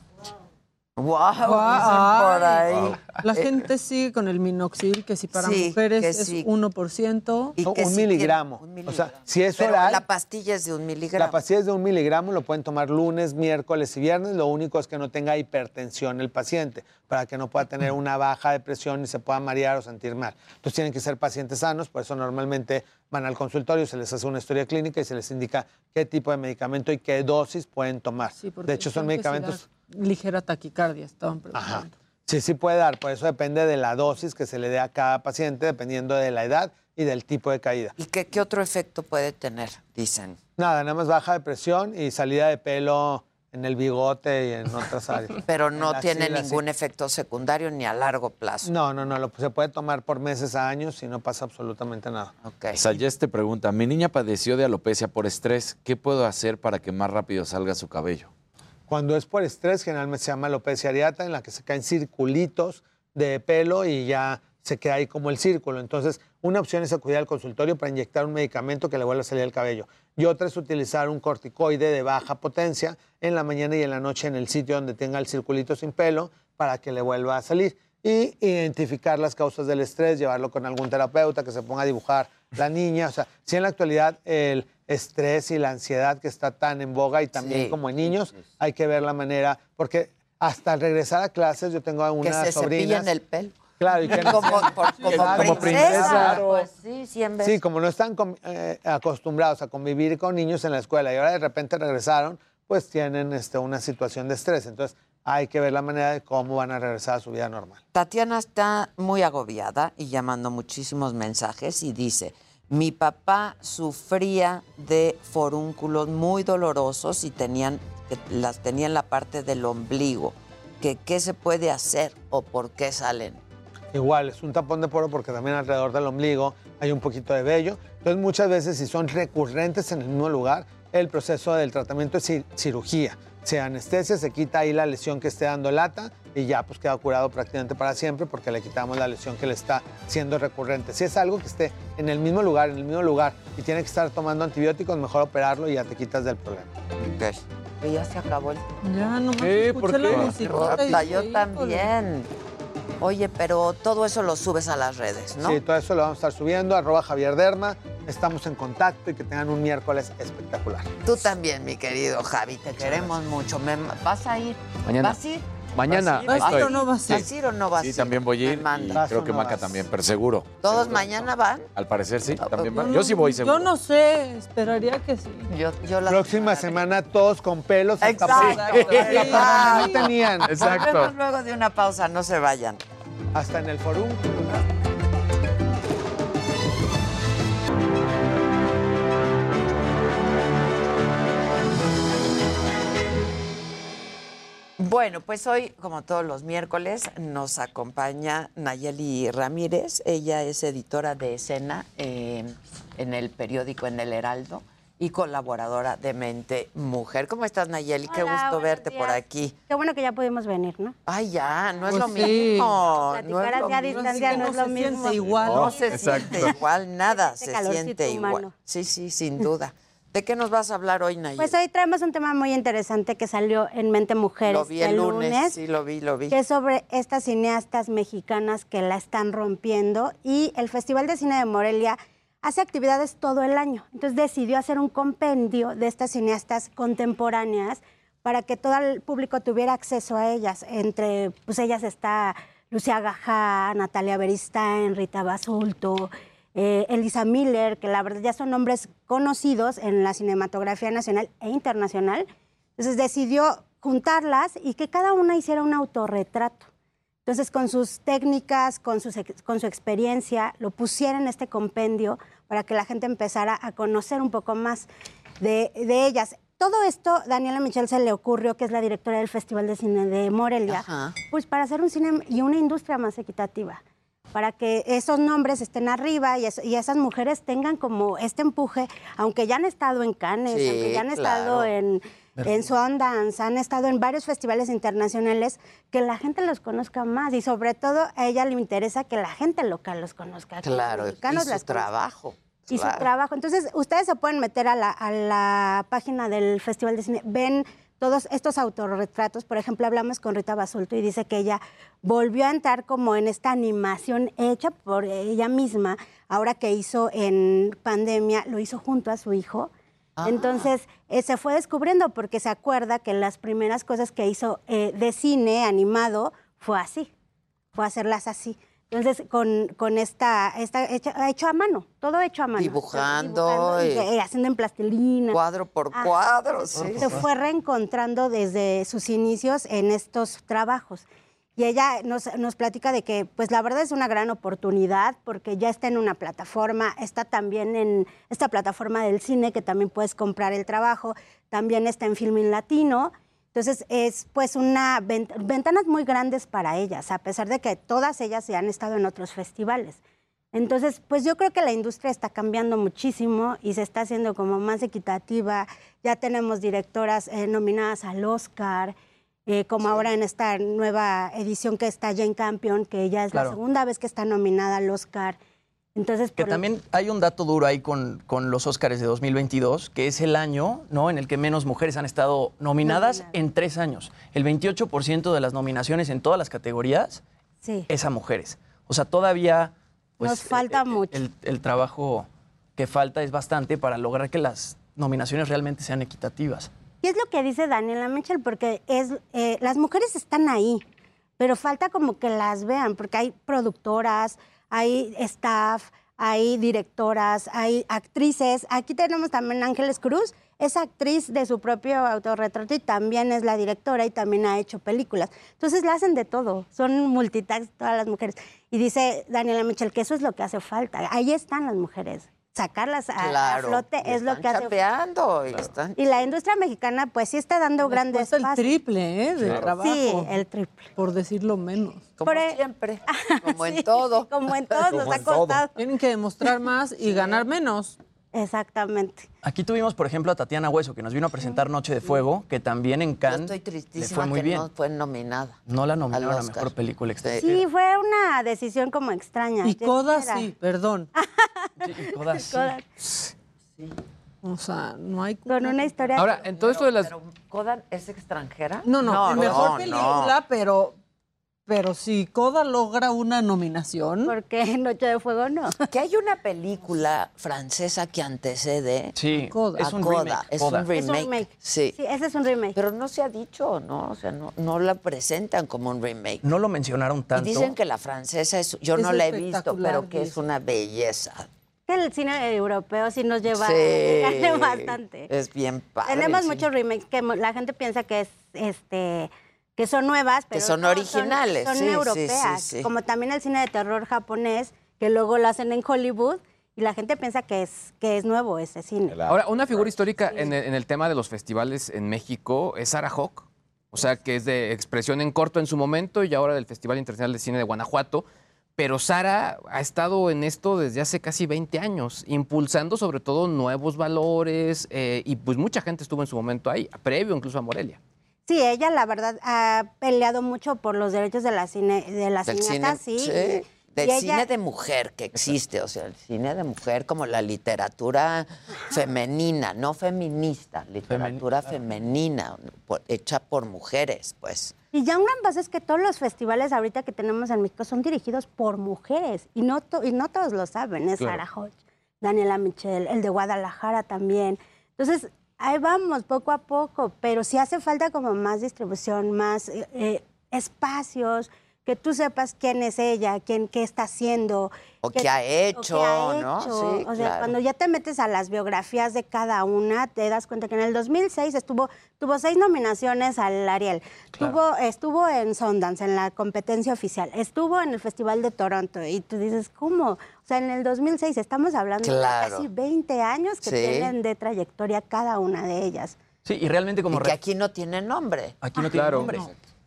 Wow, Guau, por ahí. La Eh, gente sigue con el minoxidil, que si para Sí, mujeres es sí. 1%. Y No, un sí miligramo. O sea, si es Pero oral- La pastilla es de un miligramo. La pastilla es de un miligramo, lo pueden tomar lunes, miércoles y viernes. Lo único es que no tenga hipertensión el paciente, para que no pueda tener una baja de presión y se pueda marear o sentir mal. Entonces tienen que ser pacientes sanos, por eso normalmente van al consultorio, se les hace una historia clínica y se les indica qué tipo de medicamento y qué dosis pueden tomar. De hecho, son medicamentos... Ligera taquicardia, estaban Ajá. preguntando. Sí, sí puede dar, por eso depende de la dosis que se le dé a cada paciente, dependiendo de la edad y del tipo de caída. ¿Y qué, qué otro efecto puede tener? Dicen. Nada, nada más baja de presión y salida de pelo en el bigote y en otras áreas. (laughs) Pero no la tiene axila, sí. ningún efecto secundario ni a largo plazo. No, no, no, lo, se puede tomar por meses a años y no pasa absolutamente nada. Sayes te pregunta, mi niña padeció de alopecia por estrés, ¿qué puedo hacer para que más rápido salga su cabello? Cuando es por estrés, generalmente se llama alopecia areata, en la que se caen circulitos de pelo y ya se queda ahí como el círculo. Entonces, una opción es acudir al consultorio para inyectar un medicamento que le vuelva a salir el cabello. Y otra es utilizar un corticoide de baja potencia en la mañana y en la noche en el sitio donde tenga el circulito sin pelo para que le vuelva a salir. Y identificar las causas del estrés, llevarlo con algún terapeuta que se ponga a dibujar la niña. O sea, si en la actualidad el estrés y la ansiedad que está tan en boga y también Sí. como en niños, hay que ver la manera, porque hasta al regresar a clases yo tengo Que unas se sobrinas. el pelo. Claro, y que (laughs) Como, por- como Exacto. princesa. Pues sí, cien veces. Sí, como no están eh, acostumbrados a convivir con niños en la escuela y ahora de repente regresaron, pues tienen este, una situación de estrés. Entonces hay que ver la manera de cómo van a regresar a su vida normal. Tatiana está muy agobiada y llamando muchísimos mensajes y dice, mi papá sufría de forúnculos muy dolorosos y tenían, que las tenía en la parte del ombligo. ¿Qué se puede hacer o por qué salen? Igual, es un tapón de poro porque también alrededor del ombligo hay un poquito de vello. Entonces muchas veces si son recurrentes en el mismo lugar, el proceso del tratamiento es cir- cirugía. Se anestesia, se quita ahí la lesión que esté dando lata y ya pues queda curado prácticamente para siempre porque le quitamos la lesión que le está siendo recurrente. Si es algo que esté en el mismo lugar, en el mismo lugar y tiene que estar tomando antibióticos, mejor operarlo y ya te quitas del problema. Que ya se acabó el Ya, nomás Sí, escuché ¿por la musiquita y yo también. Oye, pero todo eso lo subes a las redes, ¿no? Sí, todo eso lo vamos a estar subiendo, arroba Javier Derma. Estamos en contacto y que tengan un miércoles espectacular. Tú también, mi querido Javi, te queremos mucho. Me- ¿Vas a ir? Mañana. ¿Vas a ir? Mañana ¿Vas a ir? estoy. ¿Vas a ir o no vas a ir? ¿Vas a ir o no vas a Sí, ir? también voy a ir. Me y mandas. creo que ¿Vas o no Maca vas? también, pero seguro. ¿Todos mañana van? Al parecer sí, también Yo van. no- Yo sí voy seguro. Yo no sé, esperaría que sí. Yo, yo Próxima semana todos con pelos hasta Exacto. hasta para no (laughs) tenían. Volvemos luego de una pausa, no se vayan. Hasta en el forum. Bueno, pues hoy, como todos los miércoles, nos acompaña Nayeli Ramírez. Ella es editora de escena eh, en el periódico En el Heraldo y colaboradora de Mente Mujer. ¿Cómo estás, Nayeli? Qué gusto verte por aquí. Qué bueno que ya pudimos venir, ¿no? Ay, ya, no es Pues lo sí. mismo. No es lo a distancia no es lo mismo. No se Exacto. siente igual, nada se siente igual. humano. Sí, sí, sin duda. ¿De qué nos vas a hablar hoy, Nayeli? Pues hoy traemos un tema muy interesante que salió en Mente Mujeres lo vi el lunes, sí, lo vi, lo vi. que es sobre estas cineastas mexicanas que la están rompiendo y el Festival de Cine de Morelia hace actividades todo el año. Entonces decidió hacer un compendio de estas cineastas contemporáneas para que todo el público tuviera acceso a ellas. Entre pues ellas está Lucía Gajá, Natalia Beristain, Rita Basulto, eh, Elisa Miller, que la verdad ya son nombres conocidos en la cinematografía nacional e internacional. Entonces decidió juntarlas y que cada una hiciera un autorretrato. Entonces, con sus técnicas, con, sus ex- con su experiencia, lo pusiera en este compendio para que la gente empezara a conocer un poco más de, de ellas. Todo esto, Daniela Michel se le ocurrió, que es la directora del Festival de Cine de Morelia, pues para hacer un cine y una industria más equitativa, para que esos nombres estén arriba y, eso- y esas mujeres tengan como este empuje, aunque ya han estado en Cannes, Sí, aunque ya han claro. estado en, en Sundance, han estado en varios festivales internacionales, que la gente los conozca más y sobre todo a ella le interesa que la gente local los conozca. que los Claro, y su las conozcan. trabajo. Y claro. su trabajo. Entonces, ustedes se pueden meter a la, a la página del Festival de Cine, ven todos estos autorretratos. Por ejemplo, hablamos con Rita Basulto y dice que ella volvió a entrar como en esta animación hecha por ella misma, ahora que hizo en pandemia, lo hizo junto a su hijo. Ah. Entonces, eh, se fue descubriendo porque se acuerda que las primeras cosas que hizo eh, de cine animado fue así, fue hacerlas así. Entonces, con, con esta, esta hecha- hecho a mano, todo hecho a mano. Dibujando y, y- eh, haciendo en plastilina. Cuadro por Ah, cuadro, sí. Se fue reencontrando desde sus inicios en estos trabajos. Y ella nos, nos platica de que, pues la verdad es una gran oportunidad porque ya está en una plataforma, está también en esta plataforma del cine que también puedes comprar el trabajo, también está en Filmin Latino. Entonces es pues una vent- ventanas muy grandes para ellas, a pesar de que todas ellas ya han estado en otros festivales. Entonces, pues yo creo que la industria está cambiando muchísimo y se está haciendo como más equitativa. Ya tenemos directoras eh, nominadas al Oscar, eh, como ahora en esta nueva edición que está Jane Campion, que ya es Claro. la segunda vez que está nominada al Oscar. Entonces, Que por también hay un dato duro ahí con, con los Óscares de 2022, que es el año ¿no? en el que menos mujeres han estado nominadas en tres años. El 28% de las nominaciones en todas las categorías Sí. es a mujeres. O sea, todavía pues, Nos falta eh, mucho. El, el trabajo que falta es bastante para lograr que las nominaciones realmente sean equitativas. Y es lo que dice Daniela Mitchell, porque es, eh, las mujeres están ahí, pero falta como que las vean, porque hay productoras, hay staff, hay directoras, hay actrices. Aquí tenemos también Ángeles Cruz, es actriz de su propio autorretrato y también es la directora y también ha hecho películas. Entonces la hacen de todo, son multitask todas las mujeres. Y dice Daniela Mitchell que eso es lo que hace falta. Ahí están las mujeres. Sacarlas a, a Claro, flote es lo que hace chapeando, y están- y la industria mexicana, pues sí está dando grandes el pasos. triple, ¿eh? De Claro. trabajo. Sí, el triple. Por decirlo menos. Como siempre. (laughs) Como en todo. Como en todo, (laughs) nos ha en costado. Tienen que demostrar más y ganar menos. Exactamente. Aquí tuvimos, por ejemplo, a Tatiana Hueso, que nos vino a presentar Noche de Fuego, que también en Yo Cannes estoy le tristísima fue muy que bien. no fue nominada. No la nominaron a Oscar. Mejor Película Extranjera. Sí, fue una decisión como extraña. Y Coda sí, perdón. (laughs) Sí, Coda sí. Coda. O sea, no hay... Con una historia... Ahora, en todo esto de las... ¿Coda es extranjera? No, no, el mejor no, película, pero pero si Coda logra una nominación. ¿Por qué Noche de Fuego no? Que hay una película francesa que antecede Sí, Coda. a es un Coda. remake. Es Coda. un remake. Es un remake. Sí. Sí, ese es un remake. Pero no se ha dicho, ¿no? O sea, no, no la presentan como un remake. No lo mencionaron Y tanto. dicen que la francesa es, yo Es no la he visto, pero que es una belleza. Que el cine europeo sí nos lleva Sí. (laughs) bastante. Es bien padre. Tenemos sí. muchos remakes que la gente piensa que es este que son nuevas, pero son no, originales, Son, sí, sí, europeas, sí, sí. como también el cine de terror japonés que luego lo hacen en Hollywood y la gente piensa que es que es nuevo ese cine. Ahora, una figura histórica en el, en el tema de los festivales en México es Sarah Hawk, o sea, que es de expresión en corto en su momento y ahora del Festival Internacional de Cine de Guanajuato. Pero Sara ha estado en esto desde hace casi 20 años, impulsando sobre todo nuevos valores eh, y pues mucha gente estuvo en su momento ahí, previo incluso a Morelia. Sí, ella la verdad ha peleado mucho por los derechos de la cine de las Del cine, cineastas, sí. sí, del y ella- cine de mujer que existe, o sea, el cine de mujer como la literatura femenina, no feminista, literatura femenina, por- hecha por mujeres, pues. Y ya un gran paso es que todos los festivales ahorita que tenemos en México son dirigidos por mujeres y no, to- y no todos lo saben. Es Claro. Sarah Hodge, Daniela Michel, el de Guadalajara también. Entonces, ahí vamos poco a poco, pero sí hace falta como más distribución, más eh, eh, espacios, que tú sepas quién es ella, quién qué está haciendo. O qué ha o qué hecho, ha ¿no? hecho. Sí, o sea, claro. cuando ya te metes a las biografías de cada una, te das cuenta que en el 2006 estuvo, tuvo seis nominaciones al Ariel. Tuvo, estuvo en Sundance, en la competencia oficial. Estuvo en el Festival de Toronto. Y tú dices, ¿cómo? O sea, en el 2006 estamos hablando Claro. de casi 20 años que Sí. tienen de trayectoria cada una de ellas. Sí, y realmente como... Y que aquí no tiene nombre. Aquí no tiene Claro. nombre.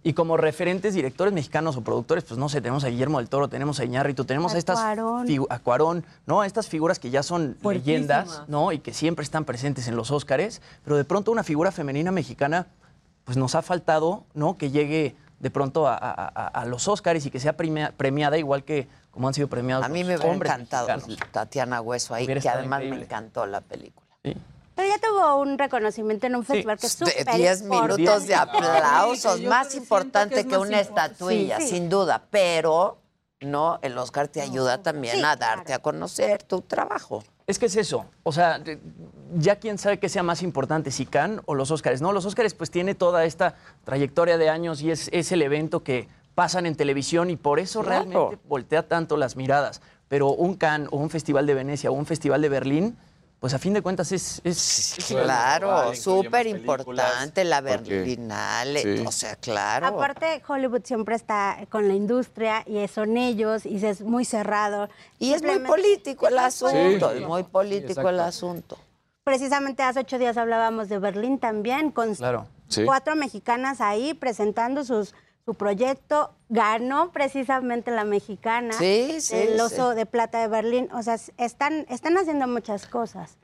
Y como referentes directores mexicanos o productores, pues no sé, tenemos a Guillermo del Toro, tenemos a Iñárritu, tenemos a, A estas a Cuarón, ¿no? A estas figuras que ya son leyendas, ¿no? Y que siempre están presentes en los Óscares, pero de pronto una figura femenina mexicana, pues nos ha faltado, ¿no? Que llegue de pronto a, a- a- a los Óscares y que sea premia- premiada igual que como han sido premiados A mí me hubiera encantado mexicanos. Tatiana Hueso ahí, que además me encantó la película. Pero ya tuvo un reconocimiento en un festival que es súper 10 minutos de aplausos, más importante que es que, más una importante. estatuilla, Sí, sí. sin duda, pero no, el Oscar te ayuda también Sí, a darte a conocer tu trabajo. Es que es eso. O sea, ya quién sabe qué sea más importante, si Cannes o los Óscares. No, los Óscares pues tiene toda esta trayectoria de años y es, es el evento que pasan en televisión y por eso Claro. realmente voltea tanto las miradas. Pero un Cannes o un Festival de Venecia o un Festival de Berlín, pues a fin de cuentas es... es- es- Claro, súper importante la Berlinale, Sí. o sea, claro. Aparte, Hollywood siempre está con la industria y son ellos y es muy cerrado. y es muy político el asunto, Sí. es muy político el asunto. Precisamente hace ocho días hablábamos de Berlín también, con Claro. cuatro mexicanas ahí presentando sus, su proyecto. Ganó precisamente la mexicana, Sí, sí, el oso sí. de plata de Berlín. O sea, están, están haciendo muchas cosas.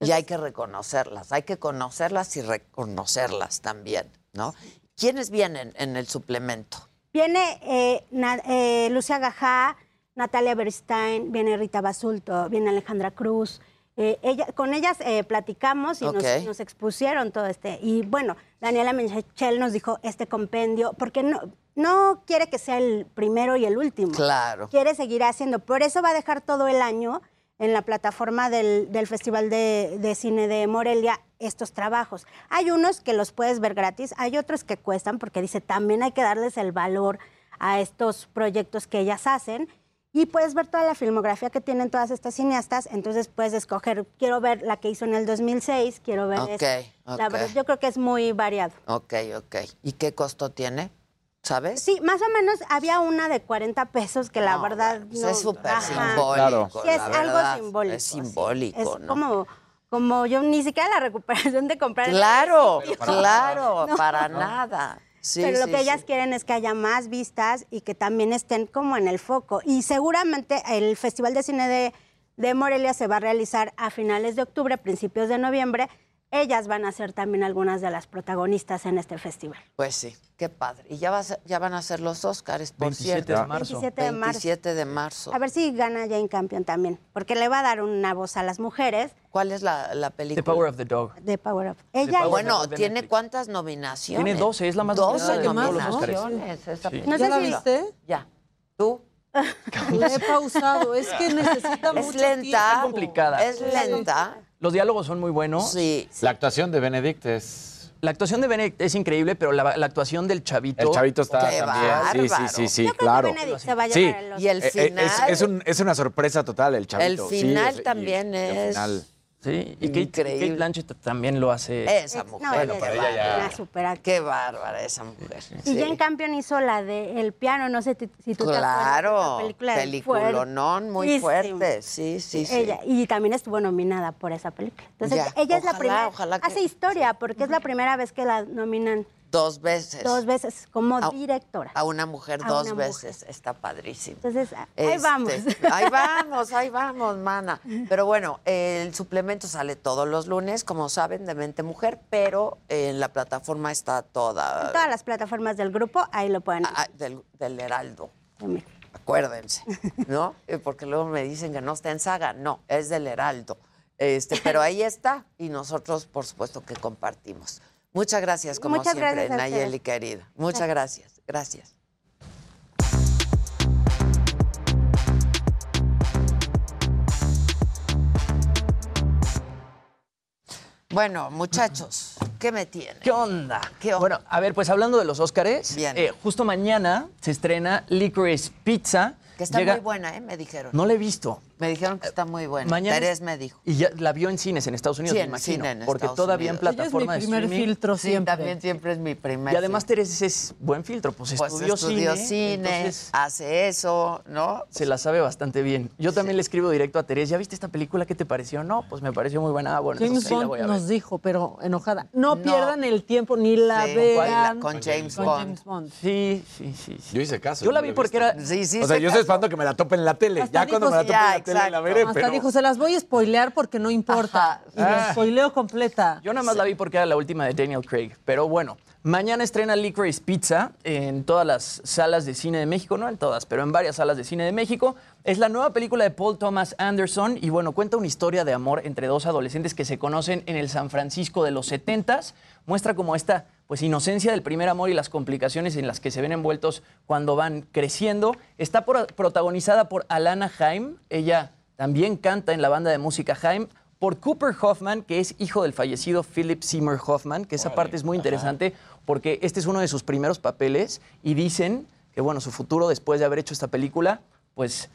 Y hay que reconocerlas, hay que conocerlas y reconocerlas también, ¿no? ¿Quiénes vienen en el suplemento? Viene eh, Na- eh, Lucia Gajá, Natalia Berstein, viene Rita Basulto, viene Alejandra Cruz. Eh, ella, con ellas eh, platicamos y nos- nos, expusieron todo este. Y bueno, Daniela Michel nos dijo este compendio, porque no, no quiere que sea el primero y el último. Claro. Quiere seguir haciendo. Por eso va a dejar todo el año en la plataforma del, del Festival de, de Cine de Morelia estos trabajos. Hay unos que los puedes ver gratis, hay otros que cuestan, porque dice, también hay que darles el valor a estos proyectos que ellas hacen. Y puedes ver toda la filmografía que tienen todas estas cineastas, entonces puedes escoger, quiero ver la que hizo en el 2006, quiero ver Ok, esta. La verdad, yo creo que es muy variado. Ok, ok. ¿Y qué costo tiene? ¿Sabes? Sí, más o menos había una de 40 pesos que la verdad Pues no. es súper simbólico. Claro. Sí, es algo verdad. simbólico. Es sí. simbólico, Es ¿no? como, como yo ni siquiera la (laughs) recuperación de comprar. en el Claro, claro, (laughs) No. para nada. Sí, Pero lo sí, que sí. ellas quieren es que haya más vistas y que también estén como en el foco. Y seguramente el Festival de Cine de, de Morelia se va a realizar a finales de octubre, principios de noviembre. Ellas van a ser también algunas de las protagonistas en este festival. Pues sí, qué padre. Y ya, va a ser- ya van a ser los Oscars, por 27 cierto. de marzo. 27 de marzo. 27 de marzo. A ver si gana Jane Campion también, porque le va a dar una voz a las mujeres ¿Cuál es la, la The película? Power of the Dog. de Power Up. Ella Power Bueno, of the ¿tiene Netflix. cuántas nominaciones? Tiene 12, es la más 12 nominada de los nominaciones. Oscars. esa Sí. película. ¿Ya la viste? Ya. ¿Tú? (laughs) La he pausado. Es que necesita Es mucho lenta. tiempo. Es complicada. Es lenta. Los diálogos son muy buenos. Sí. La actuación de Benedict es. La actuación de Benedict es increíble, pero la, la actuación del chavito. El chavito está Qué también. Sí, sí, sí, sí, Yo creo que claro. Benedict se va a Sí. Y el final. Es, es un- es una sorpresa total el chavito. El sí, final es- también y el es- final. Sí, y Kate, Increíble. Kate Blanchett también lo hace. Esa mujer. No, Bueno, ella pero es ella ya- una super Qué bárbara esa mujer. Y Sí. Jane Campion hizo la de El piano, no sé si tú te acuerdas. Claro, peliculonón muy fuerte. Sí, sí, sí. Ella, y también estuvo nominada por esa película. Entonces, Ya. ella es la Ojalá, primera. ojalá que- Hace historia, porque es la primera vez que la nominan Dos veces. dos veces como A- directora. A una mujer A dos una veces. Está padrísimo. Entonces, ahí Este, vamos. Ahí vamos, ahí vamos, mana. Pero bueno, el suplemento sale todos los lunes, como saben, de Mente Mujer, pero en la plataforma está toda. En todas las plataformas del grupo, ahí lo pueden ah, del, del Heraldo. Acuérdense, ¿no? (laughs) Eh, Porque luego me dicen que no está en saga. No, es del Heraldo. Este, pero ahí está y nosotros, por supuesto, que compartimos. Muchas gracias, como Muchas siempre, gracias Nayeli, querida. Muchas gracias. Gracias. Bueno, muchachos, ¿qué me tienen? ¿Qué onda? ¿Qué onda? Bueno, a ver, pues hablando de los Óscares, Bien. eh, justo mañana se estrena Licorice Pizza. Que está Llega- muy buena, ¿eh? Me dijeron. No la he visto. Me dijeron que está muy buena. Mañana- Terés me dijo. Y ya la vio en cines en Estados Unidos, Sí, me en imagino. cine en porque Estados todavía Unidos. en Ella es mi plataforma de primer streaming. filtro Sí, siempre. también siempre es mi primer. Y además filtro. Teresa es buen filtro, pues, pues estudió, estudió cine, cine, entonces hace eso, ¿no? se la sabe bastante bien. Yo también le escribo directo a Teresa, ¿ya viste esta película? ¿Qué te pareció? No, pues me pareció muy buena. Ah, bueno, James entonces sí la Bond voy a ver. nos dijo, pero enojada, no, No. pierdan el tiempo ni la Sí, vean. con James con Bond. James Bond. Sí, sí, sí. sí. Yo hice caso. Yo la vi porque era... Sí, sí. O sea, se yo estoy esperando que me la topen en la tele. Ya cuando me la sí, en la veré, Hasta pero... dijo, se las voy a spoilear porque no importa. Y la spoileo completa. Yo nada más la vi porque era la última de Daniel Craig. Pero bueno, mañana estrena Licorice Pizza en todas las salas de cine de México, no en todas, pero en varias salas de cine de México. Es la nueva película de Paul Thomas Anderson y bueno, cuenta una historia de amor entre dos adolescentes que se conocen en el San Francisco de los 70s. Muestra como esta pues inocencia del primer amor y las complicaciones en las que se ven envueltos cuando van creciendo. Está por- protagonizada por Alana Haim. Ella también canta en la banda de música Haim por Cooper Hoffman, que es hijo del fallecido Philip Seymour Hoffman, que esa parte es muy interesante porque este es uno de sus primeros papeles y dicen que bueno, su futuro después de haber hecho esta película, pues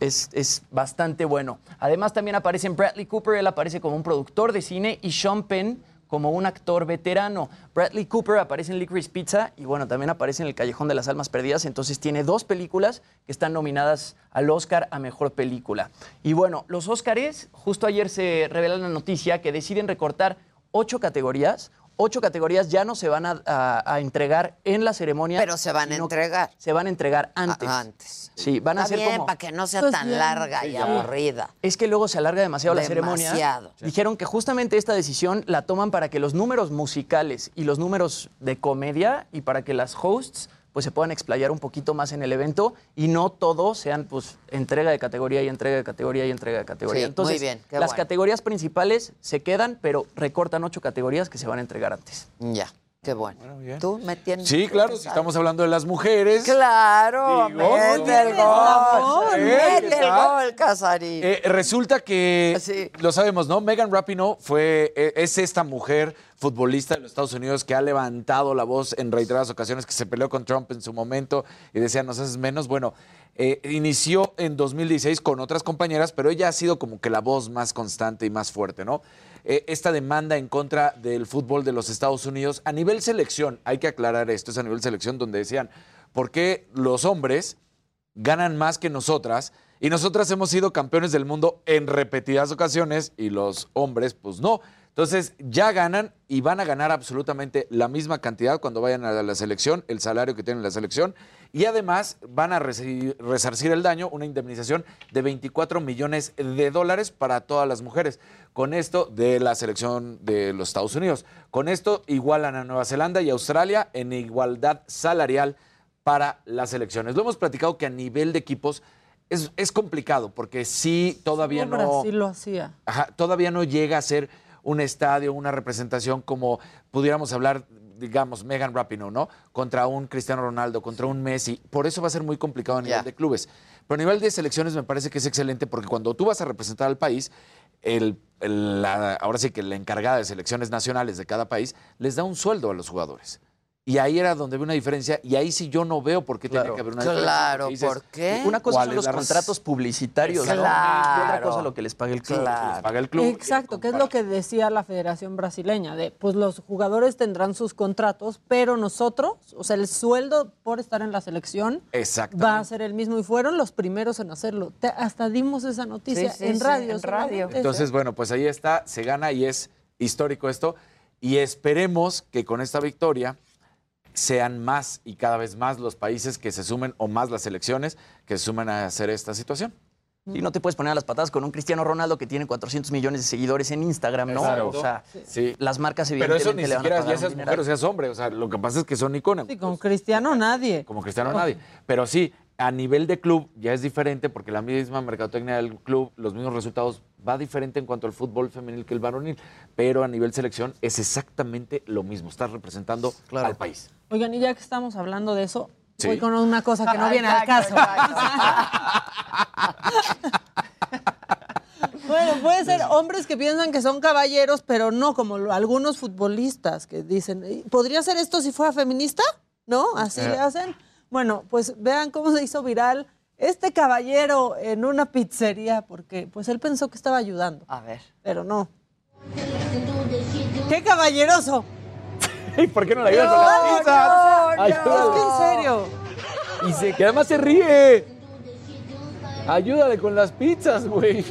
es, es bastante bueno. Además también aparecen Bradley Cooper, él aparece como un productor de cine y Sean Penn como un actor veterano. Bradley Cooper aparece en Licorice Pizza y bueno, también aparece en El Callejón de las Almas Perdidas, entonces tiene dos películas que están nominadas al Oscar a Mejor Película. Y bueno, los Oscars, justo ayer se revela la noticia que deciden recortar ocho categorías. Ocho categorías ya no se van a, a- a entregar en la ceremonia. Pero se van a entregar. Se van a entregar antes. Ah, antes. Sí, van a Está ser bien, como... para que no sea Pues tan bien. larga y Sí. aburrida. Es que luego se alarga demasiado, la ceremonia. Demasiado. Dijeron que justamente esta decisión la toman para que los números musicales y los números de comedia y para que las hosts pues se puedan explayar un poquito más en el evento y no todo sean pues entrega de categoría y entrega de categoría y entrega de categoría. Sí, muy bien, qué las bueno. categorías principales se quedan, pero recortan ocho categorías que se van a entregar antes. Ya, qué bueno. ¿Tú me tienes? Sí, claro, si estamos hablando de las mujeres. Claro, Digo, mete el gol, mete ¿qué el gol, Casarín. Eh, resulta que, Sí. lo sabemos, ¿no? Megan Rapinoe fue, eh, es esta mujer futbolista de los Estados Unidos que ha levantado la voz en reiteradas ocasiones, que se peleó con Trump en su momento y decía, nos haces menos. Bueno, eh, inició en 2016 con otras compañeras, pero ella ha sido como que la voz más constante y más fuerte, ¿no? Eh, esta demanda en contra del fútbol de los Estados Unidos a nivel selección, hay que aclarar esto, es a nivel selección donde decían, ¿por qué los hombres ganan más que nosotras y nosotras hemos sido campeones del mundo en repetidas ocasiones y los hombres pues no. Entonces ya ganan y van a ganar absolutamente la misma cantidad cuando vayan a la selección, el salario que tienen en la selección y además van a resarcir el daño, una indemnización de 24 millones de dólares para todas las mujeres. Con esto de la selección de los Estados Unidos. Con esto igualan a Nueva Zelanda y Australia en igualdad salarial para las selecciones. Lo hemos platicado que a nivel de equipos es, es complicado porque sí todavía no... Brasil lo hacía. Ajá, todavía no llega a ser un estadio, una representación como pudiéramos hablar, digamos, Megan Rapinoe, ¿no? Contra un Cristiano Ronaldo, contra un Messi. Por eso va a ser muy complicado a nivel de clubes. Pero a nivel de selecciones me parece que es excelente porque cuando tú vas a representar al país, el, el- la- ahora sí que la encargada de selecciones nacionales de cada país les da un sueldo a los jugadores. Y ahí era donde veo una diferencia, y ahí sí yo no veo por qué tiene que haber una diferencia. Claro, porque dices, ¿por qué? Una cosa ¿cuál son los contratos publicitarios, ¿no? Claro. Y otra cosa lo que les paga el club. Les paga el club. Exacto, que es lo que decía la Federación Brasileña, de pues los jugadores tendrán sus contratos, pero nosotros, o sea, el sueldo por estar en la selección va a ser el mismo y fueron los primeros en hacerlo. Te- hasta dimos esa noticia Sí, sí, en sí, radio. en radio. Entonces, bueno, pues ahí está, se gana y es histórico esto. Y esperemos que con esta victoria sean más y cada vez más los países que se sumen o más las selecciones que se sumen a hacer esta situación. Y no te puedes poner a las patadas con un Cristiano Ronaldo que tiene 400 millones de seguidores en Instagram, ¿no? Claro. O sea, Sí. las marcas Pero evidentemente eso ni le van a siquiera pagar ya seas mujer o seas hombre. O sea, lo que pasa es que son iconos. Sí, con Cristiano nadie. Como Cristiano nadie. Pero sí, a nivel de club ya es diferente porque la misma mercadotecnia del club, los mismos resultados, va diferente en cuanto al fútbol femenil que el varonil. Pero a nivel selección es exactamente lo mismo. Estás representando al país. Oigan, y ya que estamos hablando de eso, Sí. voy con una cosa que no viene al caso. (laughs) Bueno, puede ser hombres que piensan que son caballeros, pero no como algunos futbolistas que dicen, "Eh, ¿podría ser esto si fuera feminista? ¿No? Así Eh. le hacen. Bueno, pues vean cómo se hizo viral este caballero en una pizzería, porque pues él pensó que estaba ayudando. A ver. Pero no. ¡Qué caballeroso! (laughs) ¿Y por qué no le ayudas con las No, pizzas? no, no. Ayúdale. Es que en serio. Y, se, que además se ríe. Ayúdale con las pizzas, güey.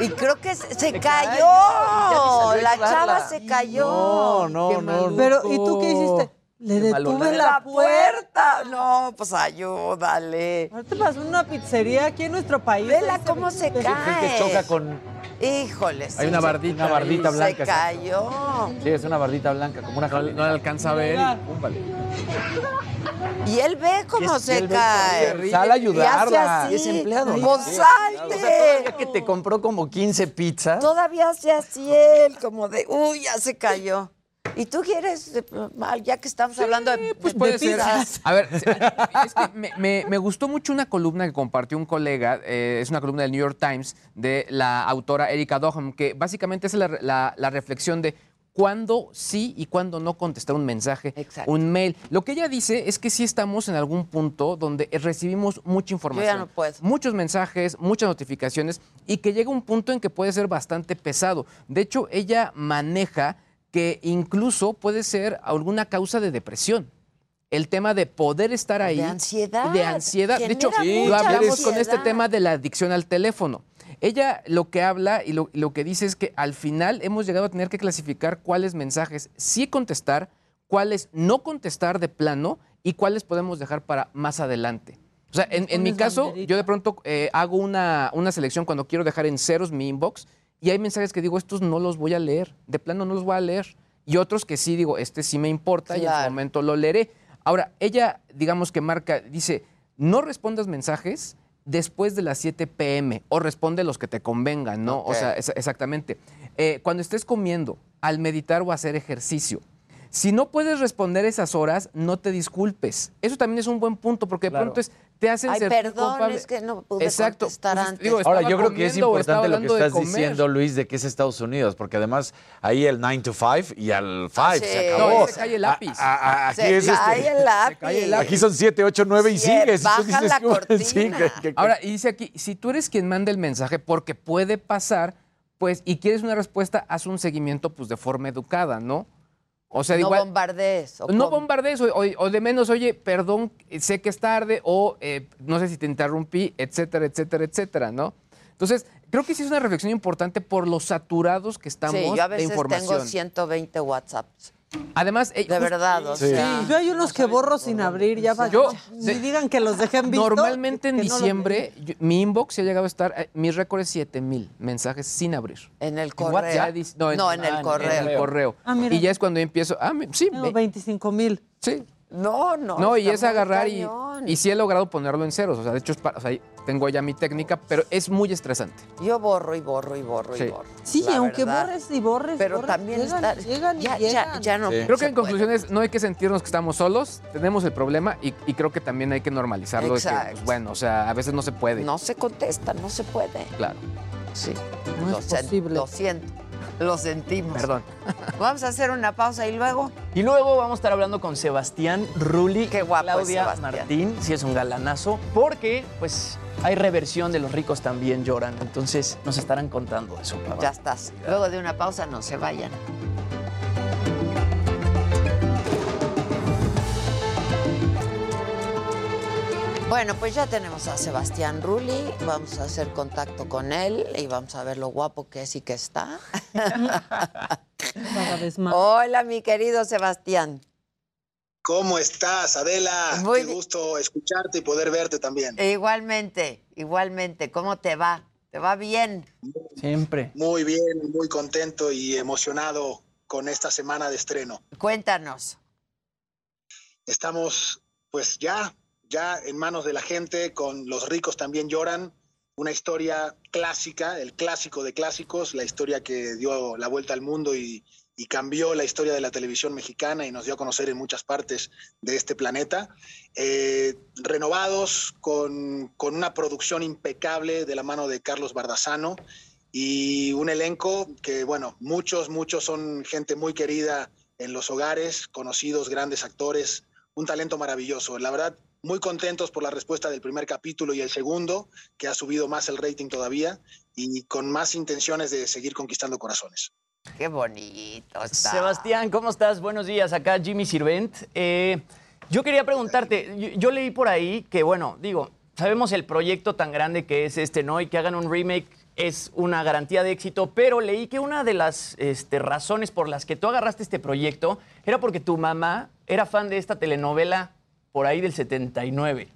Y creo que se, cayó. a La chava se cayó. No, no, no. Pero, ¿y tú qué hiciste? Le detuve la- puerta. No, pues ayúdale. Ahora te pasó en una pizzería aquí en nuestro país. Vela se cómo se cae. choca con. Híjole. Hay una bardita, Una bardita Se blanca. cayó. Sí, es una bardita blanca, como una No, no le alcanza a ver. y él ve cómo se él cae. se- Sal a ayudarla. Y. Es empleado. Pues O sea, salte. que te compró como 15 pizzas. Todavía hace así él, como de, uy, ya se cayó. ¿Y tú quieres, mal, ya que estamos hablando de, Pues de puede ser. pizzas? (laughs) A ver, es que me, me- me gustó mucho una columna que compartió un colega, eh, es una columna del New York Times, de la autora Erika Doham, que básicamente es la, la- la reflexión de cuándo sí y cuándo no contestar un mensaje, Exacto. un mail. Lo que ella dice es que sí estamos en algún punto donde recibimos mucha información. no puedo. Muchos mensajes, muchas notificaciones y que llega un punto en que puede ser bastante pesado. De hecho, ella maneja que incluso puede ser alguna causa de depresión. El tema de poder estar ahí. De ansiedad. De ansiedad. De hecho, lo hablamos con este tema de la adicción al teléfono. Ella lo que habla y lo, lo que dice es que al final hemos llegado a tener que clasificar cuáles mensajes sí contestar, cuáles no contestar de plano y cuáles podemos dejar para más adelante. O sea, en, en mi caso, banderita. yo de pronto eh, hago una, una selección cuando quiero dejar en ceros mi inbox y hay mensajes que digo, estos no los voy a leer, de plano no los voy a leer. Y otros que sí digo, este sí me importa y en su momento lo leeré. Ahora, ella, digamos que marca, dice, no respondas mensajes después de las 7 pm o responde los que te convengan, ¿no? O sea, es- exactamente. Eh, cuando estés comiendo, al meditar o hacer ejercicio, si no puedes responder esas horas, no te disculpes. Eso también es un buen punto porque de Claro. pronto es, te hacen Ay, sentir perdón, culpable. es que no pude Exacto. contestar Pues, antes. digo, Ahora, yo creo que es importante lo que estás diciendo, Luis, de que es Estados Unidos, porque además ahí el 9 to 5 y al 5 Ah, sí. se No, acabó. ahí se cae el lápiz. A- a- a- aquí Se es este- cae el lápiz. cae el lápiz. Aquí son 7, 8, 9 y tú baja dices, la cortina. Sí, que- que- Ahora, y dice aquí, si tú eres quien manda el mensaje, porque puede pasar, pues, y quieres una respuesta, haz un seguimiento, pues, de forma educada, ¿no? O sea, no igual... bombardees. ¿o No bombardees, o, o- o de menos, oye, perdón, sé que es tarde, o eh, no sé si te interrumpí, etcétera, etcétera, etcétera, ¿no? Entonces, creo que sí es una reflexión importante por los saturados que estamos Sí, yo a de veces información. tengo 120 WhatsApps. Además, de verdad, o sea. Sí, yo hay unos que borro sin abrir, ya para Yo- ni digan que los dejé en visto. Normalmente en no diciembre, yo- mi inbox ha llegado a estar, eh, mi récord es 7 mil mensajes sin abrir. En el correo. No, en, No, en el ah, correo. En el correo. Ah, mira. y ya es cuando yo empiezo, ah, me- sí, Tengo ve- 25 mil. sí. No, no. No, y es agarrar y, y sí he logrado ponerlo en ceros. O sea, de hecho, es pa- o sea, tengo ya mi técnica, pero es muy estresante. Yo borro y borro y borro Sí. y borro. Sí, la aunque verdad. borres y borres. Pero borres, también llegan, está- llegan y ya, ya, llegan. ya no. Creo que en conclusiones no hay que sentirnos que estamos solos, tenemos el problema y, y creo que también hay que normalizarlo. de que, Exacto. pues, bueno, o sea, a veces no se puede. No se contesta, no se puede. Claro. Sí. No lo, es posible. lo siento. Lo sentimos. Perdón. (laughs) Vamos a hacer una pausa y luego. Y luego vamos a estar hablando con Sebastián Rulli, Qué guapo Claudia Sebastián. Martín, si es un galanazo, porque pues hay reversión de los ricos también lloran, entonces nos estarán contando eso. papá. Ya estás. Luego de una pausa, no se vayan. Bueno, pues ya tenemos a Sebastián Rulli. Vamos a hacer contacto con él y vamos a ver lo guapo que es y que está. (laughs) Cada vez más. Hola, mi querido Sebastián. ¿Cómo estás, Adela? Muy Qué gusto escucharte y poder verte también. Igualmente, igualmente. ¿Cómo te va? ¿Te va bien? Siempre. Muy bien, muy contento y emocionado con esta semana de estreno. Cuéntanos. Estamos, pues ya, ya en manos de la gente, con Los ricos también lloran. Una historia clásica, el clásico de clásicos, la historia que dio la vuelta al mundo y, y cambió la historia de la televisión mexicana y nos dio a conocer en muchas partes de este planeta. Eh, renovados con, con una producción impecable de la mano de Carlos Bardazano y un elenco que, bueno, muchos, muchos son gente muy querida en los hogares, conocidos, grandes actores, un talento maravilloso. La verdad, muy contentos por la respuesta del primer capítulo y el segundo, que ha subido más el rating todavía y con más intenciones de seguir conquistando corazones. Qué bonito está. Sebastián, ¿cómo estás? Buenos días, acá Jimmy Sirvent. Eh, yo quería preguntarte, yo, yo leí por ahí que, bueno, digo, sabemos el proyecto tan grande que es este, ¿no? Y que hagan un remake es una garantía de éxito, pero leí que una de las este, razones por las que tú agarraste este proyecto era porque tu mamá era fan de esta telenovela por ahí del 79.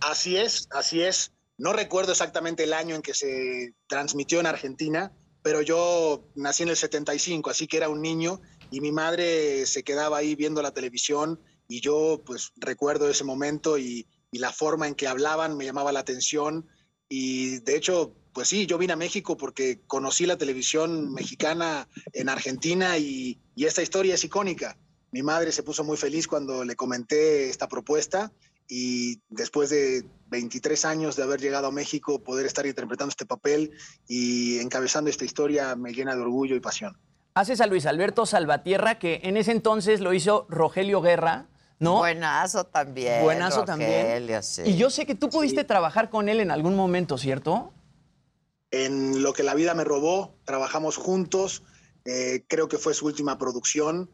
Así es, así es. No recuerdo exactamente el año en que se transmitió en Argentina, pero yo nací en el 75, así que era un niño y mi madre se quedaba ahí viendo la televisión y yo pues recuerdo ese momento y, y la forma en que hablaban me llamaba la atención y de hecho pues sí, yo vine a México porque conocí la televisión mexicana en Argentina y, y esta historia es icónica. Mi madre se puso muy feliz cuando le comenté esta propuesta y después de 23 años de haber llegado a México, poder estar interpretando este papel y encabezando esta historia me llena de orgullo y pasión. Haces a Luis Alberto Salvatierra, que en ese entonces lo hizo Rogelio Guerra, ¿no? Buenazo también. Buenazo también. Rogelio, sí. Y yo sé que tú pudiste trabajar con él en algún momento, ¿cierto? En Lo que la vida me robó, trabajamos juntos, eh, creo que fue su última producción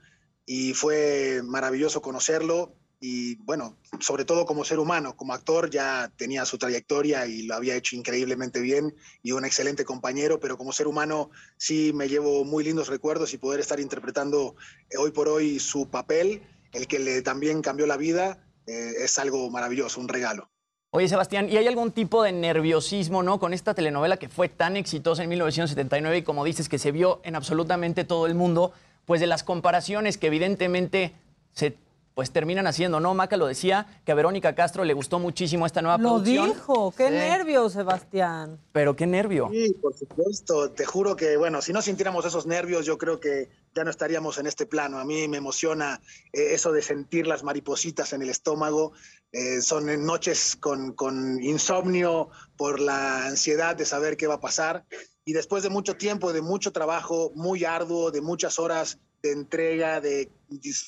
y fue maravilloso conocerlo y bueno, sobre todo como ser humano, como actor ya tenía su trayectoria y lo había hecho increíblemente bien y un excelente compañero, pero como ser humano sí me llevo muy lindos recuerdos y poder estar interpretando eh, hoy por hoy su papel, el que le también cambió la vida, eh, es algo maravilloso, un regalo. Oye, Sebastián, ¿y hay algún tipo de nerviosismo, no? Con esta telenovela que fue tan exitosa en 1979 y como dices que se vio en absolutamente todo el mundo, pues de las comparaciones que evidentemente se pues terminan haciendo, ¿no? Maca lo decía, que a Verónica Castro le gustó muchísimo esta nueva Lo producción. dijo, qué Sí. nervios, Sebastián. Pero qué nervio. Sí, por supuesto. Te juro que, bueno, si no sintiéramos esos nervios, yo creo que ya no estaríamos en este plano. A mí me emociona eh, eso de sentir las maripositas en el estómago. Eh, son noches con, con insomnio por la ansiedad de saber qué va a pasar. Y después de mucho tiempo, de mucho trabajo, muy arduo, de muchas horas de entrega, de,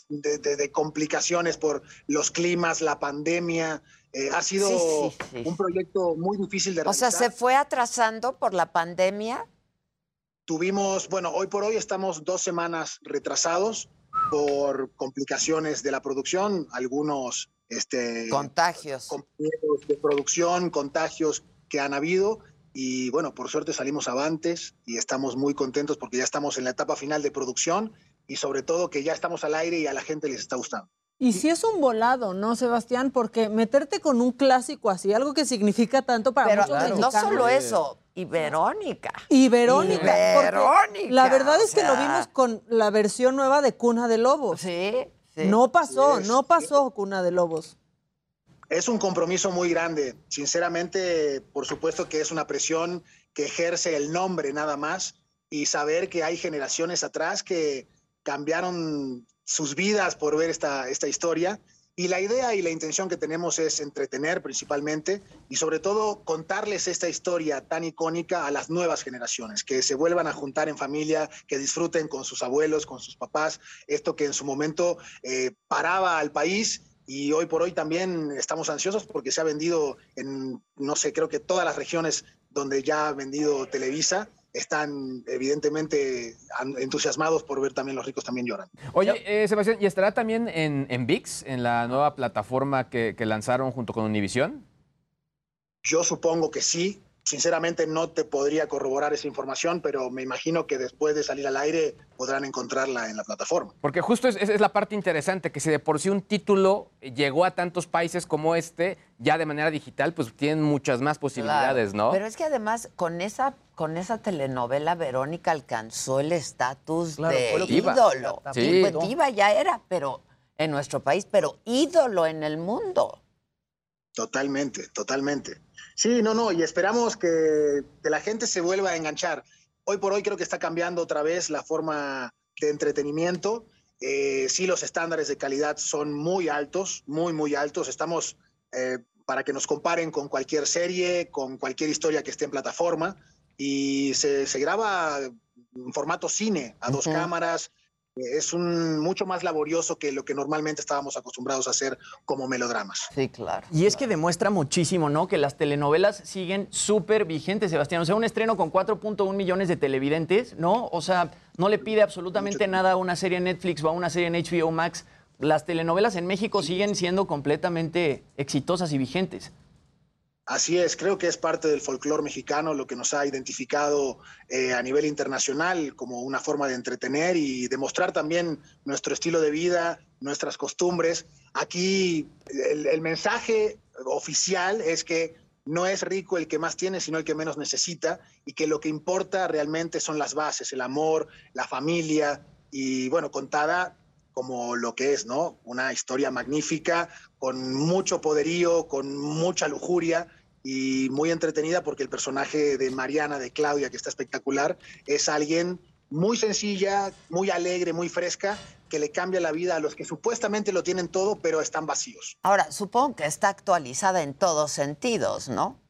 de- de- de complicaciones por los climas, la pandemia, eh, ha sido Sí, sí, sí. un proyecto muy difícil de O sea, realizar. ¿se fue atrasando por la pandemia? Tuvimos, bueno, hoy por hoy estamos dos semanas retrasados por complicaciones de la producción, algunos este, contagios. de producción, contagios que han habido. Y bueno, por suerte salimos avantes y estamos muy contentos porque ya estamos en la etapa final de producción y sobre todo que ya estamos al aire y a la gente les está gustando. Y si es un volado, ¿no, Sebastián? Porque meterte con un clásico así, algo que significa tanto para Pero muchos no mexicanos. solo eso, y Verónica. Y Verónica. Y Verónica, La verdad es que lo sea. vimos con la versión nueva de Cuna de Lobos. Sí, sí. No pasó, Sí, no pasó Cuna de Lobos. Es un compromiso muy grande. Sinceramente, por supuesto que es una presión que ejerce el nombre nada más y saber que hay generaciones atrás que cambiaron sus vidas por ver esta, esta historia. Y la idea y la intención que tenemos es entretener principalmente y sobre todo contarles esta historia tan icónica a las nuevas generaciones, que se vuelvan a juntar en familia, que disfruten con sus abuelos, con sus papás, esto que en su momento eh, paraba al país y hoy por hoy también estamos ansiosos porque se ha vendido en, no sé, creo que todas las regiones donde ya ha vendido Televisa están evidentemente entusiasmados por ver también Los ricos también lloran. Oye, eh, Sebastián, ¿y estará también en, en VIX, en la nueva plataforma que, que lanzaron junto con Univision? Yo supongo que sí. Sinceramente no te podría corroborar esa información, pero me imagino que después de salir al aire podrán encontrarla en la plataforma. Porque justo es, es- la parte interesante, que si de por sí un título llegó a tantos países como este, ya de manera digital, pues tienen muchas más posibilidades, Claro. ¿no? Pero es que además con esa con esa telenovela Verónica alcanzó el estatus Claro, de iba. ídolo. Sí. Pues diva ya era, pero en nuestro país, pero ídolo en el mundo. Totalmente, totalmente. Sí, no, no, y esperamos que, que la gente se vuelva a enganchar. Hoy por hoy creo que está cambiando otra vez la forma de entretenimiento. Eh, sí, los estándares de calidad son muy altos, muy, muy altos. Estamos eh, para que nos comparen con cualquier serie, con cualquier historia que esté en plataforma. Y se, se graba en formato cine, a dos cámaras. Eh, Es un, mucho más laborioso que lo que normalmente estábamos acostumbrados a hacer como melodramas. Sí, claro. Y es que demuestra muchísimo, ¿no? Que las telenovelas siguen súper vigentes, Sebastián. O sea, un estreno con 4.1 millones de televidentes, ¿no? O sea, no le pide absolutamente nada a una serie en Netflix o a una serie en HBO Max. Las telenovelas en México siguen siendo completamente exitosas y vigentes. Así es, creo que es parte del folclore mexicano lo que nos ha identificado eh, a nivel internacional como una forma de entretener y demostrar también nuestro estilo de vida, nuestras costumbres. Aquí el, el mensaje oficial es que no es rico el que más tiene, sino el que menos necesita y que lo que importa realmente son las bases, el amor, la familia y bueno, contada como lo que es, ¿no? Una historia magnífica, con mucho poderío, con mucha lujuria y muy entretenida porque el personaje de Mariana, de Claudia, que está espectacular, es alguien muy sencilla, muy alegre, muy fresca, que le cambia la vida a los que supuestamente lo tienen todo, pero están vacíos. Ahora, supongo que está actualizada en todos sentidos, ¿no?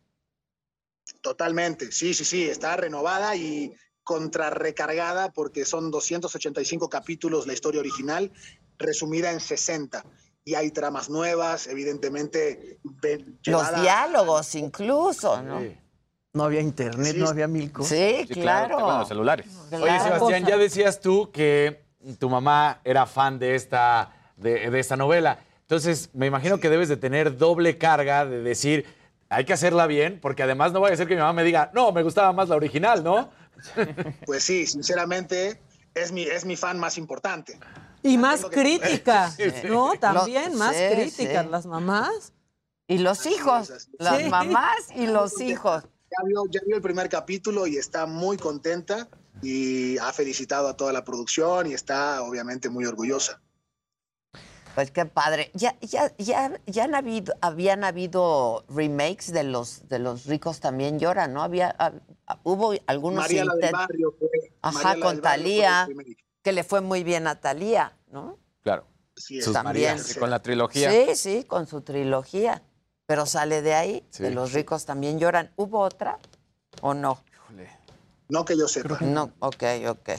Totalmente, sí, sí, sí, está renovada y contrarrecargada porque son 285 capítulos la historia original, resumida en 60. Y hay tramas nuevas, evidentemente. Los diálogos incluso, ¿no? No había internet, no había mil cosas. Sí, claro. Con los celulares. Oye, Sebastián, ya decías tú que tu mamá era fan de esta, de, de esta novela. Entonces, me imagino que debes de tener doble carga de decir, hay que hacerla bien, porque además no vaya a ser que mi mamá me diga, no, me gustaba más la original, ¿no? Pues sí, sinceramente, es mi, es mi fan más importante. Y más crítica, (laughs) Sí, sí. ¿no? Lo- También más sí, críticas sí. las mamás. Y los hijos, las Sí. mamás y los hijos. Ya vio, ya vio el primer capítulo y está muy contenta y ha felicitado a toda la producción y está obviamente muy orgullosa. Pues qué padre. Ya, ya, ya, ya han habido, habían habido remakes de los, de los ricos también lloran, ¿no? Había, hab- hubo algunos María la del barrio fue, Ajá, María con fue Talía. Que le fue muy bien a Talía, ¿no? Claro. Sí. Sus También. Marías, con la trilogía. Sí, sí, con su trilogía. Pero sale de ahí, Sí. de los ricos también lloran. ¿Hubo otra o no? No que yo sepa. No, ok, ok.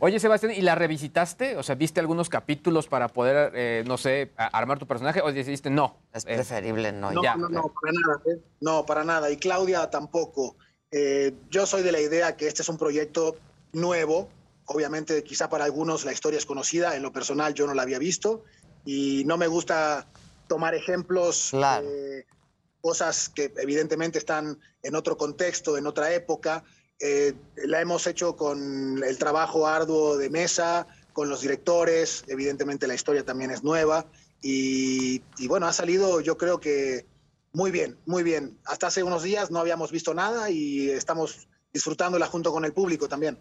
Oye, Sebastián, ¿y la revisitaste? O sea, ¿viste algunos capítulos para poder, eh, no sé, armar tu personaje? ¿O decidiste no? Es Eh, preferible no. No, ya. no, no, para nada. ¿eh? No, para nada. Y Claudia tampoco. Eh, yo soy de la idea que este es un proyecto nuevo. Obviamente, quizá para algunos la historia es conocida. En lo personal, yo no la había visto. Y no me gusta tomar ejemplos, Claro. eh, cosas que evidentemente están en otro contexto, en otra época. Eh, la hemos hecho con el trabajo arduo de mesa, con los directores, evidentemente la historia también es nueva y, y bueno, ha salido yo creo que muy bien, muy bien. Hasta hace unos días no habíamos visto nada y estamos disfrutándola junto con el público también.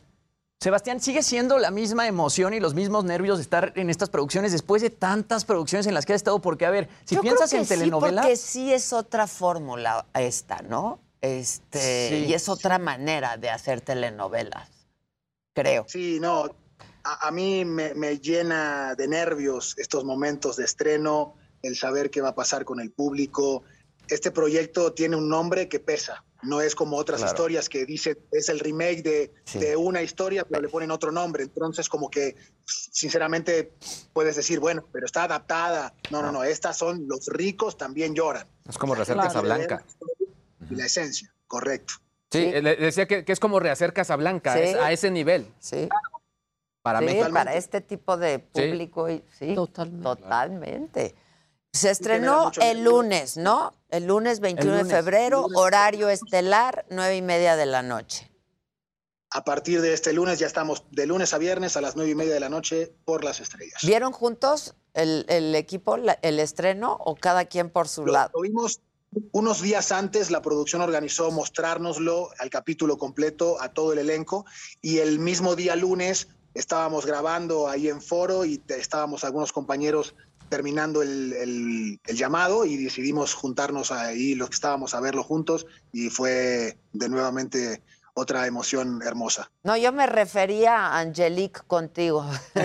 Sebastián, ¿sigue siendo la misma emoción y los mismos nervios de estar en estas producciones después de tantas producciones en las que has estado? Porque, a ver, si Yo piensas creo en que telenovelas... Sí, porque sí es otra fórmula esta, ¿no? Este, Sí. Y es otra manera de hacer telenovelas, creo. Sí, no, a, a mí me, me llena de nervios estos momentos de estreno, el saber qué va a pasar con el público. Este proyecto tiene un nombre que pesa, no es como otras Claro. historias que dice es el remake de, Sí. de una historia, pero le ponen otro nombre. Entonces, como que, sinceramente, puedes decir, bueno, pero está adaptada. No, no, no, estas son los ricos también lloran. Es como rehacer Claro. Casablanca. Y la esencia, correcto. Sí, le decía que, que es como rehacer Casablanca, Sí. es a ese nivel. Sí. Para sí, para este tipo de público, y- sí, totalmente. Se estrenó el lunes, ¿no? El lunes 21 lunes, de febrero, lunes. horario estelar, nueve y media de la noche. A partir de este lunes ya estamos de lunes a viernes a las nueve y media de la noche por las estrellas. ¿Vieron juntos el, el equipo, la- el estreno, o cada quien por su lado? Lo vimos unos días antes, la producción organizó mostrárnoslo al capítulo completo a todo el elenco y el mismo día lunes estábamos grabando ahí en foro y te- estábamos algunos compañeros terminando el, el- el llamado y decidimos juntarnos ahí los que estábamos a verlo juntos y fue de nuevamente otra emoción hermosa. No, yo me refería a Angelique contigo. (laughs)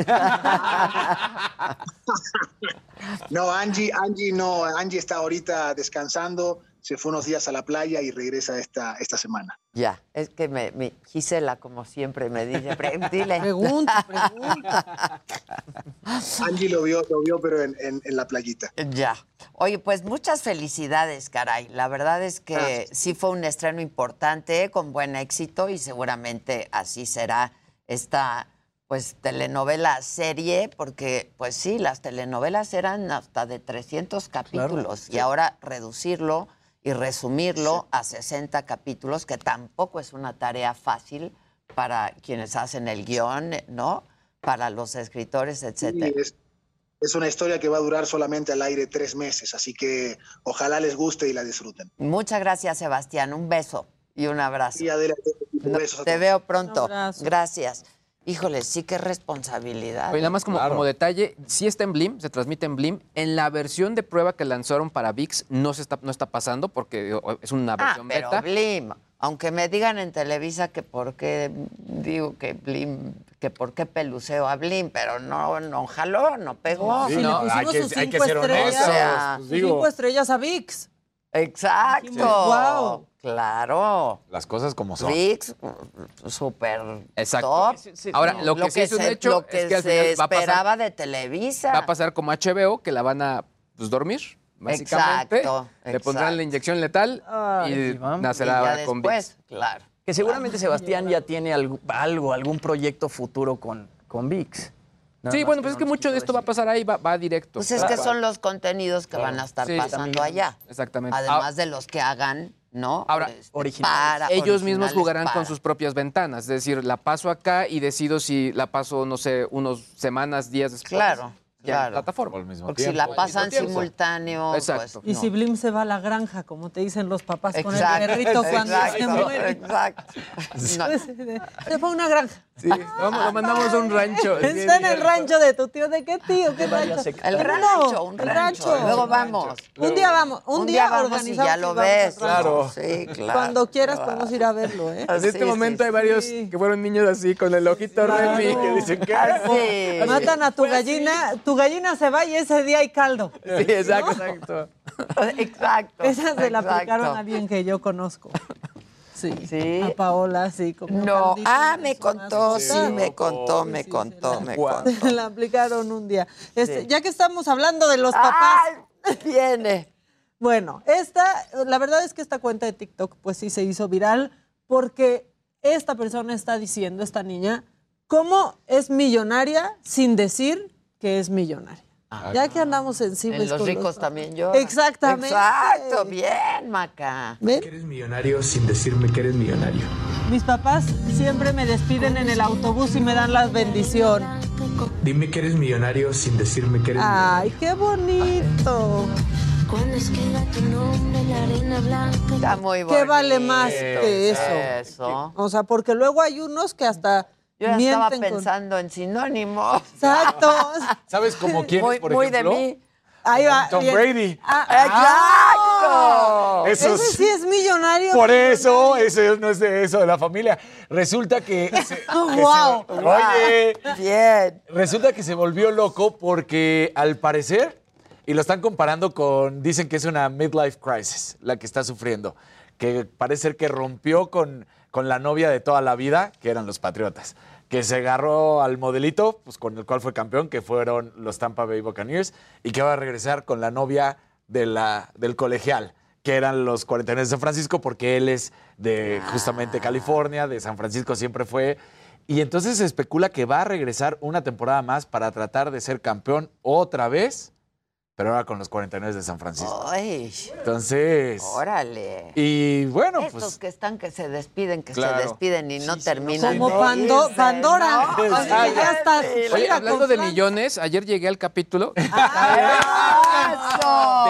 No, Angie, Angie no, Angie está ahorita descansando, se fue unos días a la playa y regresa esta, esta semana. Ya, es que me, me- Gisela, como siempre, me dice, "Pre- (laughs) dile. Pregunta, pregunta. (laughs) Angie lo vio, lo vio pero en, en- en la playita. Ya. Oye, pues muchas felicidades, caray. La verdad es que Gracias. sí fue un estreno importante, con buen éxito, y seguramente así será esta pues telenovela serie, porque pues sí, las telenovelas eran hasta de 300 capítulos y ahora reducirlo y resumirlo a 60 capítulos, que tampoco es una tarea fácil para quienes hacen el guion, ¿no? Para los escritores, etcétera. Sí, es, es una historia que va a durar solamente al aire tres meses, así que ojalá les guste y la disfruten. Muchas gracias, Sebastián. Un beso y un abrazo. Y Adela, No, besos a te veo pronto. Un. Gracias. Híjole, sí que responsabilidad. Oye, nada más como, como detalle, sí está en Blim, se transmite en Blim. En la versión de prueba que lanzaron para VIX no se está, no está pasando porque es una Ah, versión pero beta. Blim, aunque me digan en Televisa que por qué digo que Blim, que por qué peluceo a Blim, pero no, no jaló, no pegó. Si le pusimos sus cinco estrellas, O sea, sus cinco estrellas a VIX. Exacto. "Guau". Claro. Las cosas como son. VIX, súper Exacto. top. Ahora, lo que sí es un hecho lo que es que al se final va a pasar- esperaba de Televisa. Va a pasar como HBO, que la van a pues, dormir, básicamente. Exacto, Le pondrán la inyección letal y nacerá con VIX. claro. Que seguramente Sebastián ya tiene algo, algo, algún proyecto futuro con, con VIX. Nada Sí, bueno, pues es que mucho de esto va a pasar ahí, va, va directo. Pues es que son los contenidos que van a estar Sí, pasando también. allá. Exactamente. Además de los que hagan, ¿no? Ahora, Este, para- ellos mismos jugarán para. con sus propias ventanas. Es decir, la paso acá y decido si la paso, no sé, unos semanas, días después. Claro, ya en claro. plataforma. Porque si la pasan simultáneo, Exacto. pues Y si Blim se va a la granja, como te dicen los papás con Exacto, el perrito cuando se exacto, muere. exacto. (laughs) No. Se fue a una granja. Sí, vamos, lo mandamos a un rancho. (laughs) Está en el rancho de tu tío. ¿De qué tío? ¿Qué rancho? El rancho, un rancho. Luego vamos. Un día vamos. Un, día, vamos y organizamos ya lo vamos ves. rancho. Sí, claro. Cuando quieras claro. podemos ir a verlo, ¿eh? En este momento hay varios que fueron niños así, con el ojito Claro. Remy, que dicen que... Así. Matan a tu gallina, tu gallina se va y ese día hay caldo. Sí, exacto, exacto. (laughs) Exacto. Esa se la exacto. aplicaron a alguien que yo conozco. Sí. Sí. A Paola, sí. No, ah, me contó, sí, me contó, me contó, me contó. (laughs) La aplicaron un día. Este, Sí. Ya que estamos hablando de los papás. Viene. (laughs) Bueno, esta, la verdad es que esta cuenta de TikTok, pues sí se hizo viral porque esta persona está diciendo, esta niña, cómo es millonaria sin decir que es millonaria. Ya que andamos. En los con ricos también lloran. Exactamente. Exacto, bien, Maca. ¿Ven? Eres millonario sin decirme que eres millonario. Mis papás siempre me despiden en el autobús y me dan la bendición. Dime que eres millonario sin decirme que eres Ay, qué bonito. Cuando escriba tu nombre en la arena blanca. Está muy bonito. ¿Qué vale más que eso? Eso. O sea, porque luego hay unos que hasta Yo ya estaba con- pensando en sinónimos. Exacto. (laughs) ¿Sabes como quién Muy, por muy de mí. Ahí va. Tom. Brady. Ah, ¡Exacto! Eso Ese sí es millonario. Por eso, eso no es de eso de la familia. Resulta que. (laughs) se- que se- Guau. oye. Bien. Resulta que se volvió loco porque al parecer, y lo están comparando con. Dicen que es una midlife crisis la que está sufriendo. Que parece ser que rompió con, con la novia de toda la vida, que eran los Patriotas. Que se agarró al modelito, pues con el cual fue campeón, que fueron los Tampa Bay Buccaneers, y que va a regresar con la novia de la, del colegial, que eran los 49 de San Francisco, porque él es de justamente California, de San Francisco siempre fue. Y entonces se especula que va a regresar una temporada más para tratar de ser campeón otra vez, pero ahora con los 49 de San Francisco. Ay, Entonces. órale. Y bueno, Estos pues. que están que se despiden, que Claro. se despiden y no terminan. Como de Pando- irse, Pandora. ¿no? O sea, ya está. Oye, hablando de millones, ayer llegué al capítulo (laughs) de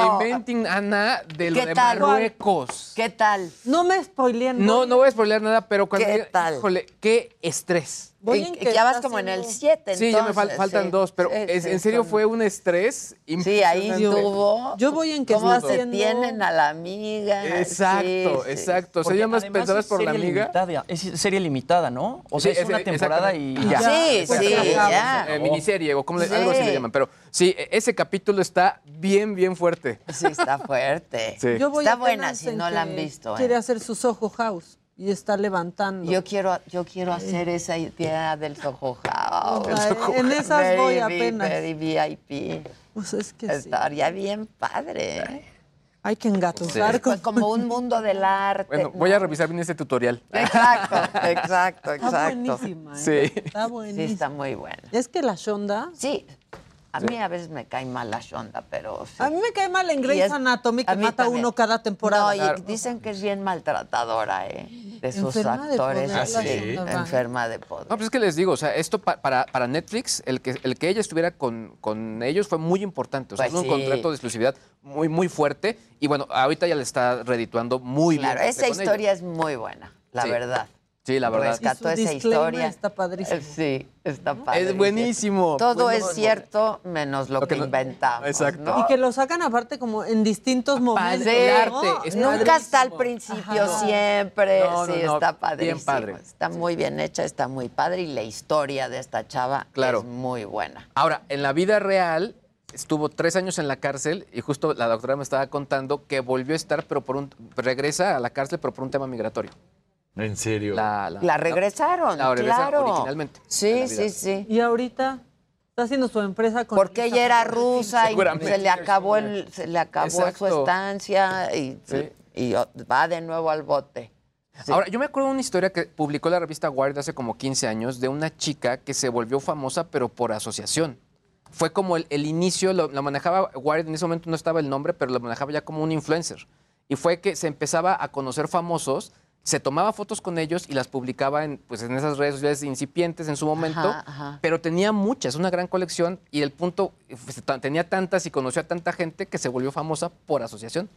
Inventing Anna de lo ¿Qué de tal? Marruecos. ¿Qué tal? No me spoileen. No, no voy a spoilear nada, pero cuando ¿Qué tal? híjole, qué estrés. Voy Y- ya vas como en el haciendo- 7, Sí, ya me fal- faltan dos, pero es- en serio fue un estrés Sí, ahí estuvo. Yo voy en que ¿Cómo se tienen a la amiga? Exacto, Sí, sí. exacto. O sea, ya más pensabas es por la amiga. limitada, es serie limitada, ¿no? O sea, Sí, es una es- temporada y ya. Sí, Pues, sí, ya. Eh, miniserie o como algo así le llaman. Pero sí, e- ese capítulo está bien, bien fuerte. Sí, está fuerte. Sí. Yo voy Está buena si no la han visto. ¿eh? Quiere hacer su Soho House y está levantando. Yo quiero, yo quiero hacer esa idea del Soho House. O sea, en (laughs) esas voy apenas. Very VIP. Pues es que sí. Estaría bien padre. Hay que engatusar Pues como un mundo del arte. Bueno, voy a revisar bien este tutorial. Exacto, (laughs) exacto, Está exacto. buenísima. ¿eh? Sí. Está Sí, buenísima. está muy buena. Es que la Shonda. Sí, a mí a veces me cae mal la Shonda, pero sí. A mí me cae mal en Grey's es- Anatomy que mata también. uno cada temporada. No, y dicen que es bien maltratadora, ¿eh? De sus Enferma de actores. poder, la sí, Shonda Rhimes. enferma de poder. No, pues es que les digo, o sea, esto pa- para, para Netflix, el que, el que ella estuviera con, con ellos fue muy importante. O sea, Pues es un sí. contrato de exclusividad muy, muy fuerte. Y bueno, ahorita ya le está redituando muy Claro, bien. esa con historia ellos. es muy buena, la Sí. verdad. Sí, la verdad. Rescató su esa historia. está padrísimo. Eh, Sí, está padre. Es buenísimo. Todo Pues es no, cierto menos lo, Lo que, que no- inventamos. Exacto. ¿no? Y que lo sacan aparte como en distintos momentos. Sí, el arte, es Nunca está al padrísimo. principio, Ajá. siempre. No, no, sí, no, está bien padrísimo. padre. Está muy bien hecha, está muy padre. Y la historia de esta chava Claro. es muy buena. Ahora, en la vida real, estuvo tres años en la cárcel y justo la doctora me estaba contando que volvió a estar, pero por un. regresa a la cárcel, pero por un tema migratorio. En serio. La, la- La regresaron, la regresa claro. originalmente. en Sí, sí, sí. Y ahorita está haciendo su empresa con. Porque ella era rusa y se le acabó el, se le acabó su estancia y, Sí. y va de nuevo al bote. Sí. Ahora, yo me acuerdo de una historia que publicó la revista Wired hace como 15 años de una chica que se volvió famosa, pero por asociación. Fue como el, el inicio, lo, lo manejaba Wired, en ese momento no estaba el nombre, pero lo manejaba ya como un influencer. Y fue que se empezaba a conocer famosos, se tomaba fotos con ellos y las publicaba en, pues, en esas redes sociales incipientes en su momento, Ajá, ajá. pero tenía muchas, una gran colección y el punto, pues, tenía tantas y conoció a tanta gente que se volvió famosa por asociación.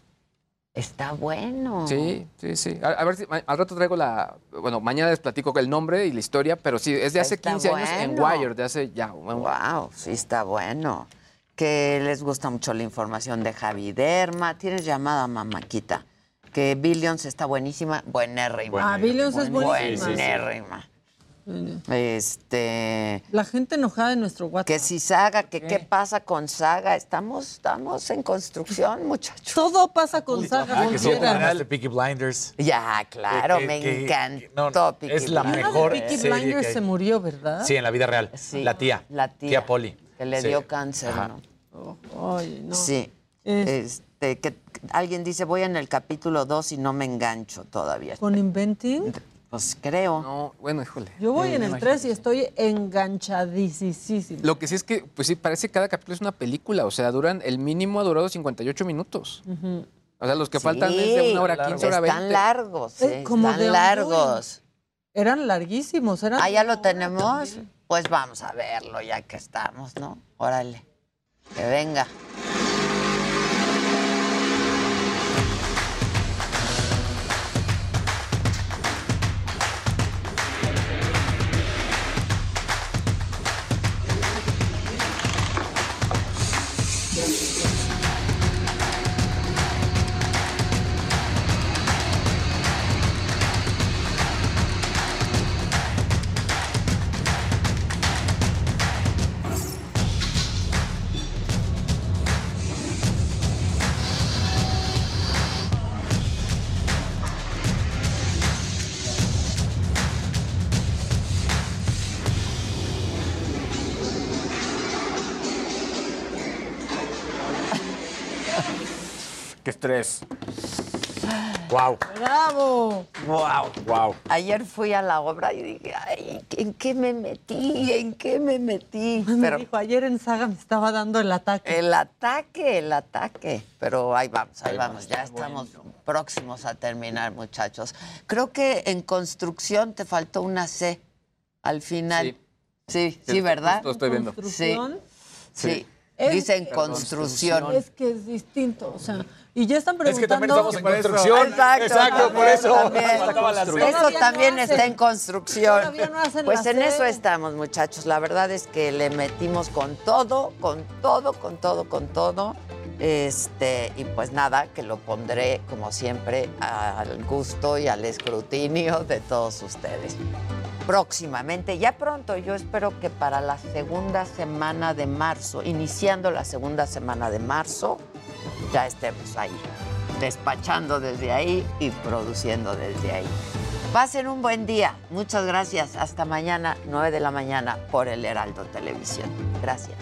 Está bueno. Sí, sí, sí. A, a ver si al rato traigo la. Bueno, mañana les platico el nombre y la historia, pero sí, es de hace Está 15 años en. Wire, de hace ya. Wow, sí está bueno. Que les gusta mucho la información de Javi Derma. Tienes llamada, mamáquita. Que Billions está buenísima. Buenérrima. Ah, Billions es buenísima. Buenérrima. Este. La gente enojada en nuestro WhatsApp. Que si Saga, que qué pasa con Saga. Estamos, estamos en construcción, muchachos. Todo pasa con Saga. Ah, que sí, terminaste Peaky Blinders. Ya, claro, Que- que- me que- encantó no, Peaky es la Blinders. mejor Peaky serie Blinders que hay. se murió, ¿verdad? Sí, en la vida real. Sí, La tía. La tía. Polly. Que le Sí. dio cáncer, Ajá. ¿no? Oye, no. Sí. Es- Este, que alguien dice, voy en el capítulo 2 y no me engancho todavía. Con Inventing. Pues creo. No, bueno, híjole. Yo voy Eh, en el imagino. 3 y estoy enganchadísima. Lo que sí es que, pues sí, parece que cada capítulo es una película. O sea, duran, el mínimo ha durado 58 minutos. O sea, los que Sí, faltan es de una hora 15, hora 20. Están largos, Eh, como están de largos. Eran larguísimos. Eran Ah, ya lo tenemos. Pues vamos a verlo ya que estamos, ¿no? Órale. Que venga. Wow. Wow. Ayer fui a la obra y dije, ay, ¿en qué me metí? ¿En qué me metí? Me dijo, ayer en Saga me estaba dando el ataque. El ataque, el ataque. Pero ahí vamos, ahí, Ahí vamos. vamos, Ya estamos próximos a terminar, muchachos. Creo que en construcción te faltó una C al final. Sí, sí, Sí, ¿verdad? justo estoy viendo. Sí. ¿Construcción? Sí. Es- Dicen construcción. Es que es distinto, o sea, y ya están Es que también preguntando... estamos en construcción. Exacto, Exacto, por eso. también. Eso también no está en construcción. No pues en eso estamos, muchachos. La verdad es que le metimos con todo, con todo, con todo, con todo. Este, y pues nada, que lo pondré, como siempre, al gusto y al escrutinio de todos ustedes. Próximamente, ya pronto, yo espero que para la segunda semana de marzo, iniciando la segunda semana de marzo, ya estemos ahí, despachando desde ahí y produciendo desde ahí. Pasen un buen día. Muchas gracias. Hasta mañana, 9 de la mañana, por el Heraldo Televisión. Gracias.